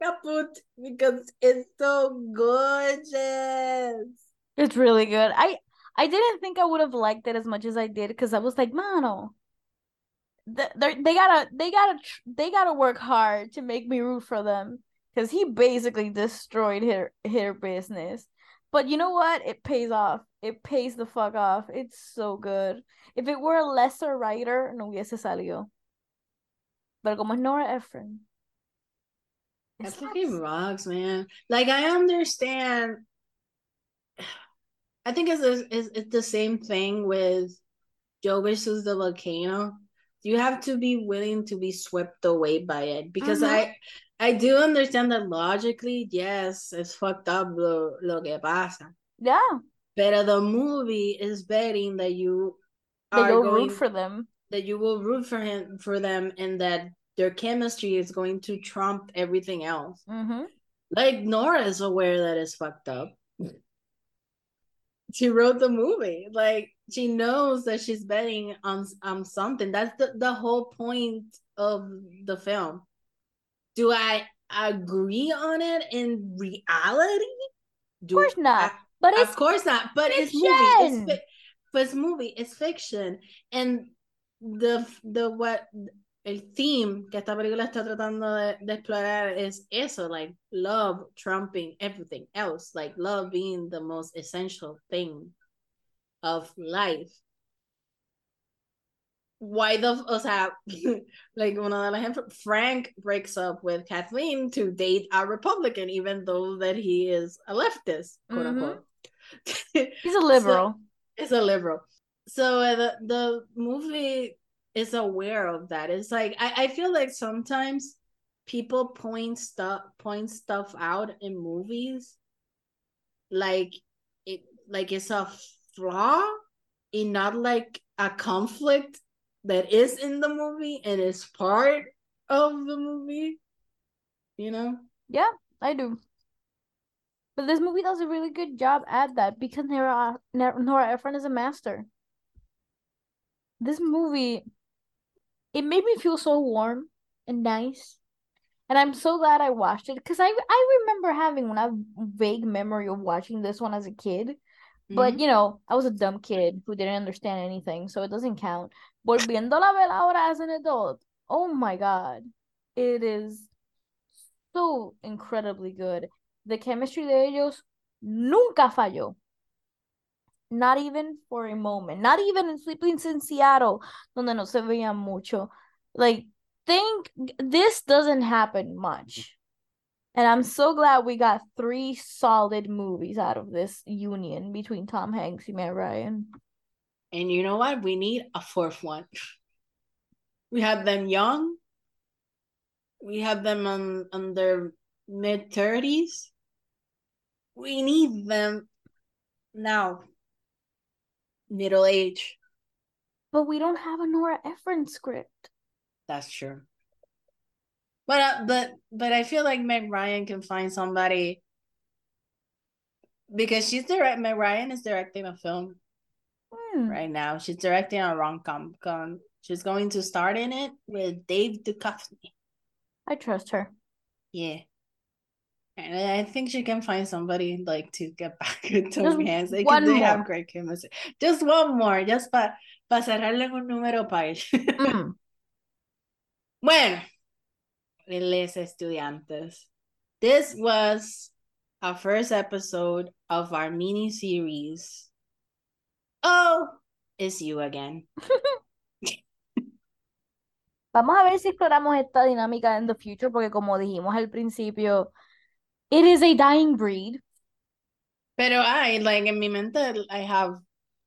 Kaput because it's so gorgeous. It's really good. I I didn't think I would have liked it as much as I did because I was like, mano, they they gotta they gotta they gotta work hard to make me root for them because he basically destroyed her her business. But you know what? It pays off. It pays the fuck off. It's so good. If it were a lesser writer, no hubiese salido. Pero como es Nora Ephron. That it's fucking rocks, man. Like I understand. I think it's, it's it's the same thing with Joe versus the volcano. You have to be willing to be swept away by it because Mhm. I I do understand that logically, yes, it's fucked up lo, lo que pasa. Yeah, But the movie is betting that you that are you'll going root for them. that you will root for him for them and that their chemistry is going to trump everything else. Mm-hmm. Like Nora is aware that it's fucked up. She wrote the movie. Like she knows that she's betting on on something. That's the, the whole point of the film. Do I agree on it in reality? Do Of course not. I- But it's of course not. But it's movie. It's fiction. fi- but it's movie. It's fiction. And the the what el theme que esta película está tratando de, de explorar es eso, like love trumping everything else, like love being the most essential thing of life. Why the, o sea, like uno de los ejemplos, Frank breaks up with Kathleen to date a Republican, even though that he is a leftist, quote Mhm. unquote. he's a liberal. It's a liberal. So uh, the the movie is aware of that. It's like I, I feel like sometimes people point stuff point stuff out in movies like it like it's a flaw and not like a conflict that is in the movie and is part of the movie. You know? Yeah, I do. But this movie does a really good job at that because Nora Nora Ephron is a master. This movie, it made me feel so warm and nice, and I'm so glad I watched it because I I remember having a vague memory of watching this one as a kid, but Mhm. you know I was a dumb kid who didn't understand anything, so it doesn't count. Volviéndola a ver ahora as an adult, oh my god, it is so incredibly good. The chemistry de ellos nunca falló. Not even for a moment. Not even in Sleepings in Seattle, donde no se veía mucho. Like, think this doesn't happen much. And I'm so glad we got three solid movies out of this union between Tom Hanks and Meg Ryan. And you know what? We need a fourth one. We have them young. We have them on, on their mid 30s. We need them now. Middle age. But we don't have a Nora Ephron script. That's true. But uh, but but I feel like Meg Ryan can find somebody because she's direct. Meg Ryan is directing a film Hmm. right now. She's directing a rom com. She's going to start in it with Dave Duchovny. I trust her. Yeah. And I think she can find somebody like to get back Tom Just Hanks. They, one they have more. great chemistry. Just one more, just para pa cerrarle un número. Mm. Bueno, les estudiantes. This was our first episode of our mini series. Oh, it's you again. Vamos a ver si exploramos esta dinámica in the future, porque como dijimos al principio, it is a dying breed, Pero I, like, en mi mente, I have,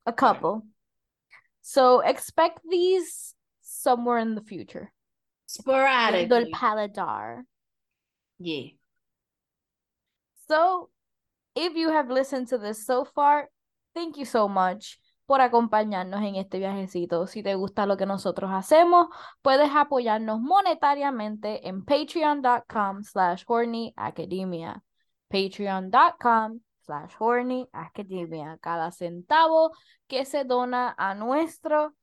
a couple. So expect these somewhere in the future. Viendo el sporadically. paladar. Yeah. So, if you have listened to this so far, thank you so much por acompañarnos en este viajecito. Si te gusta lo que nosotros hacemos, puedes apoyarnos monetariamente en patreon.com slash hornyacademia. Patreon.com slash hornyacademia. Cada centavo que se dona a nuestro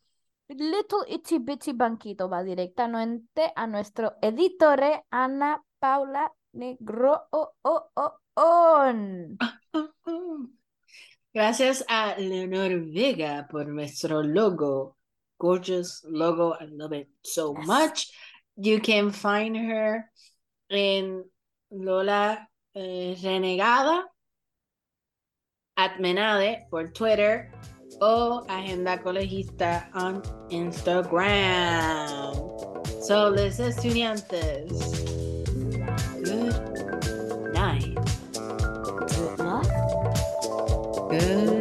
little itty bitty banquito va directamente a nuestro editore Ana Paula Negro. Oh, oh, oh. Gracias a Leonor Vega por nuestro logo. Gorgeous logo. I love it so Yes. much. You can find her in Lola eh, Renegada at Menade por Twitter o Agenda Colegista on Instagram. So, les estudiantes. Good 끝.